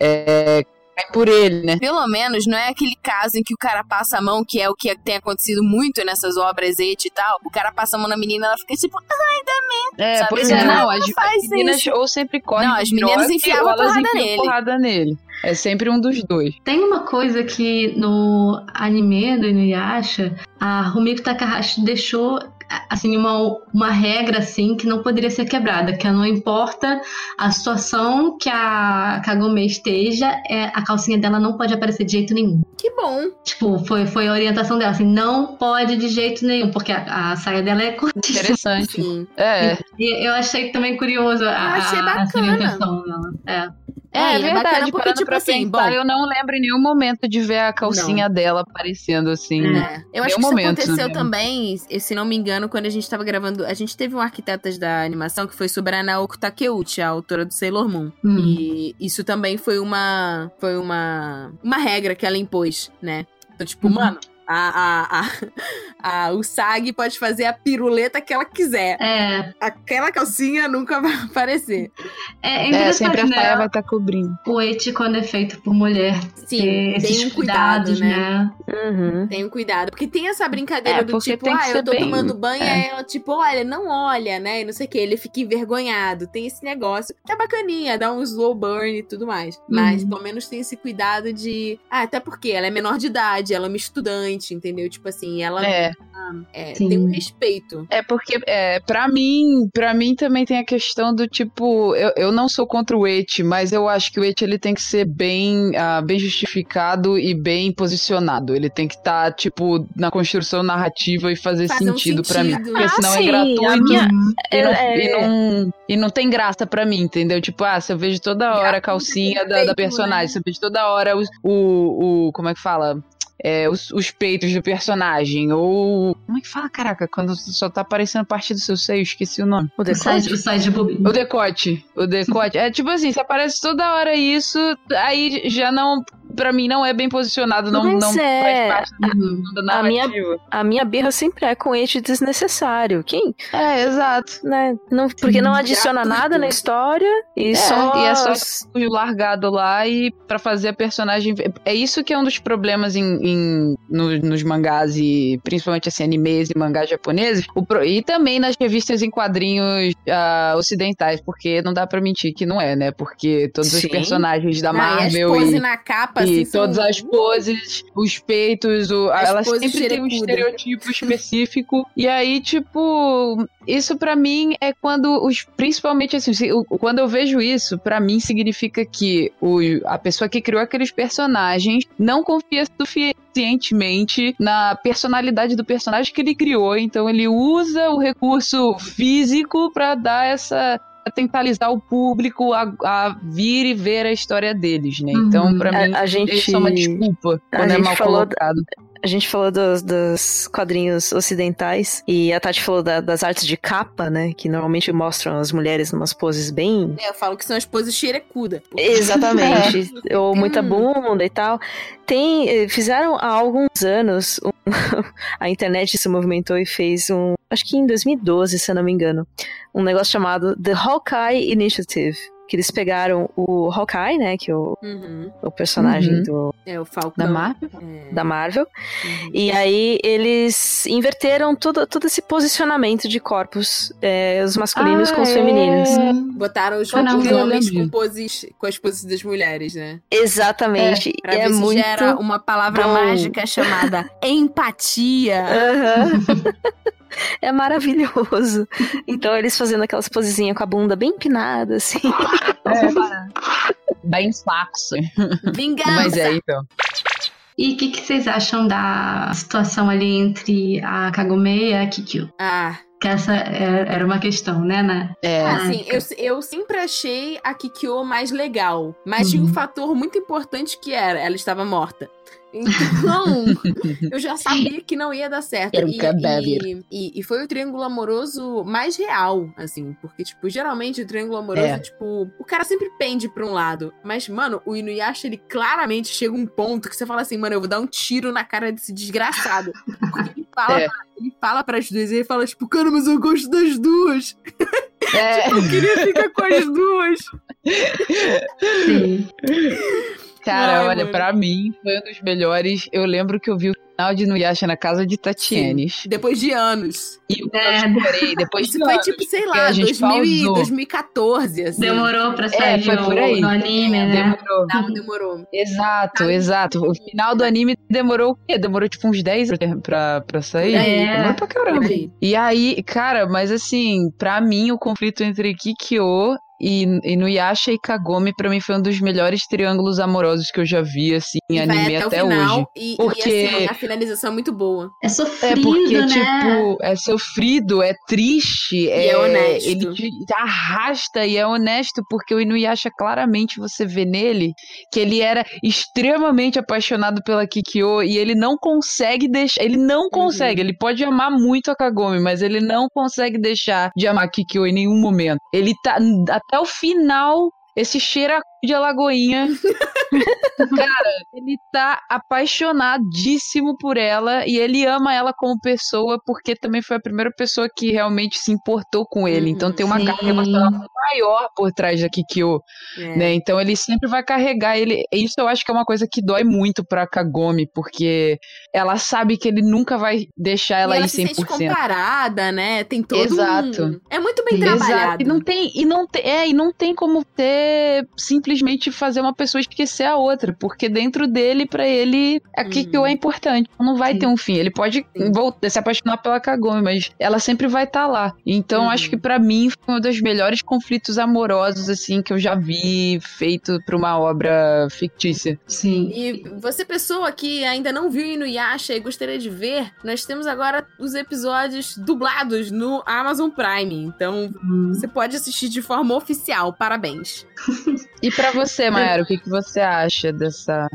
é, cai por ele, né? Pelo menos não é aquele caso em que o cara passa a mão, que é o que tem acontecido muito nessas obras et e tal. O cara passa a mão na menina, ela fica tipo, É, Sabe, pois assim, é, não, não, as, as meninas isso. ou sempre correm Não, as meninas enfiavam elas porrada enfiam nele. porrada nele. É sempre um dos dois. Tem uma coisa que no anime do Inuyasha, a Rumiko Takahashi deixou assim, uma, uma regra, assim, que não poderia ser quebrada, que não importa a situação que a Kagome esteja, é, a calcinha dela não pode aparecer de jeito nenhum. Que bom. Tipo, foi, foi a orientação dela, assim, não pode de jeito nenhum, porque a, a saia dela é curtíssima. Interessante. Sim. É. E eu achei também curioso a, Eu achei a- essa bacana. orientação dela. É. É, É, é verdade, bacana porque, tipo assim, bom- eu não lembro em nenhum momento de ver a calcinha dela aparecendo assim. É. Eu acho que isso momento, aconteceu né? também, se não me engano, quando a gente tava gravando. A gente teve um arquitetas da animação que foi sobre a Naoko Takeuchi, a autora do Sailor Moon. Hum. E isso também foi uma. Foi uma. Uma regra que ela impôs, né? Então, tipo, Uhum. mano. A, a, a, a, o SAG pode fazer a piruleta que ela quiser. É, Aquela calcinha nunca vai aparecer. é, é É, sempre a né? saia vai estar cobrindo. O quando é feito por mulher, Sim, tem um cuidado, cuidados, né? né? Uhum. Tem um cuidado. Porque tem essa brincadeira É, do tipo, ah, eu tô bem- tomando banho, é. ela, tipo, olha, não olha, né? E não sei o que. Ele fica envergonhado. Tem esse negócio. Que é bacaninha, dá um slow burn e tudo mais. Mas Uhum. pelo menos tem esse cuidado de. Ah, até porque ela é menor de idade, ela é uma estudante, entendeu? Tipo assim, ela É. é, tem um respeito. É porque, é, pra mim, para mim também tem a questão do tipo, eu, eu não sou contra o et, mas eu acho que o et ele tem que ser bem, ah, bem justificado e bem posicionado. Ele tem que estar, tipo, na construção narrativa e fazer Fazer um sentido pra mim. sentido. Porque Ah, senão sim, é gratuito. minha- E não, É, e, não, e não tem graça pra mim, entendeu? Tipo, ah, se eu vejo toda hora a calcinha da, da perfeito, personagem, né? se eu vejo toda hora o, o, o- como é que fala? É, os, os peitos do personagem, ou. Como é que fala, caraca? Quando só tá aparecendo parte do seu seio, esqueci o nome. O O side, o side boob. O decote. O decote. É tipo assim, se aparece toda hora isso, aí já não. Pra mim não é bem posicionado, não, Mas não é, faz parte da a minha- narrativa. A minha birra sempre é com ete desnecessário. Quem, É, exato. né? Não, porque não adiciona Gratuito. nada na história e só. e é só o largado lá e pra fazer a personagem. É isso que é um dos problemas em, em- no- nos mangás e principalmente assim, animes e mangás japoneses. O pro- e também nas revistas em quadrinhos ah, ocidentais, porque não dá pra mentir que não é, né? Porque todos os Sim. personagens da Ah, e Marvel e, na capa, assim, são- todas as poses, os peitos, o, As elas poses sempre têm um estereotipo específico. E aí, tipo, isso pra mim é quando os. Principalmente assim, quando eu vejo isso, pra mim significa que o, a pessoa que criou aqueles personagens não confia suficientemente na personalidade do personagem que ele criou. Então ele usa o recurso físico pra dar essa. Pra tentalizar o público a, a vir e ver a história deles, né? Então, Uhum. pra A- mim, a gente- isso é uma desculpa a quando é mal colocado. A gente falou dos, dos quadrinhos ocidentais e a Tati falou da- das artes de capa, né? Que normalmente mostram as mulheres numas poses bem. É, eu falo que são as poses xerecuda. Exatamente. Ou Tem muita um- bunda e tal. Tem. eh, Fizeram há alguns anos. um- a internet se movimentou e fez um. Acho que em 2012, se eu não me engano. Um negócio chamado The Hawkeye Initiative. Que eles pegaram o Hawkeye, né? Que é o, Uhum. o personagem Uhum. do, É, o Falcão. Da Marvel? É. da Marvel. Uhum. E aí eles inverteram todo, todo esse posicionamento de corpos, é, os masculinos com os Ah, femininos. é. Botaram os, Ah, homens com, poses, com as poses das mulheres, né? Exatamente. Pra é ver se muito. gera uma palavra bom. mágica chamada empatia. Aham. É maravilhoso. Então eles fazendo aquelas posezinhas com a bunda bem empinada, assim. Bem flaxo. Vingança. Mas é, então. E o que, que vocês acham da situação ali entre a Kagome e a Kikyo? Ah, Que essa é- era uma questão, né, né? É. assim, eu, eu sempre achei a Kikyo mais legal. Mas tinha um Uhum. fator muito importante que era, ela estava morta. Então, eu já sabia que não ia dar certo. Era um e, e, e, e foi o triângulo amoroso mais real, assim. Porque, tipo, geralmente o triângulo amoroso, É. tipo, o cara sempre pende pra um lado. Mas, mano, o Inuyasha, ele claramente chega um ponto que você fala assim, mano, eu vou dar um tiro na cara desse desgraçado. Porque ele fala, É. ele fala pras duas e ele fala, tipo, cara, mas eu gosto das duas. É. Eu queria ficar com as duas. Sim. Cara, Ai, olha, mano. pra mim foi um dos melhores. Eu lembro que eu vi o final de Nuyasha na casa de Tatienes. Depois de anos. E eu é. chorei depois Isso de foi anos, tipo, sei lá, a gente 2000 e pausou. É,2014, assim. Demorou pra sair foi por aí. o, no anime, né? Demorou. Não, demorou. Exato, exato. O final do anime demorou o quê? Demorou tipo uns 10 pra, pra, pra sair? É. Demorou pra caramba. E aí, cara, mas assim, pra mim o conflito entre Kikyo e, e Nuyasha e Kagome, pra mim, foi um dos melhores triângulos amorosos que eu já vi, assim, em anime até, até, o final, hoje. E, Porque- e assim, a finalização é muito boa. É É sofrido, porque, né? tipo, é sofrido, é triste, é, é honesto. Ele te arrasta e é honesto, porque o Inuyasha, claramente, você vê nele que ele era extremamente apaixonado pela Kikyo e ele não consegue deixar. Ele Uhum. não consegue, ele pode amar muito a Kagome, mas ele não consegue deixar de amar a Kikyo em nenhum momento. Ele tá. Até o final. Esse cheira de Alagoinha. Cara, ele tá apaixonadíssimo por ela e ele ama ela como pessoa porque também foi a primeira pessoa que realmente se importou com ele. Uhum, então tem uma sim. carga emocional maior por trás da Kikyo, É. né? Então ele sempre vai carregar ele. Isso eu acho que é uma coisa que dói muito pra Kagome, porque ela sabe que ele nunca vai deixar ela e ela ir se sente 100%. comparada, né? Tem todo Exato. um... É muito bem Exato. trabalhado. E não tem, e não tem, é, e não tem como ter simplesmente fazer uma pessoa esquecer a outra, porque dentro dele, pra ele, a Kikyo Uhum. é importante. Não vai Sim. ter um fim. Ele pode voltar, se apaixonar pela Kagome, mas ela sempre vai estar lá. Então, Uhum. acho que pra mim foi um dos melhores conflitos amorosos assim que eu já vi feito pra uma obra fictícia. Sim. E você, pessoa que ainda não viu Inuyasha e gostaria de ver, nós temos agora os episódios dublados no Amazon Prime. Então, Hum. você pode assistir de forma oficial. Parabéns. E pra você, Mayara, o que, que você acha dessa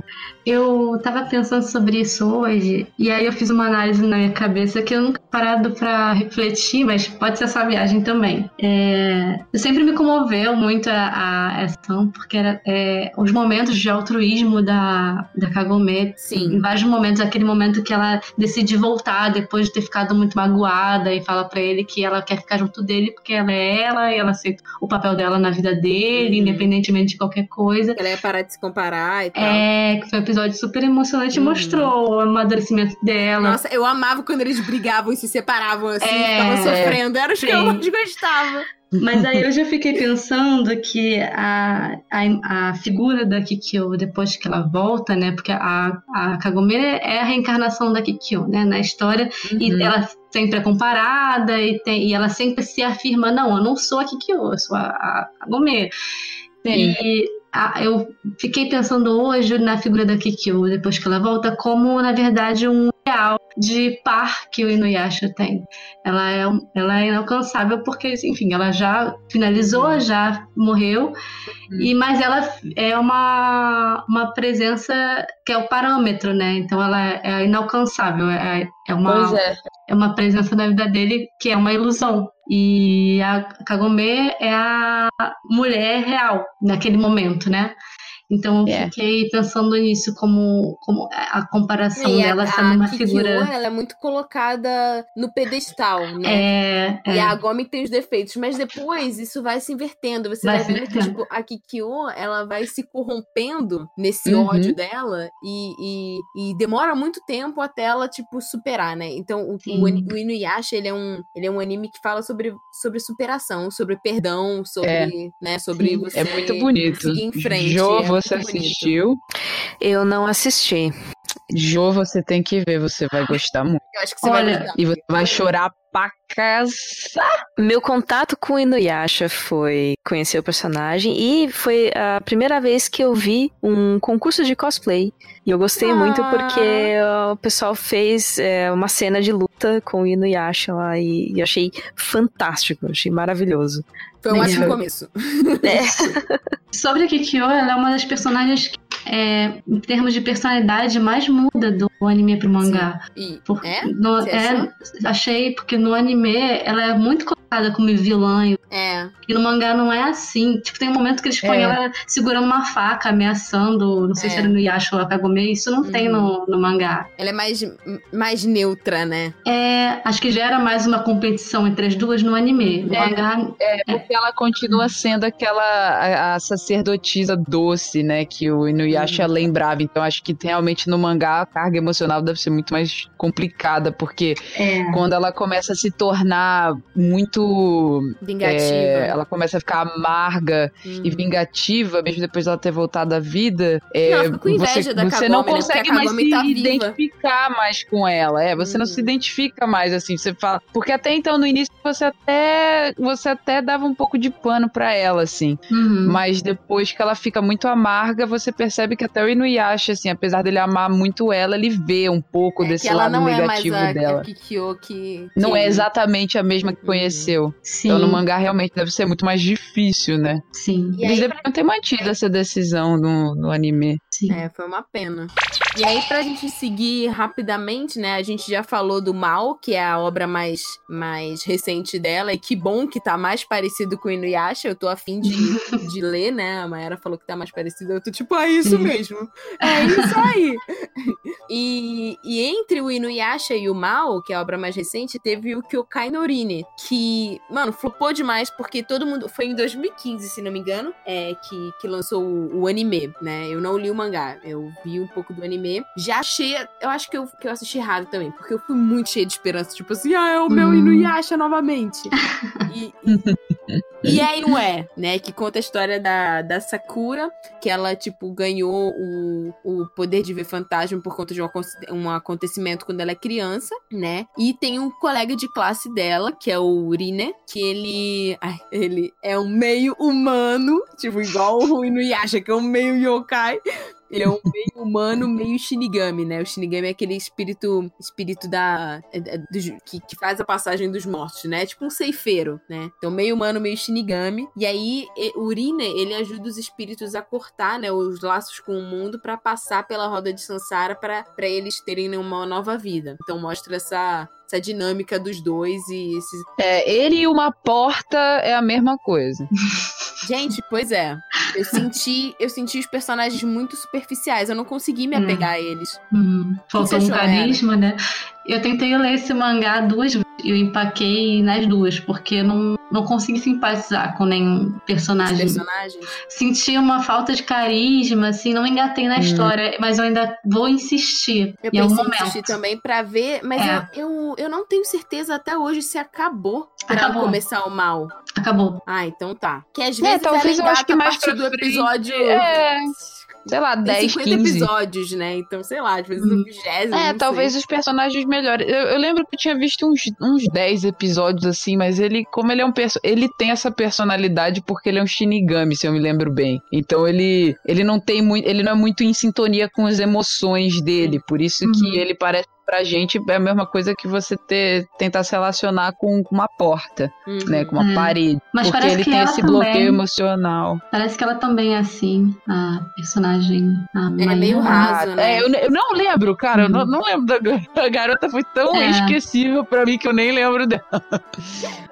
Eu tava pensando sobre isso hoje, e aí eu fiz uma análise na minha cabeça que eu nunca parado pra refletir, mas pode ser essa viagem também. É, sempre me comoveu muito a, a ação, porque era é, os momentos de altruísmo da, da Kagome. Sim. Em vários momentos, aquele momento que ela decide voltar depois de ter ficado muito magoada e fala pra ele que ela quer ficar junto dele porque ela é ela e ela aceita o papel dela na vida dele, Uhum. independentemente de qualquer coisa. Ela ia parar de se comparar e tal. É, que foi um episódio super emocionante e Uhum. mostrou o amadurecimento dela. Nossa, eu amava quando eles brigavam e se separavam assim, É, ficavam sofrendo. Era os que eu mais gostava. Mas aí eu já fiquei pensando que a, a, a figura da Kikyo, depois que ela volta, né? Porque a, a Kagome é a reencarnação da Kikyo, né? Na história. Uhum. E ela sempre é comparada e, tem, e ela sempre se afirma, não, eu não sou a Kikyo, eu sou a, a Kagome. Sim. E a- eu fiquei pensando hoje na figura da Kikyo, depois que ela volta, como, na verdade, um ideal de par que o Inuyasha tem. Ela é, ela é inalcançável porque, enfim, ela já finalizou, já morreu, e mas ela é uma, uma presença que é o parâmetro, né? Então ela é inalcançável, é, é, uma, é. é uma presença na vida dele que é uma ilusão. E a Kagome é a mulher real naquele momento, né? Então eu É. fiquei pensando nisso como, como a comparação E dela a sendo uma Kikyo, figura. ela é muito colocada no pedestal, né? É, E é, a Gomi tem os defeitos, mas depois isso vai se invertendo. Você Vai vai, vendo que, tipo, a Kikyo, ela vai se corrompendo nesse Uhum. ódio dela e, e, e demora muito tempo até ela, tipo, superar, né? Então, o, o, o Inuyasha, ele é, um, ele é um anime que fala sobre, sobre superação, sobre perdão, sobre, É. né, sobre Sim. você É muito bonito. seguir em frente. Jo, é você muito bonito. assistiu? Eu não assisti. Jo, você tem que ver, você vai gostar muito. Eu acho que você Olha, vai gostar. E você vai chorar pra casa. Meu contato com o Inuyasha foi conhecer o personagem e foi a primeira vez que eu vi um concurso de cosplay. E eu gostei Ah. muito porque o pessoal fez é, uma cena de luta com o Inuyasha lá e, e achei fantástico, achei maravilhoso. Foi um ótimo começo. Sobre a Kikyo, ela é uma das personagens que, é, em termos de personalidade, mais muda do anime pro mangá. E, Porque é? no- é, achei, porque no anime ela é muito colocada como vilã. É. E no mangá não é assim. Tipo, tem um momento que eles põem É. ela segurando uma faca, ameaçando, não sei É. se era no Yasha ou Kagome. Isso não tem no, no mangá. Ela é mais, mais neutra, né? É, acho que gera mais uma competição entre as duas no anime. No É. mangá, É, porque ela continua sendo aquela a, a sacerdotisa doce, né? Que o Inuyasha lembrava. Então acho que realmente no mangá a carga emocional deve ser muito mais complicada, porque é. quando ela começa a se tornar muito. Vingativa. é, ela começa a ficar amarga Uhum. e vingativa, mesmo depois dela ter voltado à vida. é, Não, com inveja você, da você Kagome, não né? Consegue mais Kagome se tá identificar mais com ela. É, você não Uhum. se identifica mais assim. Você fala. Porque até então, no início, você até. Você até dava um pouco de pano pra ela, assim. Uhum. Mas depois que ela fica muito amarga, você percebe que até o Inuyasha, assim, apesar dele amar muito ela, ele vê um pouco É desse que ela lado não é mais negativo a, dela. a Kikyo que... Não que- é exatamente a mesma que Uhum. conheceu. Sim, Então no mangá realmente deve ser muito mais difícil, né? sim, E Eles aí, deveriam ter mantido essa decisão no, no anime. Sim. É, foi uma pena. E aí, pra gente seguir rapidamente, né? A gente já falou do Mal, que é a obra mais, mais recente dela. E que bom que tá mais parecido com o Inuyasha. Eu tô afim de, de ler, né? A Mayara falou que tá mais parecido. Eu tô tipo, é isso Sim. mesmo. É isso aí. e, e entre o Inuyasha e o Mal, que é a obra mais recente, teve o Kyokai no Rine, que, mano, flopou demais, porque todo mundo. Foi em 2015, se não me engano, é, que, que lançou o, o anime, né? Eu não li o mangá, eu vi um pouco do anime. Já achei. Eu acho que eu, que eu assisti errado também, porque eu fui muito cheia de esperança. Tipo assim, ah, é o meu Hum. Inuyasha novamente. e, e, e aí não é, né? Que conta a história da, da Sakura, que ela, tipo, ganhou o, o poder de ver fantasma por conta de um, um acontecimento quando ela é criança, né? E tem um colega de classe dela, que é o Rine, que ele. ai, ele é um meio humano, tipo, igual o Inuyasha, que é um meio yokai. Ele é um meio humano, meio Shinigami, né? O Shinigami é aquele espírito espírito da é, é, dos- que, que faz a passagem dos mortos, né? Tipo um ceifeiro, né? Então meio humano, meio Shinigami. E aí o Urine, ele ajuda os espíritos a cortar, né, os laços com o mundo pra passar pela roda de Sansara pra eles terem uma nova vida. Então mostra essa essa dinâmica dos dois e esses... É, ele e uma porta é a mesma coisa. Gente, pois é. Eu senti, eu senti os personagens muito superficiais. Eu não consegui me Hum. apegar a eles. Uhum. Faltou um carisma, né? Eu tentei ler esse mangá duas vezes e eu empaquei nas duas, porque não, não consegui simpatizar com nenhum personagem. personagens. Senti uma falta de carisma, assim, não engatei na Hum. história, mas eu ainda vou insistir Eu em algum momento. assistir também pra ver, mas É. eu, eu, eu não tenho certeza até hoje se acabou pra Acabou. começar o mal. Acabou. Ah, então tá. Que às É, vezes talvez ela eu acho que a mais do episódio. é, Sei lá, Tem 10, 50 15. episódios, né? Então, sei lá, às vezes no vigésimo. É, não talvez sei. os personagens melhores. Eu, eu lembro que eu tinha visto uns, uns 10 episódios assim, mas ele, como ele é um perso ele tem essa personalidade porque ele é um Shinigami, se eu me lembro bem. Então ele ele não tem muito, ele não é muito em sintonia com as emoções dele, por isso que Uhum. ele parece pra gente é a mesma coisa que você ter, tentar se relacionar com uma porta, Uhum. né, com uma É. parede. Mas porque parece ele que tem esse também- bloqueio emocional. Parece que ela também é assim, a personagem. A É meio raso, né? É, eu, eu não lembro, cara. Eu não, Uhum. não lembro da garota. A garota foi tão É. esquecível pra mim que eu nem lembro dela.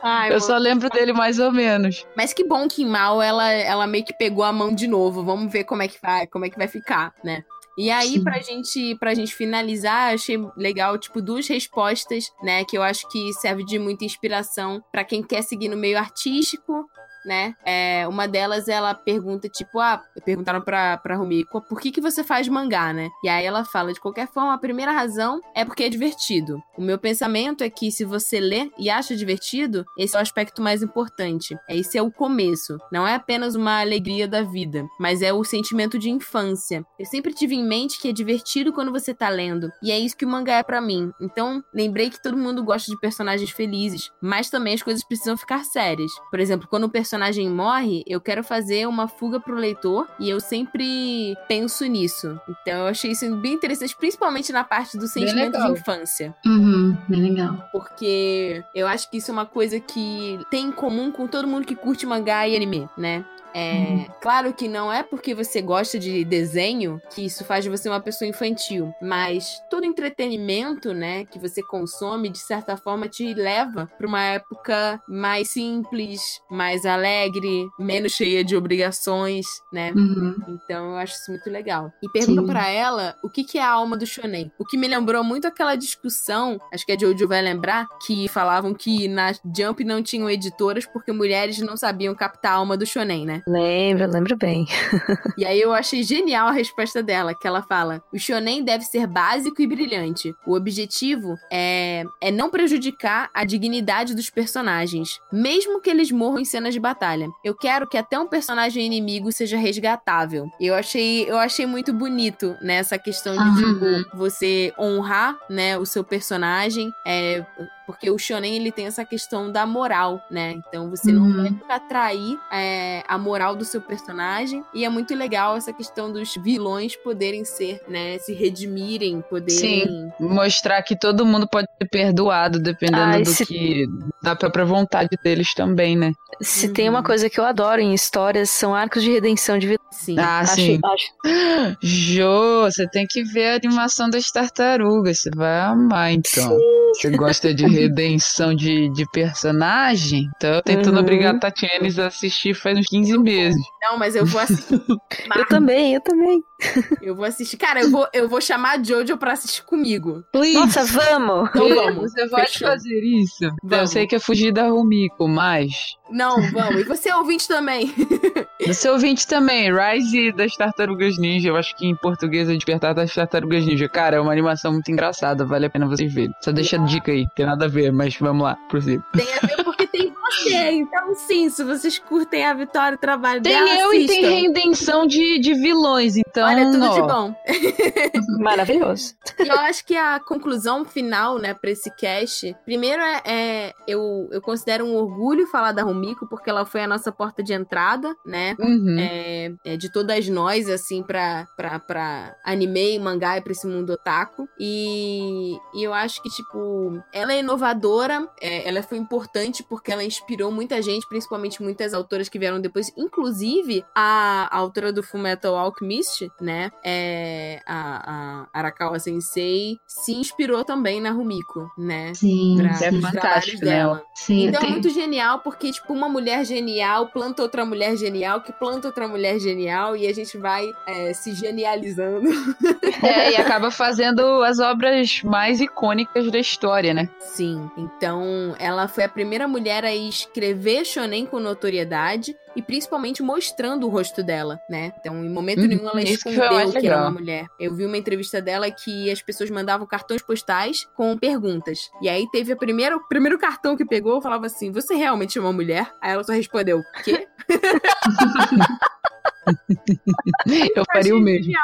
Ai, Eu mano. só lembro dele mais ou menos. Mas que bom que em Mal ela, ela meio que pegou a mão de novo. Vamos ver como é que vai, como é que vai ficar, né? E aí, Sim. pra gente, pra gente finalizar, achei legal, tipo, duas respostas, né? Que eu acho que serve de muita inspiração pra quem quer seguir no meio artístico, né? É, uma delas, ela pergunta, tipo, ah, perguntaram pra, pra Rumiko, por que, que você faz mangá, né? E aí ela fala, de qualquer forma, a primeira razão é porque é divertido. O meu pensamento é que se você lê e acha divertido, esse é o aspecto mais importante. É, Esse é o começo. Não é apenas uma alegria da vida, mas é o sentimento de infância. Eu sempre tive em mente que é divertido quando você tá lendo. E é isso que o mangá é pra mim. Então, lembrei que todo mundo gosta de personagens felizes, mas também as coisas precisam ficar sérias. Por exemplo, quando um personagem morre, eu quero fazer uma fuga pro leitor e eu sempre penso nisso. Então, eu achei isso bem interessante, principalmente na parte do sentimento de infância Uhum, bem legal. porque eu acho que isso é uma coisa que tem em comum com todo mundo que curte mangá e anime, né? É, Uhum. Claro que não é porque você gosta de desenho que isso faz de você uma pessoa infantil, mas todo entretenimento, né, que você consome, de certa forma te leva para uma época mais simples, mais alegre, menos cheia de obrigações, né? Uhum. Então eu acho isso muito legal. E pergunta pra ela o que, que é a alma do shonen. O que me lembrou muito aquela discussão, acho que a Jojo vai lembrar, que falavam que na Jump não tinham editoras porque mulheres não sabiam captar a alma do shonen, né? Lembro, lembro bem. E aí eu achei genial a resposta dela, que ela fala: "O shonen deve ser básico e brilhante. O objetivo é é não prejudicar a dignidade dos personagens, mesmo que eles morram em cenas de batalha. Eu quero que até um personagem inimigo seja resgatável." Eu achei eu achei muito bonito nessa questão de Aham. tipo, você honrar, né, o seu personagem, é porque o shonen ele tem essa questão da moral, né? Então você não Uhum. vai nunca trair é, a moral do seu personagem. E é muito legal essa questão dos vilões poderem ser, né? Se redimirem, poderem. Mostrar que todo mundo pode ser perdoado, dependendo Ai, do se- que. da própria vontade deles também, né? Se tem uma Uhum. coisa que eu adoro em histórias, são arcos de redenção de vilão. Sim. Ah, Acho- sim. acho- Jô, você tem que ver a animação das tartarugas, você vai amar então. Você gosta de redenção de, de personagem? Então eu tentando Uhum. obrigar a Tatianes a assistir faz uns 15 meses. Não, mas eu vou assistir. Eu também, eu também. eu vou assistir. Cara, eu vou, eu vou chamar a Jojo pra assistir comigo. Please. Nossa, vamos! Então vamos. Você vai Fechou. fazer isso? Eu Vamos. sei que é fugir da Rumiko, mas. Não, vamos. E você ouvinte também. Você ouvinte também, Rise das Tartarugas Ninja. Eu acho que em português é Despertar das Tartarugas Ninja. Cara, é uma animação muito engraçada, vale a pena vocês verem. Só deixa a dica aí, tem nada a ver, mas vamos lá, prossiga. Tem a ver tem você. Então, sim, se vocês curtem a Vitória e o trabalho Tem dela, eu e tem assistam. redenção de, de vilões, então. Olha, tudo ó, de bom. Maravilhoso. E eu acho que a conclusão final, né, pra esse cast, primeiro é, é- eu, eu considero um orgulho falar da Rumiko, porque ela foi a nossa porta de entrada, né? Uhum. É, é de todas nós, assim, pra, pra, pra anime e mangá e pra esse mundo otaku. E, e eu acho que, tipo, ela é inovadora, é, ela foi importante porque ela inspirou muita gente, principalmente muitas autoras que vieram depois, inclusive a, a autora do Fullmetal Alchemist, né? É, a, a Arakawa Sensei se inspirou também na Rumiko, né? Sim, Pra, é fantástico, né? dela. sim. Então é tem- muito genial, porque, tipo, uma mulher genial planta outra mulher genial, que planta outra mulher genial, e a gente vai é, se genializando. É, e acaba fazendo as obras mais icônicas da história, né? Sim, então ela foi a primeira mulher a escrever shonen com notoriedade e principalmente mostrando o rosto dela, né? Então, em momento Uhum, nenhum ela isso que escondeu que era uma mulher. Eu vi uma entrevista dela que as pessoas mandavam cartões postais com perguntas. E aí teve a primeira, o primeiro cartão que pegou, falava assim: "Você realmente é uma mulher?" Aí ela só respondeu: "Quê?" Eu faria o mesmo.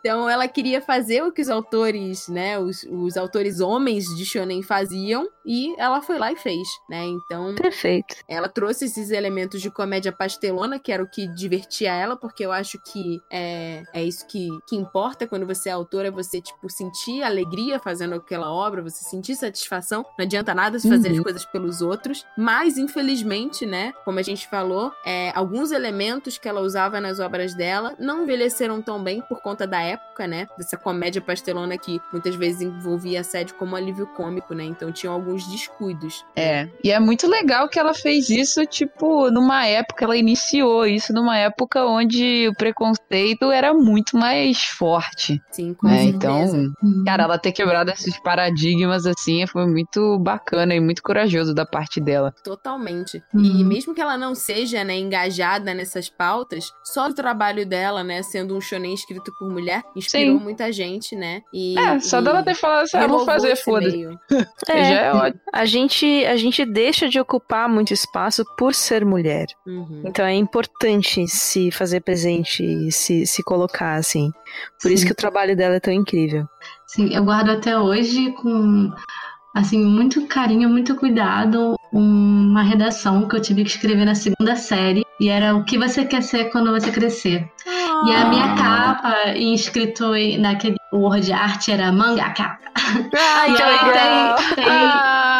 Então ela queria fazer o que os autores, né, os, os autores homens de shonen faziam e ela foi lá e fez, né? Então Perfeito. ela trouxe esses elementos de comédia pastelona, que era o que divertia ela, porque eu acho que é, é isso que, que importa quando você é autora, é você, tipo, sentir alegria fazendo aquela obra, você sentir satisfação. Não adianta nada se fazer Uhum. as coisas pelos outros. Mas, infelizmente, né, como a gente falou, é, alguns elementos que ela usava nas obras dela não envelheceram tão bem por conta da época, né? Dessa comédia pastelona que muitas vezes envolvia assédio como alívio cômico, né? Então tinham alguns descuidos. É, e é muito legal que ela fez isso, tipo, numa época, ela iniciou isso numa época onde o preconceito era muito mais forte. Sim, com né? certeza. Então, Uhum. cara, ela ter quebrado esses paradigmas assim foi muito bacana e muito corajoso da parte dela. Totalmente. Uhum. E mesmo que ela não seja, né, engajada nessas pautas, só o trabalho dela, né, sendo um shonen escrito por mulher, inspirou Sim. muita gente, né? E, É, só e dela ter falado assim, ah, vou fazer, foda-se. Já é ótimo. A gente, a gente deixa de ocupar muito espaço por ser mulher. Uhum. Então é importante se fazer presente e se, se colocar, assim. Por isso Sim. que o trabalho dela é tão incrível. Sim, eu guardo até hoje com assim muito carinho, muito cuidado uma redação que eu tive que escrever na segunda série e era o que você quer ser quando você crescer. E a minha capa e escrito naquele word art era mangaka. Ai, e que aí tem, tem, tem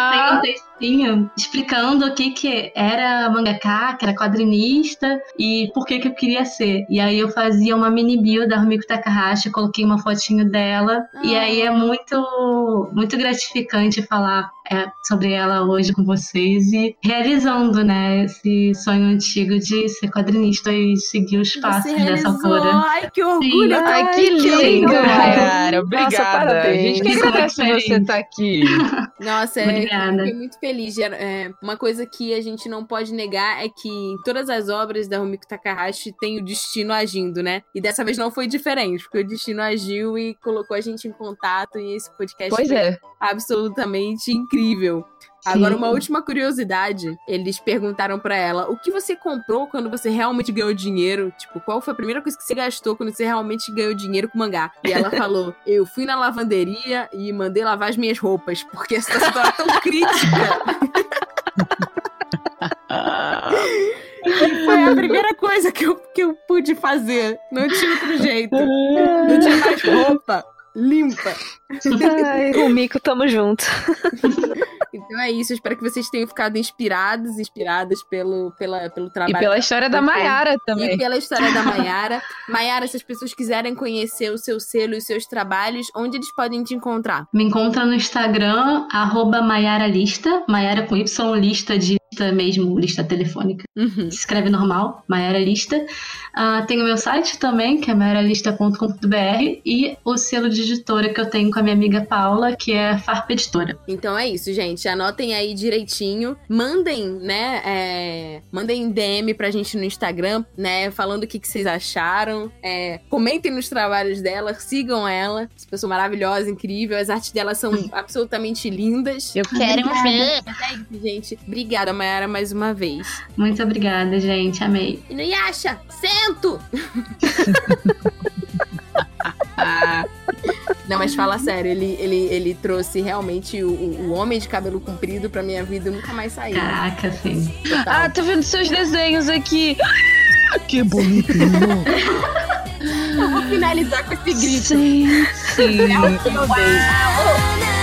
explicando o que que era mangaka, que era quadrinista e por que que eu queria ser. E aí eu fazia uma mini bio da Rumiko Takahashi, coloquei uma fotinho dela ah. e aí é muito muito gratificante falar é, sobre ela hoje com vocês e realizando, né, esse sonho antigo de ser quadrinista e seguir os passos dessa autora. Ai, que orgulho! Sim. Ai, que lindo, cara! Obrigada. Nossa, a gente que agradece você estar tá aqui. Nossa, é, Obrigada. fiquei muito feliz. É, uma coisa que a gente não pode negar é que em todas as obras da Rumiko Takahashi tem o destino agindo, né? E dessa vez não foi diferente, porque o destino agiu e colocou a gente em contato e esse podcast pois é. absolutamente incrível. Sim. Agora, uma última curiosidade. Eles perguntaram para ela: o que você comprou quando você realmente ganhou dinheiro? Tipo, qual foi a primeira coisa que você gastou quando você realmente ganhou dinheiro com mangá? E ela falou: eu fui na lavanderia e mandei lavar as minhas roupas, porque a situação era tão crítica. foi a primeira coisa que eu, que eu pude fazer. Não tinha outro jeito. Não tinha mais roupa limpa. Ai, o Mico, tamo junto. Então é isso, eu espero que vocês tenham ficado inspirados, inspiradas pelo, pela, pelo trabalho. E pela história da Maiara também. E pela história da Maiara. Maiara, se as pessoas quiserem conhecer o seu selo e os seus trabalhos, onde eles podem te encontrar? Me encontra no Instagram, arroba Maiara Lista, Maiara com Y, lista de lista mesmo, lista telefônica. Uhum. Se escreve normal, Maiara Lista. Uh, tem o meu site também, que é maiaralista.com.br e o selo de editora que eu tenho com a minha amiga Paula, que é Farpa Editora. Então é isso, gente. Anotem aí direitinho. Mandem, né? É... Mandem DM pra gente no Instagram, né? Falando o que, que vocês acharam. É... Comentem nos trabalhos dela, sigam ela. Essa pessoa maravilhosa, incrível. As artes dela são absolutamente lindas. Eu quero ver. É isso, gente. Obrigada, Mayara, mais uma vez. Muito obrigada, gente. Amei. E Yasha, sento! Não, mas fala sério, ele, ele, ele trouxe realmente o, o homem de cabelo comprido pra minha vida e nunca mais saiu. Caraca, sim. Total. Ah, tô vendo seus desenhos aqui. Que bonitinho. Eu vou finalizar com esse grito. Sim, sim. É o que eu odeio.